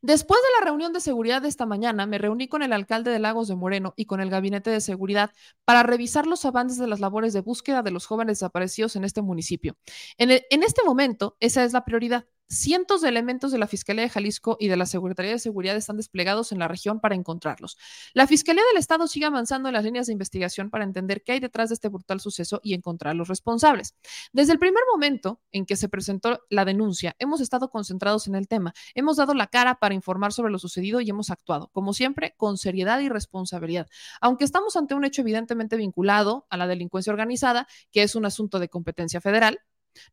Después de la reunión de seguridad de esta mañana, me reuní con el alcalde de Lagos de Moreno y con el gabinete de seguridad para revisar los avances de las labores de búsqueda de los jóvenes desaparecidos en este municipio. En, en este momento, esa es la prioridad. Cientos de elementos de la Fiscalía de Jalisco y de la Secretaría de Seguridad están desplegados en la región para encontrarlos. La Fiscalía del Estado sigue avanzando en las líneas de investigación para entender qué hay detrás de este brutal suceso y encontrar a los responsables. Desde el primer momento en que se presentó la denuncia, hemos estado concentrados en el tema, hemos dado la cara para informar sobre lo sucedido y hemos actuado, como siempre, con seriedad y responsabilidad. Aunque estamos ante un hecho evidentemente vinculado a la delincuencia organizada, que es un asunto de competencia federal,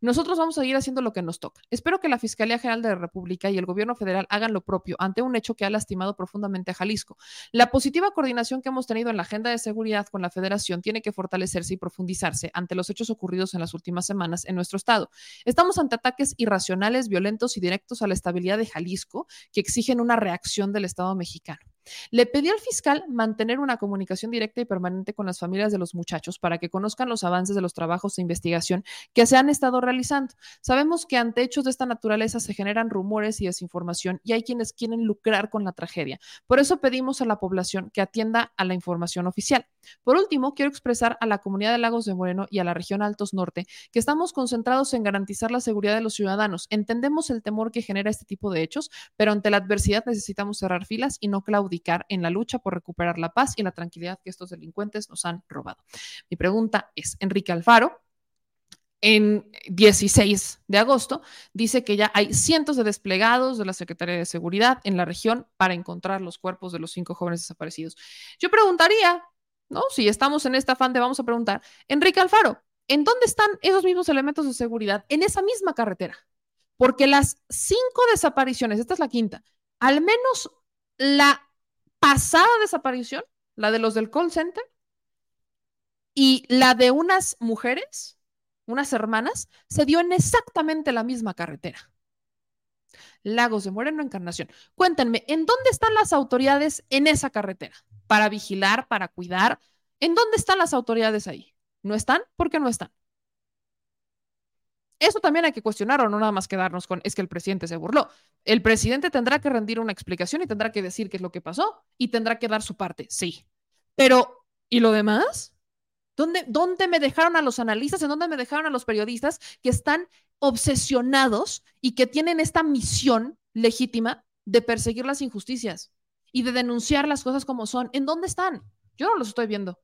nosotros vamos a seguir haciendo lo que nos toca. Espero que la Fiscalía General de la República y el gobierno federal hagan lo propio ante un hecho que ha lastimado profundamente a Jalisco. La positiva coordinación que hemos tenido en la agenda de seguridad con la federación tiene que fortalecerse y profundizarse ante los hechos ocurridos en las últimas semanas en nuestro estado. Estamos ante ataques irracionales, violentos y directos a la estabilidad de Jalisco que exigen una reacción del Estado mexicano. Le pedí al fiscal mantener una comunicación directa y permanente con las familias de los muchachos para que conozcan los avances de los trabajos de investigación que se han estado realizando. Sabemos que ante hechos de esta naturaleza se generan rumores y desinformación y hay quienes quieren lucrar con la tragedia. Por eso pedimos a la población que atienda a la información oficial. Por último, quiero expresar a la comunidad de Lagos de Moreno y a la región Altos Norte que estamos concentrados en garantizar la seguridad de los ciudadanos. Entendemos el temor que genera este tipo de hechos, pero ante la adversidad necesitamos cerrar filas y no claudicar en la lucha por recuperar la paz y la tranquilidad que estos delincuentes nos han robado. Mi pregunta es, Enrique Alfaro, en 16 de agosto, dice que ya hay cientos de desplegados de la Secretaría de Seguridad en la región para encontrar los cuerpos de los cinco jóvenes desaparecidos. Yo preguntaría, ¿no? Si estamos en este afán de vamos a preguntar, Enrique Alfaro, ¿en dónde están esos mismos elementos de seguridad? En esa misma carretera. Porque las cinco desapariciones, esta es la quinta, al menos la pasada desaparición, la de los del call center, y la de unas mujeres, unas hermanas, se dio en exactamente la misma carretera. Lagos de Moreno, Encarnación. Cuéntenme, ¿en dónde están las autoridades en esa carretera? Para vigilar, para cuidar. ¿En dónde están las autoridades ahí? ¿No están? ¿Por qué no están? Eso también hay que cuestionar o no nada más quedarnos con es que el presidente se burló. El presidente tendrá que rendir una explicación y tendrá que decir qué es lo que pasó y tendrá que dar su parte, sí. Pero, ¿y lo demás? ¿Dónde, ¿Dónde me dejaron a los analistas? ¿En dónde me dejaron a los periodistas que están obsesionados y que tienen esta misión legítima de perseguir las injusticias y de denunciar las cosas como son? ¿En dónde están? Yo no los estoy viendo.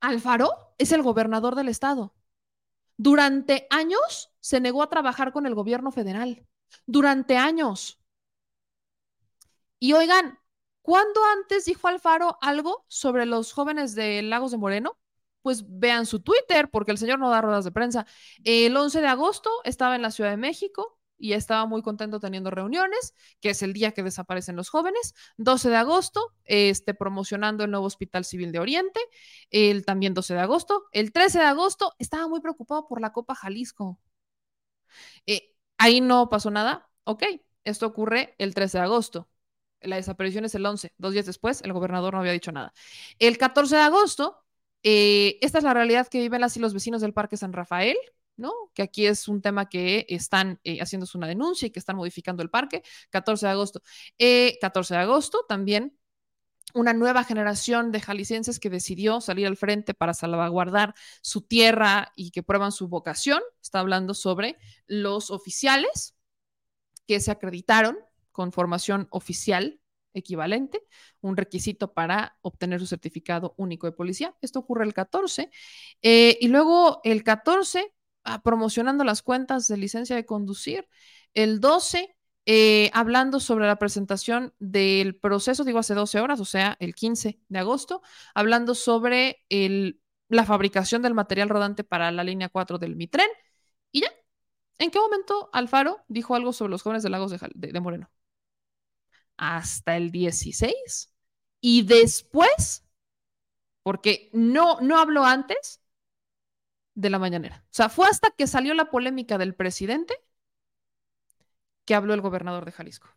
Alfaro es el gobernador del estado durante años se negó a trabajar con el gobierno federal. Durante años. Y oigan, ¿cuándo antes dijo Alfaro algo sobre los jóvenes de Lagos de Moreno? Pues vean su Twitter, porque el señor no da ruedas de prensa. El 11 de agosto estaba en la Ciudad de México y estaba muy contento teniendo reuniones, que es el día que desaparecen los jóvenes. 12 de agosto, este, promocionando el nuevo Hospital Civil de Oriente. El también 12 de agosto. El 13 de agosto estaba muy preocupado por la Copa Jalisco. Eh, ahí no pasó nada. Ok, esto ocurre el 13 de agosto. La desaparición es el 11. Dos días después, el gobernador no había dicho nada. El 14 de agosto, eh, esta es la realidad que viven las los vecinos del Parque San Rafael. ¿No? Que aquí es un tema que están eh, haciéndose una denuncia y que están modificando el parque. 14 de agosto. 14 de agosto también una nueva generación de jaliscienses que decidió salir al frente para salvaguardar su tierra y que prueban su vocación. Está hablando sobre los oficiales que se acreditaron con formación oficial equivalente, un requisito para obtener su certificado único de policía. Esto ocurre el 14. Eh, y luego el 14, ah, promocionando las cuentas de licencia de conducir. El 12, eh, hablando sobre la presentación del proceso, digo hace 12 horas, o sea, el 15 de agosto, hablando sobre el, la fabricación del material rodante para la línea 4 del Mitren. Y ya, ¿en qué momento Alfaro dijo algo sobre los jóvenes de Lagos de Moreno? hasta el 16 y después, porque no, no habló antes de la mañanera. O sea, fue hasta que salió la polémica del presidente que habló el gobernador de Jalisco.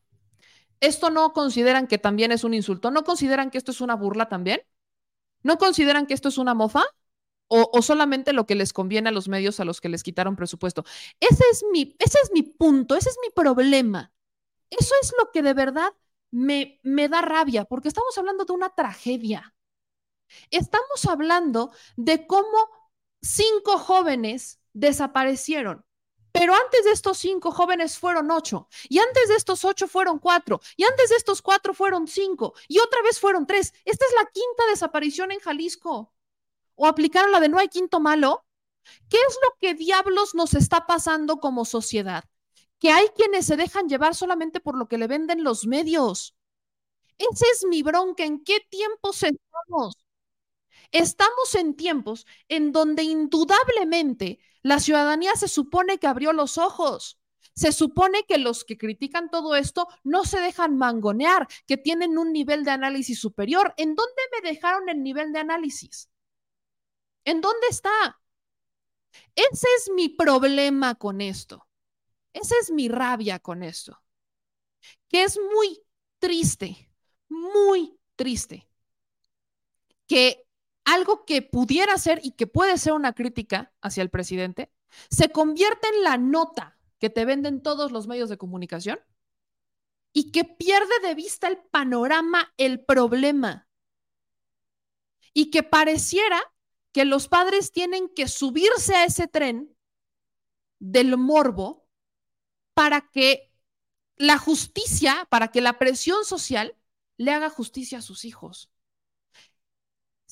¿Esto no consideran que también es un insulto? ¿No consideran que esto es una burla también? ¿No consideran que esto es una mofa? O, solamente lo que les conviene a los medios a los que les quitaron presupuesto. Ese es mi, ese es mi punto, ese es mi problema. Eso es lo que de verdad me, me da rabia porque estamos hablando de una tragedia. Estamos hablando de cómo cinco jóvenes desaparecieron. Pero antes de estos cinco jóvenes fueron ocho, y antes de estos ocho fueron cuatro, y antes de estos cuatro fueron cinco, y otra vez fueron tres. Esta es la quinta desaparición en Jalisco. ¿O aplicaron la de no hay quinto malo? ¿Qué es lo que diablos nos está pasando como sociedad? que hay quienes se dejan llevar solamente por lo que le venden los medios. Ese es mi bronca. ¿En qué tiempos estamos? Estamos en tiempos en donde indudablemente la ciudadanía se supone que abrió los ojos. Se supone que los que critican todo esto no se dejan mangonear, que tienen un nivel de análisis superior. ¿En dónde me dejaron el nivel de análisis? ¿En dónde está? Ese es mi problema con esto. Esa es mi rabia con esto. Que es muy triste, muy triste. Que algo que pudiera ser y que puede ser una crítica hacia el presidente se convierte en la nota que te venden todos los medios de comunicación y que pierde de vista el panorama, el problema. Y que pareciera que los padres tienen que subirse a ese tren del morbo para que la justicia, para que la presión social le haga justicia a sus hijos.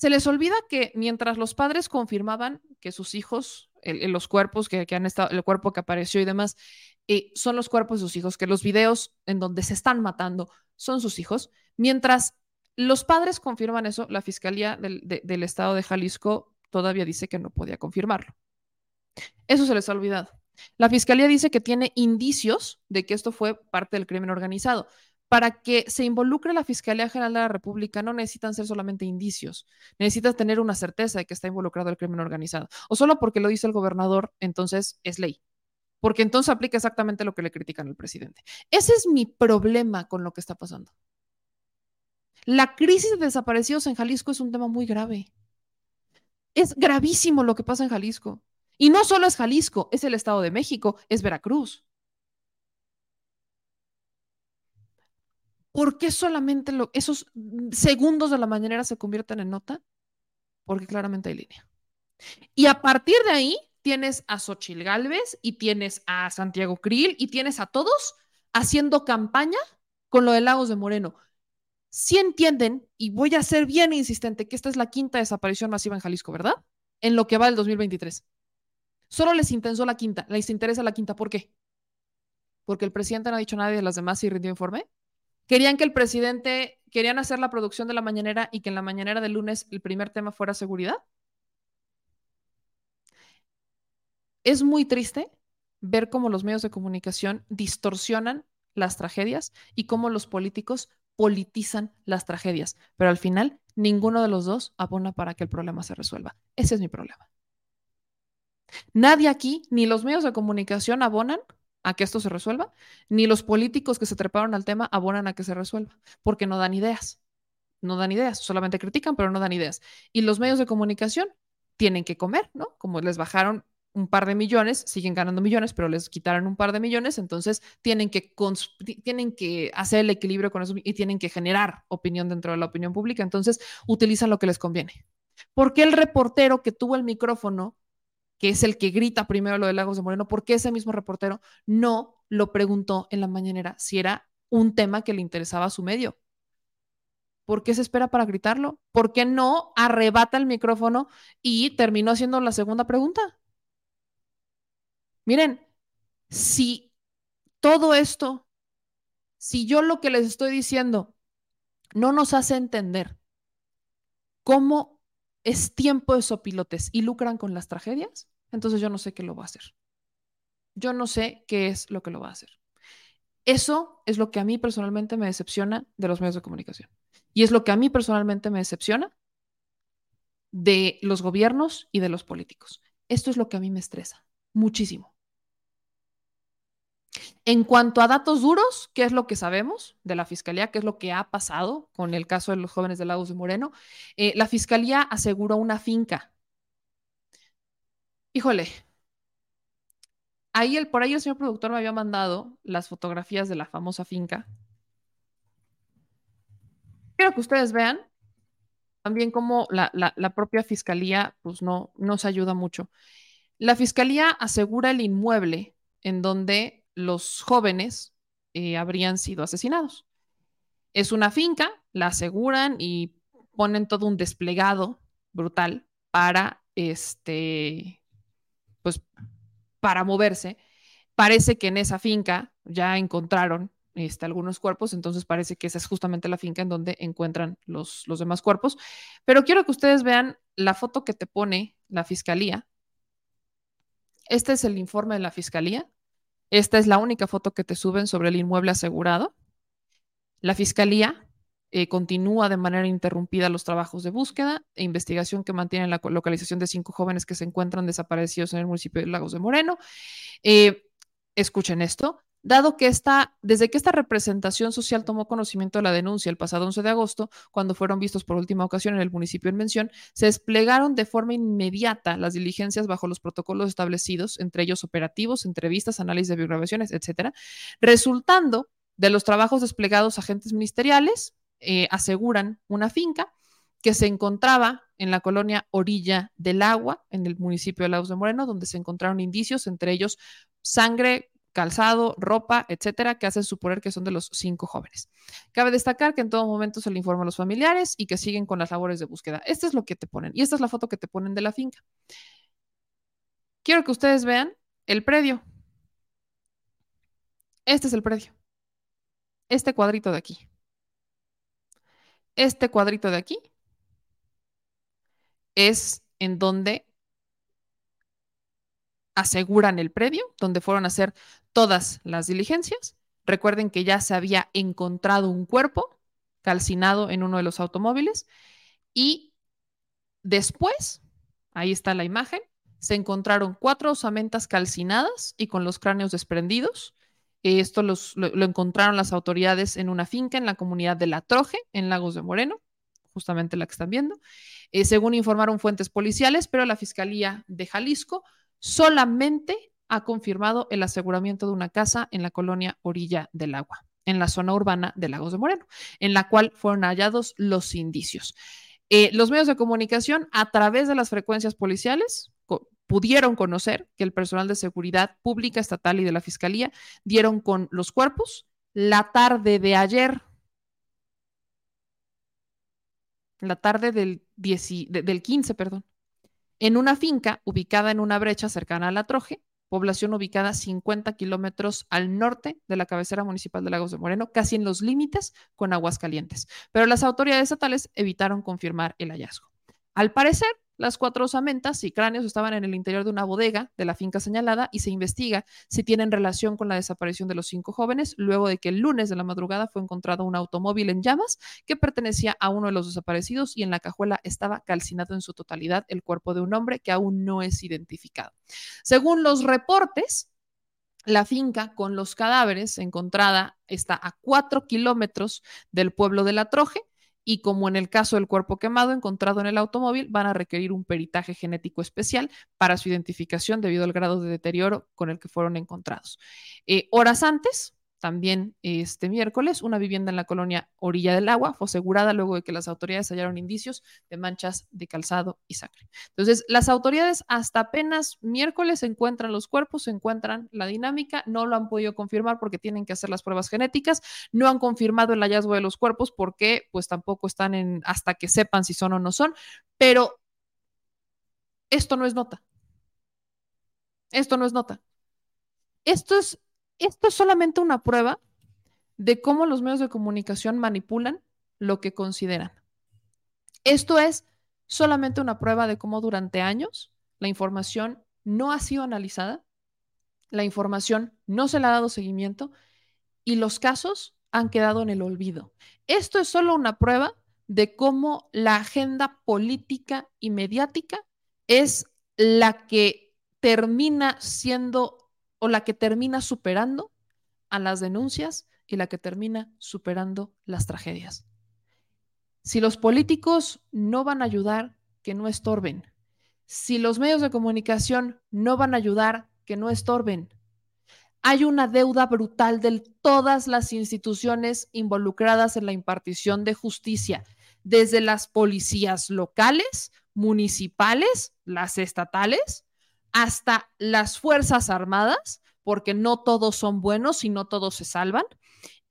Se les olvida que mientras los padres confirmaban que sus hijos, los cuerpos que, han estado, el cuerpo que apareció y demás, eh, son los cuerpos de sus hijos, que los videos en donde se están matando son sus hijos, mientras los padres confirman eso, la Fiscalía del, del Estado de Jalisco todavía dice que no podía confirmarlo. Eso se les ha olvidado. La fiscalía dice que tiene indicios de que esto fue parte del crimen organizado. Para que se involucre la Fiscalía General de la República no necesitan ser solamente indicios, necesitas tener una certeza de que está involucrado el crimen organizado. O solo porque lo dice el gobernador, entonces es ley. Porque entonces aplica exactamente lo que le critican al presidente. Ese es mi problema con lo que está pasando. La crisis de desaparecidos en Jalisco es un tema muy grave. Es gravísimo lo que pasa en Jalisco. Y no solo es Jalisco, es el Estado de México, es Veracruz. ¿Por qué solamente esos segundos de la mañanera se convierten en nota? Porque claramente hay línea. Y a partir de ahí tienes a Xochil Gálvez y tienes a Santiago Krill y tienes a todos haciendo campaña con lo de Lagos de Moreno. Si entienden, y voy a ser bien insistente, que esta es la quinta desaparición masiva en Jalisco, ¿verdad? En lo que va del 2023. Solo les interesó la quinta, les interesa la quinta. ¿Por qué? Porque el presidente no ha dicho nada de las demás y rindió informe. Querían que el presidente, querían hacer la producción de la mañanera y que en la mañanera del lunes el primer tema fuera seguridad. Es muy triste ver cómo los medios de comunicación distorsionan las tragedias y cómo los políticos politizan las tragedias. Pero al final, ninguno de los dos abona para que el problema se resuelva. Ese es mi problema. Nadie aquí, ni los medios de comunicación abonan a que esto se resuelva, ni los políticos que se treparon al tema abonan a que se resuelva, porque no dan ideas. No dan ideas, solamente critican, pero no dan ideas. Y los medios de comunicación tienen que comer, ¿no? Como les bajaron un par de millones, siguen ganando millones, pero les quitaron un par de millones, entonces tienen que, tienen que hacer el equilibrio con eso y tienen que generar opinión dentro de la opinión pública, entonces utilizan lo que les conviene. ¿Por qué el reportero que tuvo el micrófono que es el que grita primero lo de Lagos de Moreno, porque ese mismo reportero no lo preguntó en la mañanera si era un tema que le interesaba a su medio. ¿Por qué se espera para gritarlo? ¿Por qué no arrebata el micrófono y terminó haciendo la segunda pregunta? Miren, si todo esto, si yo lo que les estoy diciendo no nos hace entender cómo es tiempo de sopilotes y lucran con las tragedias, entonces yo no sé qué lo va a hacer. Yo no sé qué es lo que lo va a hacer. Eso es lo que a mí personalmente me decepciona de los medios de comunicación. Y es lo que a mí personalmente me decepciona de los gobiernos y de los políticos. Esto es lo que a mí me estresa muchísimo. En cuanto a datos duros, ¿qué es lo que sabemos de la Fiscalía? ¿Qué es lo que ha pasado con el caso de los jóvenes de Lagos de Moreno? Eh, la Fiscalía aseguró una finca Híjole, ahí el, por ahí el señor productor me había mandado las fotografías de la famosa finca. Quiero que ustedes vean también cómo la, propia fiscalía pues no nos ayuda mucho. La fiscalía asegura el inmueble en donde los jóvenes eh, habrían sido asesinados. Es una finca, la aseguran y ponen todo un desplegado brutal para este pues para moverse. Parece que en esa finca ya encontraron este, algunos cuerpos, entonces parece que esa es justamente la finca en donde encuentran los, los demás cuerpos. Pero quiero que ustedes vean la foto que te pone la fiscalía. Este es el informe de la fiscalía. Esta es la única foto que te suben sobre el inmueble asegurado. La fiscalía eh, continúa de manera interrumpida los trabajos de búsqueda e investigación que mantienen la localización de cinco jóvenes que se encuentran desaparecidos en el municipio de Lagos de Moreno. Eh, escuchen esto. Dado que esta, desde que esta representación social tomó conocimiento de la denuncia el pasado 11 de agosto, cuando fueron vistos por última ocasión en el municipio en mención, se desplegaron de forma inmediata las diligencias bajo los protocolos establecidos, entre ellos operativos, entrevistas, análisis de biograbaciones, etcétera, resultando de los trabajos desplegados agentes ministeriales, eh, aseguran una finca que se encontraba en la colonia Orilla del Agua, en el municipio de Lagos de Moreno, donde se encontraron indicios, entre ellos sangre, calzado, ropa, etcétera, que hacen suponer que son de los cinco jóvenes. Cabe destacar que en todo momento se le informa a los familiares y que siguen con las labores de búsqueda. Esto es lo que te ponen y esta es la foto que te ponen de la finca. Quiero que ustedes vean el predio. Este es el predio. Este cuadrito de aquí este cuadrito de aquí es en donde aseguran el predio, donde fueron a hacer todas las diligencias. Recuerden que ya se había encontrado un cuerpo calcinado en uno de los automóviles. Y después, ahí está la imagen, se encontraron cuatro osamentas calcinadas y con los cráneos desprendidos. Esto lo, encontraron las autoridades en una finca en la comunidad de La Troje, en Lagos de Moreno, justamente la que están viendo, eh, según informaron fuentes policiales, pero la Fiscalía de Jalisco solamente ha confirmado el aseguramiento de una casa en la colonia Orilla del Agua, en la zona urbana de Lagos de Moreno, en la cual fueron hallados los indicios. Eh, los medios de comunicación, a través de las frecuencias policiales, pudieron conocer que el personal de seguridad pública, estatal y de la Fiscalía dieron con los cuerpos la tarde de ayer, la tarde del, del 15, perdón, en una finca ubicada en una brecha cercana a La Troje, población ubicada 50 kilómetros al norte de la cabecera municipal de Lagos de Moreno, casi en los límites con Aguascalientes. Pero las autoridades estatales evitaron confirmar el hallazgo. Al parecer, las cuatro osamentas y cráneos estaban en el interior de una bodega de la finca señalada y se investiga si tienen relación con la desaparición de los cinco jóvenes, luego de que el lunes de la madrugada fue encontrado un automóvil en llamas que pertenecía a uno de los desaparecidos y en la cajuela estaba calcinado en su totalidad el cuerpo de un hombre que aún no es identificado. Según los reportes, la finca con los cadáveres encontrada está a cuatro kilómetros del pueblo de La Troje y como en el caso del cuerpo quemado encontrado en el automóvil, van a requerir un peritaje genético especial para su identificación debido al grado de deterioro con el que fueron encontrados. Eh, horas antes, también este miércoles, una vivienda en la colonia Orilla del Agua fue asegurada luego de que las autoridades hallaron indicios de manchas de calzado y sangre. Entonces, las autoridades hasta apenas miércoles encuentran los cuerpos, encuentran la dinámica, no lo han podido confirmar porque tienen que hacer las pruebas genéticas, no han confirmado el hallazgo de los cuerpos porque pues tampoco están en hasta que sepan si son o no son, pero esto no es nota. Esto no es nota. Esto es esto es solamente una prueba de cómo los medios de comunicación manipulan lo que consideran. Esto es solamente una prueba de cómo durante años la información no ha sido analizada, la información no se le ha dado seguimiento y los casos han quedado en el olvido. Esto es solo una prueba de cómo la agenda política y mediática es la que termina siendo o la que termina superando a las denuncias y la que termina superando las tragedias. Si los políticos no van a ayudar, que no estorben. Si los medios de comunicación no van a ayudar, que no estorben. Hay una deuda brutal de todas las instituciones involucradas en la impartición de justicia, desde las policías locales, municipales, las estatales, hasta las Fuerzas Armadas, porque no todos son buenos y no todos se salvan,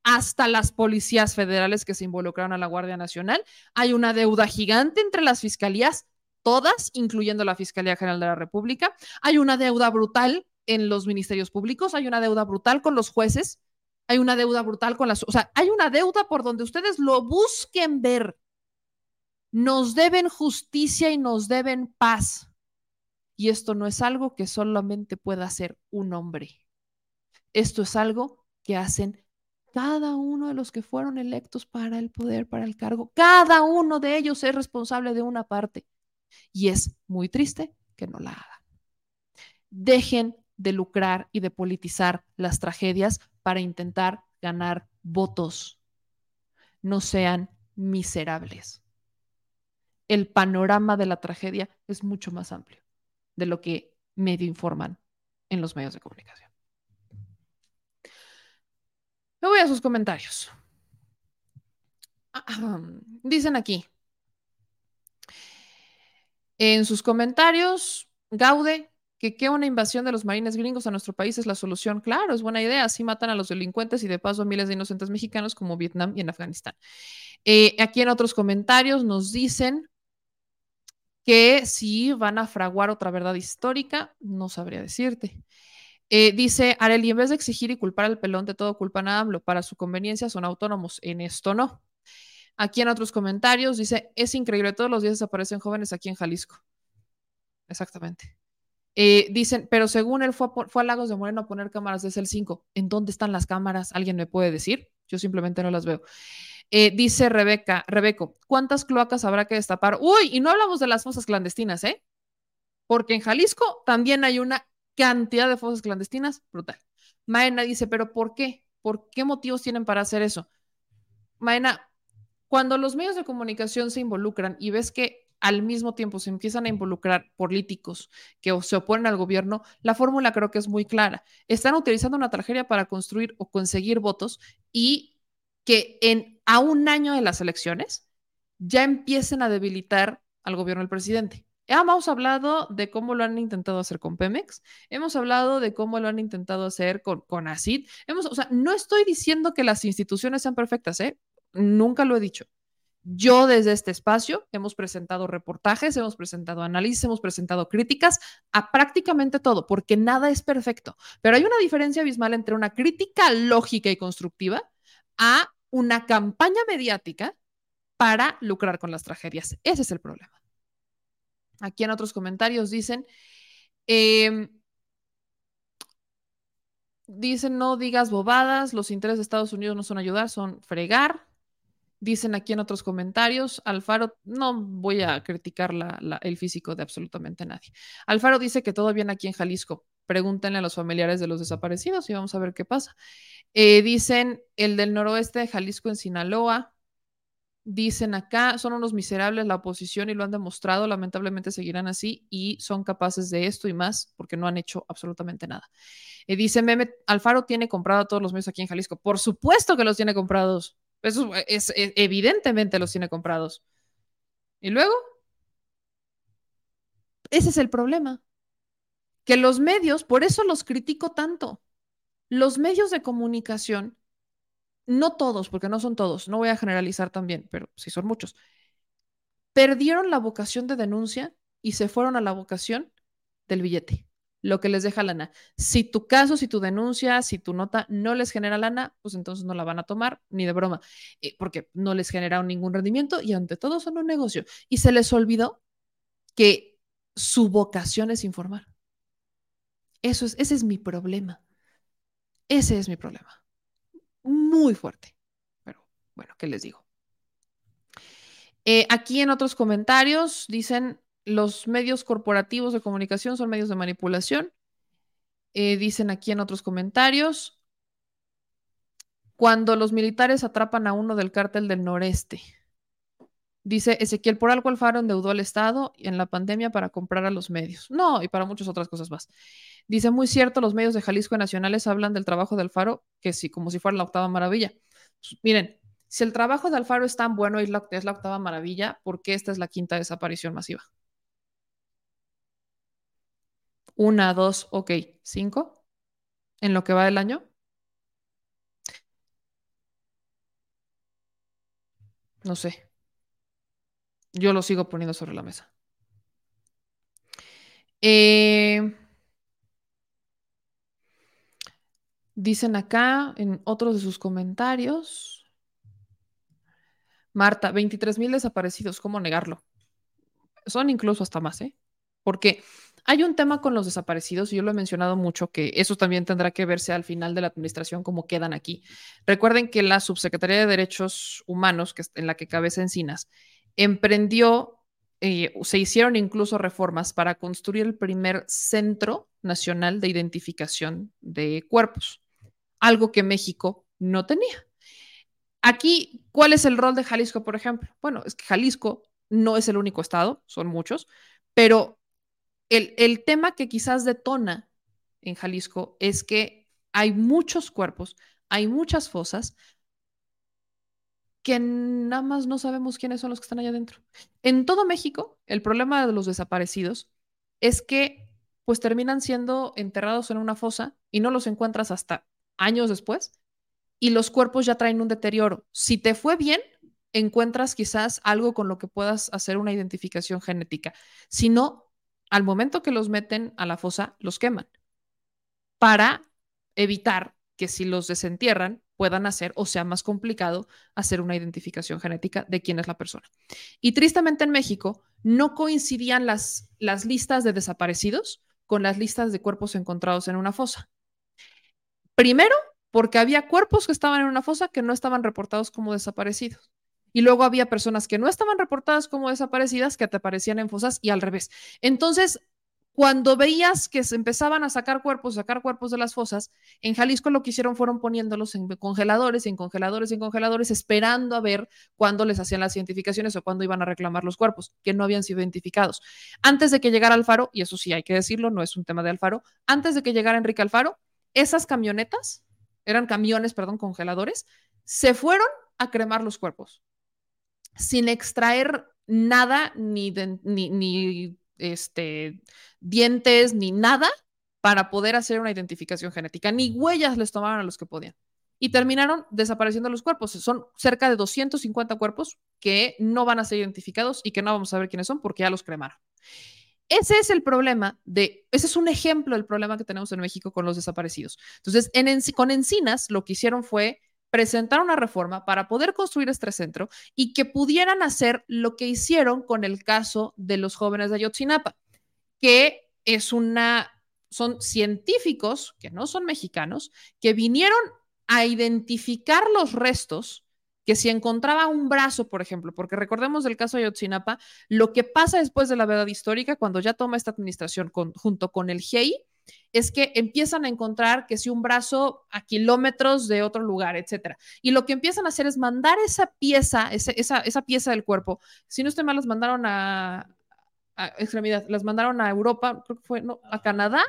hasta las policías federales que se involucraron a la Guardia Nacional. Hay una deuda gigante entre las fiscalías, todas, incluyendo la Fiscalía General de la República. Hay una deuda brutal en los ministerios públicos, hay una deuda brutal con los jueces, hay una deuda brutal con las... O sea, hay una deuda por donde ustedes lo busquen ver. Nos deben justicia y nos deben paz. Y esto no es algo que solamente pueda hacer un hombre. Esto es algo que hacen cada uno de los que fueron electos para el poder, para el cargo. Cada uno de ellos es responsable de una parte. Y es muy triste que no la hagan. Dejen de lucrar y de politizar las tragedias para intentar ganar votos. No sean miserables. El panorama de la tragedia es mucho más amplio de lo que medio informan en los medios de comunicación. Me voy a sus comentarios. Dicen aquí, en sus comentarios, Gaude, que una invasión de los marines gringos a nuestro país es la solución. Claro, es buena idea. Así matan a los delincuentes y de paso a miles de inocentes mexicanos como Vietnam y en Afganistán. Eh, aquí en otros comentarios nos dicen que si van a fraguar otra verdad histórica, no sabría decirte. Eh, dice Areli, en vez de exigir y culpar al pelón de todo, culpan a AMLO. Para su conveniencia son autónomos. En esto no. Aquí en otros comentarios dice, es increíble, todos los días desaparecen jóvenes aquí en Jalisco. Exactamente. Eh, dicen, pero según él fue a, fue a, Lagos de Moreno a poner cámaras desde el 5. ¿En dónde están las cámaras? ¿Alguien me puede decir? Yo simplemente no las veo. Eh, dice Rebeca, Rebeco, ¿cuántas cloacas habrá que destapar? Uy, y no hablamos de las fosas clandestinas, ¿eh? Porque en Jalisco también hay una cantidad de fosas clandestinas brutal. Maena dice, ¿pero por qué? ¿Por qué motivos tienen para hacer eso? Maena, cuando los medios de comunicación se involucran y ves que al mismo tiempo se empiezan a involucrar políticos que se oponen al gobierno, la fórmula creo que es muy clara. Están utilizando una tragedia para construir o conseguir votos y que en, a un año de las elecciones ya empiecen a debilitar al gobierno del presidente. Hemos hablado de cómo lo han intentado hacer con Pemex, hemos hablado de cómo lo han intentado hacer con, con ACID. Hemos, o sea, no estoy diciendo que las instituciones sean perfectas, ¿eh? Nunca lo he dicho. Yo desde este espacio hemos presentado reportajes, hemos presentado análisis, hemos presentado críticas a prácticamente todo, porque nada es perfecto. Pero hay una diferencia abismal entre una crítica lógica y constructiva a una campaña mediática para lucrar con las tragedias. Ese es el problema. Aquí en otros comentarios dicen, eh, dicen no digas bobadas, los intereses de Estados Unidos no son ayudar, son fregar. Dicen aquí en otros comentarios, Alfaro, no voy a criticar el físico de absolutamente nadie. Alfaro dice que todo bien aquí en Jalisco. Pregúntenle a los familiares de los desaparecidos y vamos a ver qué pasa. Eh, dicen el del noroeste de Jalisco en Sinaloa. Dicen acá, son unos miserables la oposición y lo han demostrado, lamentablemente seguirán así y son capaces de esto y más porque no han hecho absolutamente nada. Eh, dice Meme, Alfaro tiene comprado a todos los medios aquí en Jalisco. Por supuesto que los tiene comprados. Eso es, es, evidentemente los tiene comprados. Y luego, ese es el problema. Que los medios, por eso los critico tanto. Los medios de comunicación, no todos, porque no son todos, no voy a generalizar también, pero sí son muchos, perdieron la vocación de denuncia y se fueron a la vocación del billete lo que les deja lana. Si tu caso, si tu denuncia, si tu nota no les genera lana, pues entonces no la van a tomar ni de broma, eh, porque no les genera ningún rendimiento y ante todo son un negocio. Y se les olvidó que su vocación es informar. Eso es, ese es mi problema. Ese es mi problema. Muy fuerte. Pero bueno, ¿qué les digo? Eh, aquí en otros comentarios dicen, los medios corporativos de comunicación son medios de manipulación. Eh, dicen aquí en otros comentarios, cuando los militares atrapan a uno del cártel del noreste. Dice Ezequiel, por algo Alfaro endeudó al Estado en la pandemia para comprar a los medios. No, y para muchas otras cosas más. Dice, muy cierto, los medios de Jalisco nacionales hablan del trabajo de Alfaro, que sí, como si fuera la octava maravilla. Pues, miren, si el trabajo de Alfaro es tan bueno y es la, es la octava maravilla, ¿por qué esta es la quinta desaparición masiva? Una, dos, ok, cinco en lo que va del año. No sé. Yo lo sigo poniendo sobre la mesa. Eh, dicen acá en otros de sus comentarios. Marta, 23 mil desaparecidos, ¿cómo negarlo? Son incluso hasta más, ¿eh? Porque hay un tema con los desaparecidos, y yo lo he mencionado mucho, que eso también tendrá que verse al final de la administración, cómo quedan aquí. Recuerden que la Subsecretaría de Derechos Humanos, que en la que cabeza Encinas, emprendió, eh, se hicieron incluso reformas para construir el primer Centro Nacional de Identificación de Cuerpos, algo que México no tenía. Aquí, ¿cuál es el rol de Jalisco, por ejemplo? Bueno, es que Jalisco no es el único estado, son muchos, pero el, el tema que quizás detona en Jalisco es que hay muchos cuerpos, hay muchas fosas que nada más no sabemos quiénes son los que están allá adentro. En todo México, el problema de los desaparecidos es que pues terminan siendo enterrados en una fosa y no los encuentras hasta años después y los cuerpos ya traen un deterioro. Si te fue bien, encuentras quizás algo con lo que puedas hacer una identificación genética. Si no, al momento que los meten a la fosa, los queman para evitar que si los desentierran puedan hacer o sea más complicado hacer una identificación genética de quién es la persona. Y tristemente en México no coincidían las, las listas de desaparecidos con las listas de cuerpos encontrados en una fosa. Primero, porque había cuerpos que estaban en una fosa que no estaban reportados como desaparecidos. Y luego había personas que no estaban reportadas como desaparecidas que aparecían en fosas y al revés. Entonces, cuando veías que se empezaban a sacar cuerpos, sacar cuerpos de las fosas, en Jalisco lo que hicieron fueron poniéndolos en congeladores, en congeladores, en congeladores, esperando a ver cuándo les hacían las identificaciones o cuándo iban a reclamar los cuerpos, que no habían sido identificados. Antes de que llegara Alfaro, y eso sí hay que decirlo, no es un tema de Alfaro, antes de que llegara Enrique Alfaro, esas camionetas, eran camiones, perdón, congeladores, se fueron a cremar los cuerpos sin extraer nada, ni, ni este, dientes, ni nada para poder hacer una identificación genética. Ni huellas les tomaron a los que podían. Y terminaron desapareciendo los cuerpos. Son cerca de 250 cuerpos que no van a ser identificados y que no vamos a saber quiénes son porque ya los cremaron. Ese es el problema de, ese es un ejemplo del problema que tenemos en México con los desaparecidos. Entonces, en, con Encinas lo que hicieron fue presentar una reforma para poder construir este centro y que pudieran hacer lo que hicieron con el caso de los jóvenes de Ayotzinapa, que es una, son científicos que no son mexicanos, que vinieron a identificar los restos que si encontraba un brazo, por ejemplo, porque recordemos del caso de Ayotzinapa, lo que pasa después de la verdad histórica, cuando ya toma esta administración junto con el GEI, es que empiezan a encontrar que si un brazo a kilómetros de otro lugar, etcétera. Y lo que empiezan a hacer es mandar esa pieza, esa, esa, pieza del cuerpo. Si no estoy mal, las mandaron a, a, extremidad, las mandaron a Europa, creo que fue, no, a Canadá.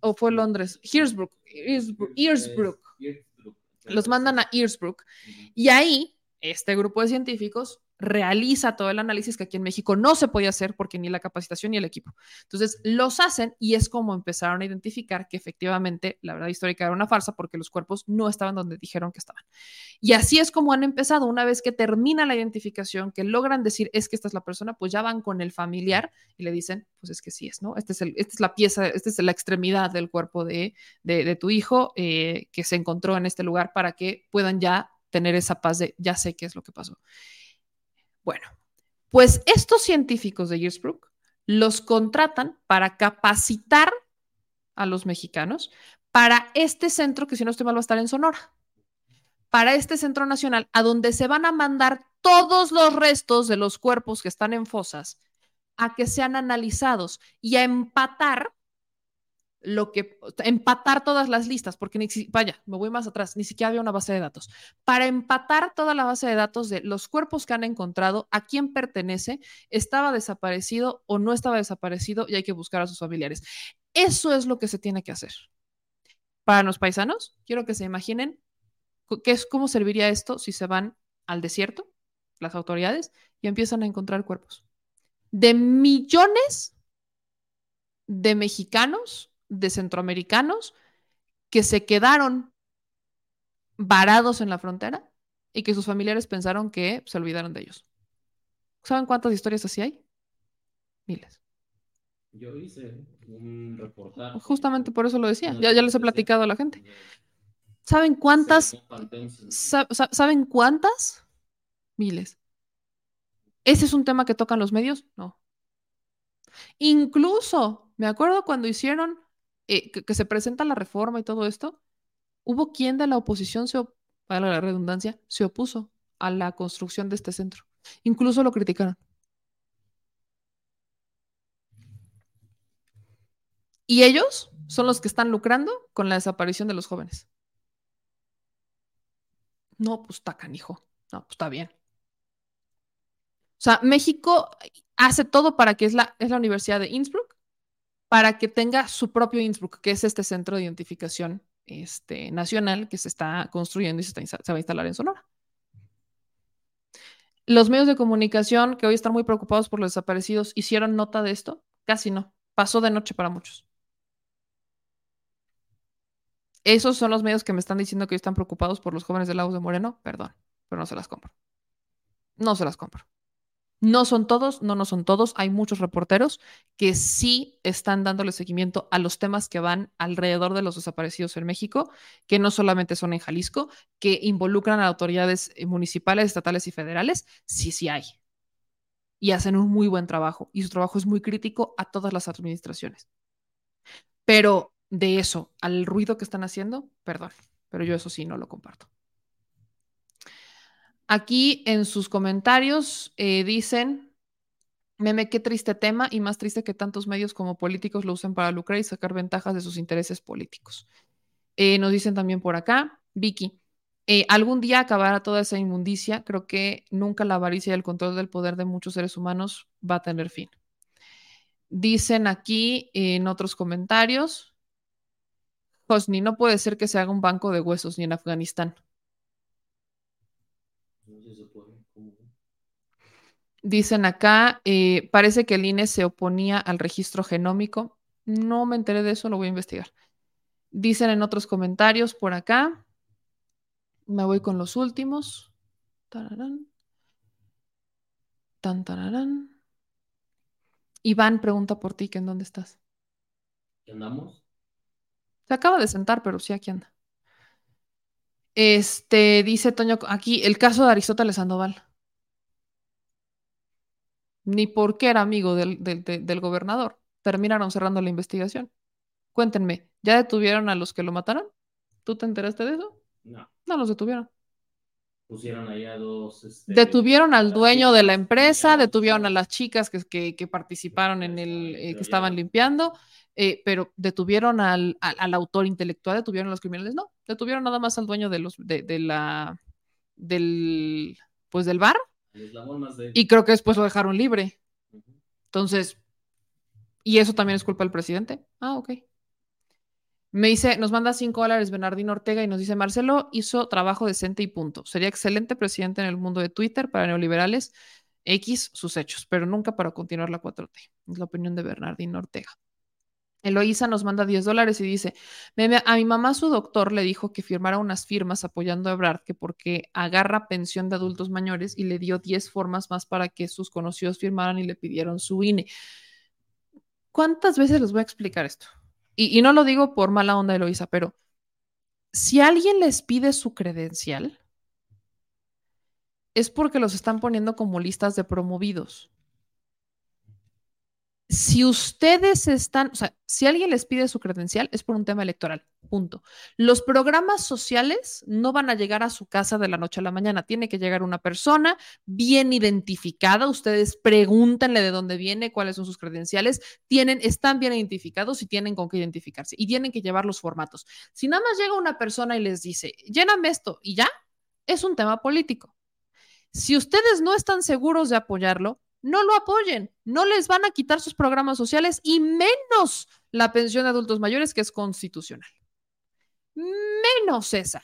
¿O fue Londres? Hearsbrook. Earsbrook los mandan a Earsbrook y ahí este grupo de científicos realiza todo el análisis que aquí en México no se podía hacer porque ni la capacitación ni el equipo. Entonces, los hacen y es como empezaron a identificar que efectivamente la verdad histórica era una farsa porque los cuerpos no estaban donde dijeron que estaban. Y así es como han empezado. Una vez que termina la identificación, que logran decir es que esta es la persona, pues ya van con el familiar y le dicen, pues es que sí es, ¿no? Este es esta es la pieza, esta es la extremidad del cuerpo de, de, tu hijo eh, que se encontró en este lugar para que puedan ya tener esa paz de ya sé qué es lo que pasó. Bueno, pues estos científicos de Earsbrook los contratan para capacitar a los mexicanos para este centro, que si no estoy mal va a estar en Sonora, para este centro nacional, a donde se van a mandar todos los restos de los cuerpos que están en fosas a que sean analizados y a empatar lo que empatar todas las listas, porque ni, vaya, me voy más atrás, ni siquiera había una base de datos. Para empatar toda la base de datos de los cuerpos que han encontrado, a quién pertenece, estaba desaparecido o no estaba desaparecido y hay que buscar a sus familiares. Eso es lo que se tiene que hacer. Para los paisanos, quiero que se imaginen qué es cómo serviría esto si se van al desierto, las autoridades, y empiezan a encontrar cuerpos de millones de mexicanos de centroamericanos que se quedaron varados en la frontera y que sus familiares pensaron que se olvidaron de ellos. ¿Saben cuántas historias así hay? Miles. Yo hice un reportaje. Justamente por eso lo decía. Ya, ya les he platicado a la gente. ¿Saben cuántas? ¿Saben cuántas? Miles. ¿Ese es un tema que tocan los medios? No. Incluso, me acuerdo cuando hicieron eh, que, se presenta la reforma y todo esto, hubo quien de la oposición, se, para la redundancia, se opuso a la construcción de este centro. Incluso lo criticaron. Y ellos son los que están lucrando con la desaparición de los jóvenes. No, pues está canijo. No, pues está bien. O sea, México hace todo para que es la, es la Universidad de Innsbruck para que tenga su propio Innsbruck, que es este centro de identificación este, nacional que se está construyendo y se, va a instalar en Sonora. Los medios de comunicación que hoy están muy preocupados por los desaparecidos, ¿hicieron nota de esto? Casi no. Pasó de noche para muchos. Esos son los medios que me están diciendo que hoy están preocupados por los jóvenes de Lagos de Moreno. Perdón, pero no se las compro. No se las compro. No son todos, no, no son todos. Hay muchos reporteros que sí están dándole seguimiento a los temas que van alrededor de los desaparecidos en México, que no solamente son en Jalisco, que involucran a autoridades eh, municipales, estatales y federales. Sí, sí hay. Y hacen un muy buen trabajo. Y su trabajo es muy crítico a todas las administraciones. Pero de eso, al ruido que están haciendo, perdón, pero yo eso sí no lo comparto. Aquí en sus comentarios eh, dicen, meme, qué triste tema y más triste que tantos medios como políticos lo usen para lucrar y sacar ventajas de sus intereses políticos. Eh, nos dicen también por acá, Vicky, eh, algún día acabará toda esa inmundicia. Creo que nunca la avaricia y el control del poder de muchos seres humanos va a tener fin. Dicen aquí en otros comentarios, Hosni, no puede ser que se haga un banco de huesos ni en Afganistán. Dicen acá, eh, parece que el INE se oponía al registro genómico. No me enteré de eso, lo voy a investigar. Dicen en otros comentarios por acá. Me voy con los últimos. Tararán. Tan, tararán. Iván pregunta por ti, que en dónde estás. ¿Qué andamos? Se acaba de sentar, pero sí aquí anda. Este, dice Toño, aquí el caso de Aristóteles Sandoval. Ni por qué era amigo del, del- de- del gobernador. Terminaron cerrando la investigación. Cuéntenme, ¿ya detuvieron a los que lo mataron? ¿Tú te enteraste de eso? No, No los detuvieron. pusieron ahí a dos. este, Detuvieron al dueño de la empresa, detuvieron a las chicas que, que- que participaron en el, eh, que estaban limpiando, eh, pero detuvieron al, al- al autor intelectual, detuvieron a los criminales, no, detuvieron nada más al dueño de los, de, de la, del, pues del bar, más y creo que después lo dejaron libre. Entonces, ¿y eso también es culpa del presidente? Ah, ok. Me dice, nos manda 5 dólares Bernardino Ortega y nos dice, Marcelo hizo trabajo decente y punto. Sería excelente presidente en el mundo de Twitter para neoliberales X sus hechos, pero nunca para continuar la 4T. Es la opinión de Bernardino Ortega. Eloísa nos manda 10 dólares y dice, "Meme, a mi mamá su doctor le dijo que firmara unas firmas apoyando a Ebrard, que porque agarra pensión de adultos mayores y le dio 10 formas más para que sus conocidos firmaran y le pidieron su INE. ¿Cuántas veces les voy a explicar esto? Y, y no lo digo por mala onda, Eloísa, pero si alguien les pide su credencial, es porque los están poniendo como listas de promovidos. Si ustedes están, o sea, si alguien les pide su credencial, es por un tema electoral, punto. Los programas sociales no van a llegar a su casa de la noche a la mañana. Tiene que llegar una persona bien identificada. Ustedes pregúntenle de dónde viene, cuáles son sus credenciales. Tienen, están bien identificados y tienen con qué identificarse. Y tienen que llevar los formatos. Si nada más llega una persona y les dice, lléname esto y ya, es un tema político. Si ustedes no están seguros de apoyarlo, no lo apoyen. No les van a quitar sus programas sociales y menos la pensión de adultos mayores, que es constitucional. Menos esa.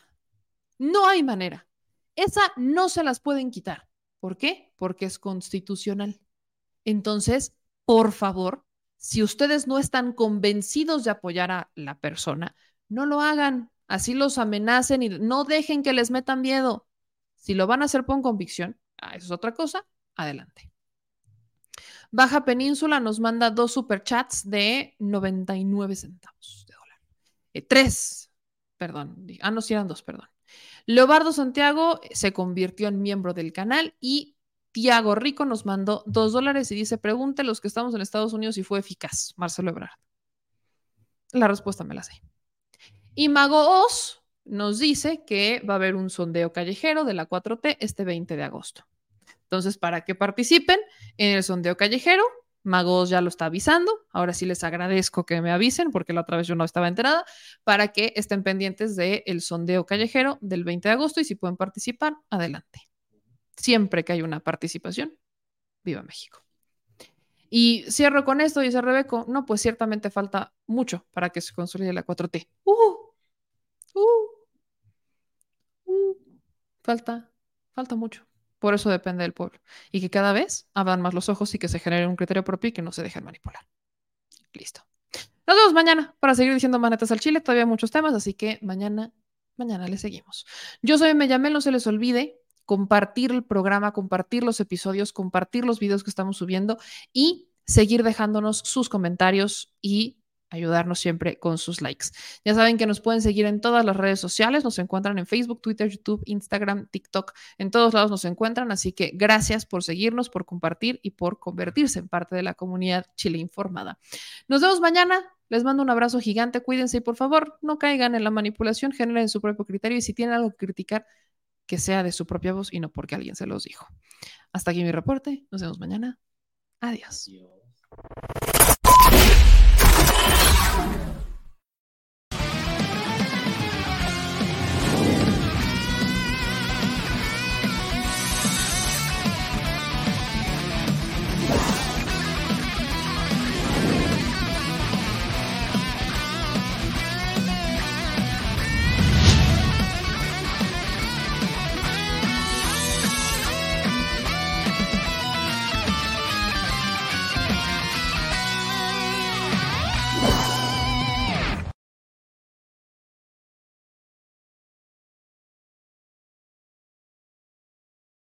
No hay manera. Esa no se las pueden quitar. ¿Por qué? Porque es constitucional. Entonces, por favor, si ustedes no están convencidos de apoyar a la persona, no lo hagan. Así los amenacen y no dejen que les metan miedo. Si lo van a hacer con convicción, ah, eso es otra cosa, adelante. Baja Península nos manda dos superchats de 99 centavos de dólar. Eh, tres, perdón. Ah, no, sí eran dos, perdón. Leobardo Santiago se convirtió en miembro del canal y Tiago Rico nos mandó dos dólares y dice, pregunte los que estamos en Estados Unidos si fue eficaz, Marcelo Ebrard. La respuesta me la sé. Y Mago Oz nos dice que va a haber un sondeo callejero de la 4T este 20 de agosto. Entonces, para que participen en el sondeo callejero, Magos ya lo está avisando. Ahora sí les agradezco que me avisen porque la otra vez yo no estaba enterada para que estén pendientes del sondeo callejero del 20 de agosto y si pueden participar, adelante. Siempre que hay una participación, viva México. Y cierro con esto, dice Rebeco. No, pues ciertamente falta mucho para que se consolide la 4T. Uh, uh, uh, falta, falta mucho. Por eso depende del pueblo. Y que cada vez abran más los ojos y que se genere un criterio propio y que no se dejen manipular. Listo. Nos vemos mañana para seguir diciendo manetas al chile. Todavía hay muchos temas, así que mañana, mañana le seguimos. Yo soy Meyamel, no se les olvide compartir el programa, compartir los episodios, compartir los videos que estamos subiendo y seguir dejándonos sus comentarios y ayudarnos siempre con sus likes. Ya saben que nos pueden seguir en todas las redes sociales, nos encuentran en Facebook, Twitter, YouTube, Instagram, TikTok, en todos lados nos encuentran, así que gracias por seguirnos, por compartir y por convertirse en parte de la comunidad Chile informada. Nos vemos mañana, les mando un abrazo gigante, cuídense y por favor no caigan en la manipulación, generen su propio criterio y si tienen algo que criticar, que sea de su propia voz y no porque alguien se los dijo. Hasta aquí mi reporte, nos vemos mañana. Adiós.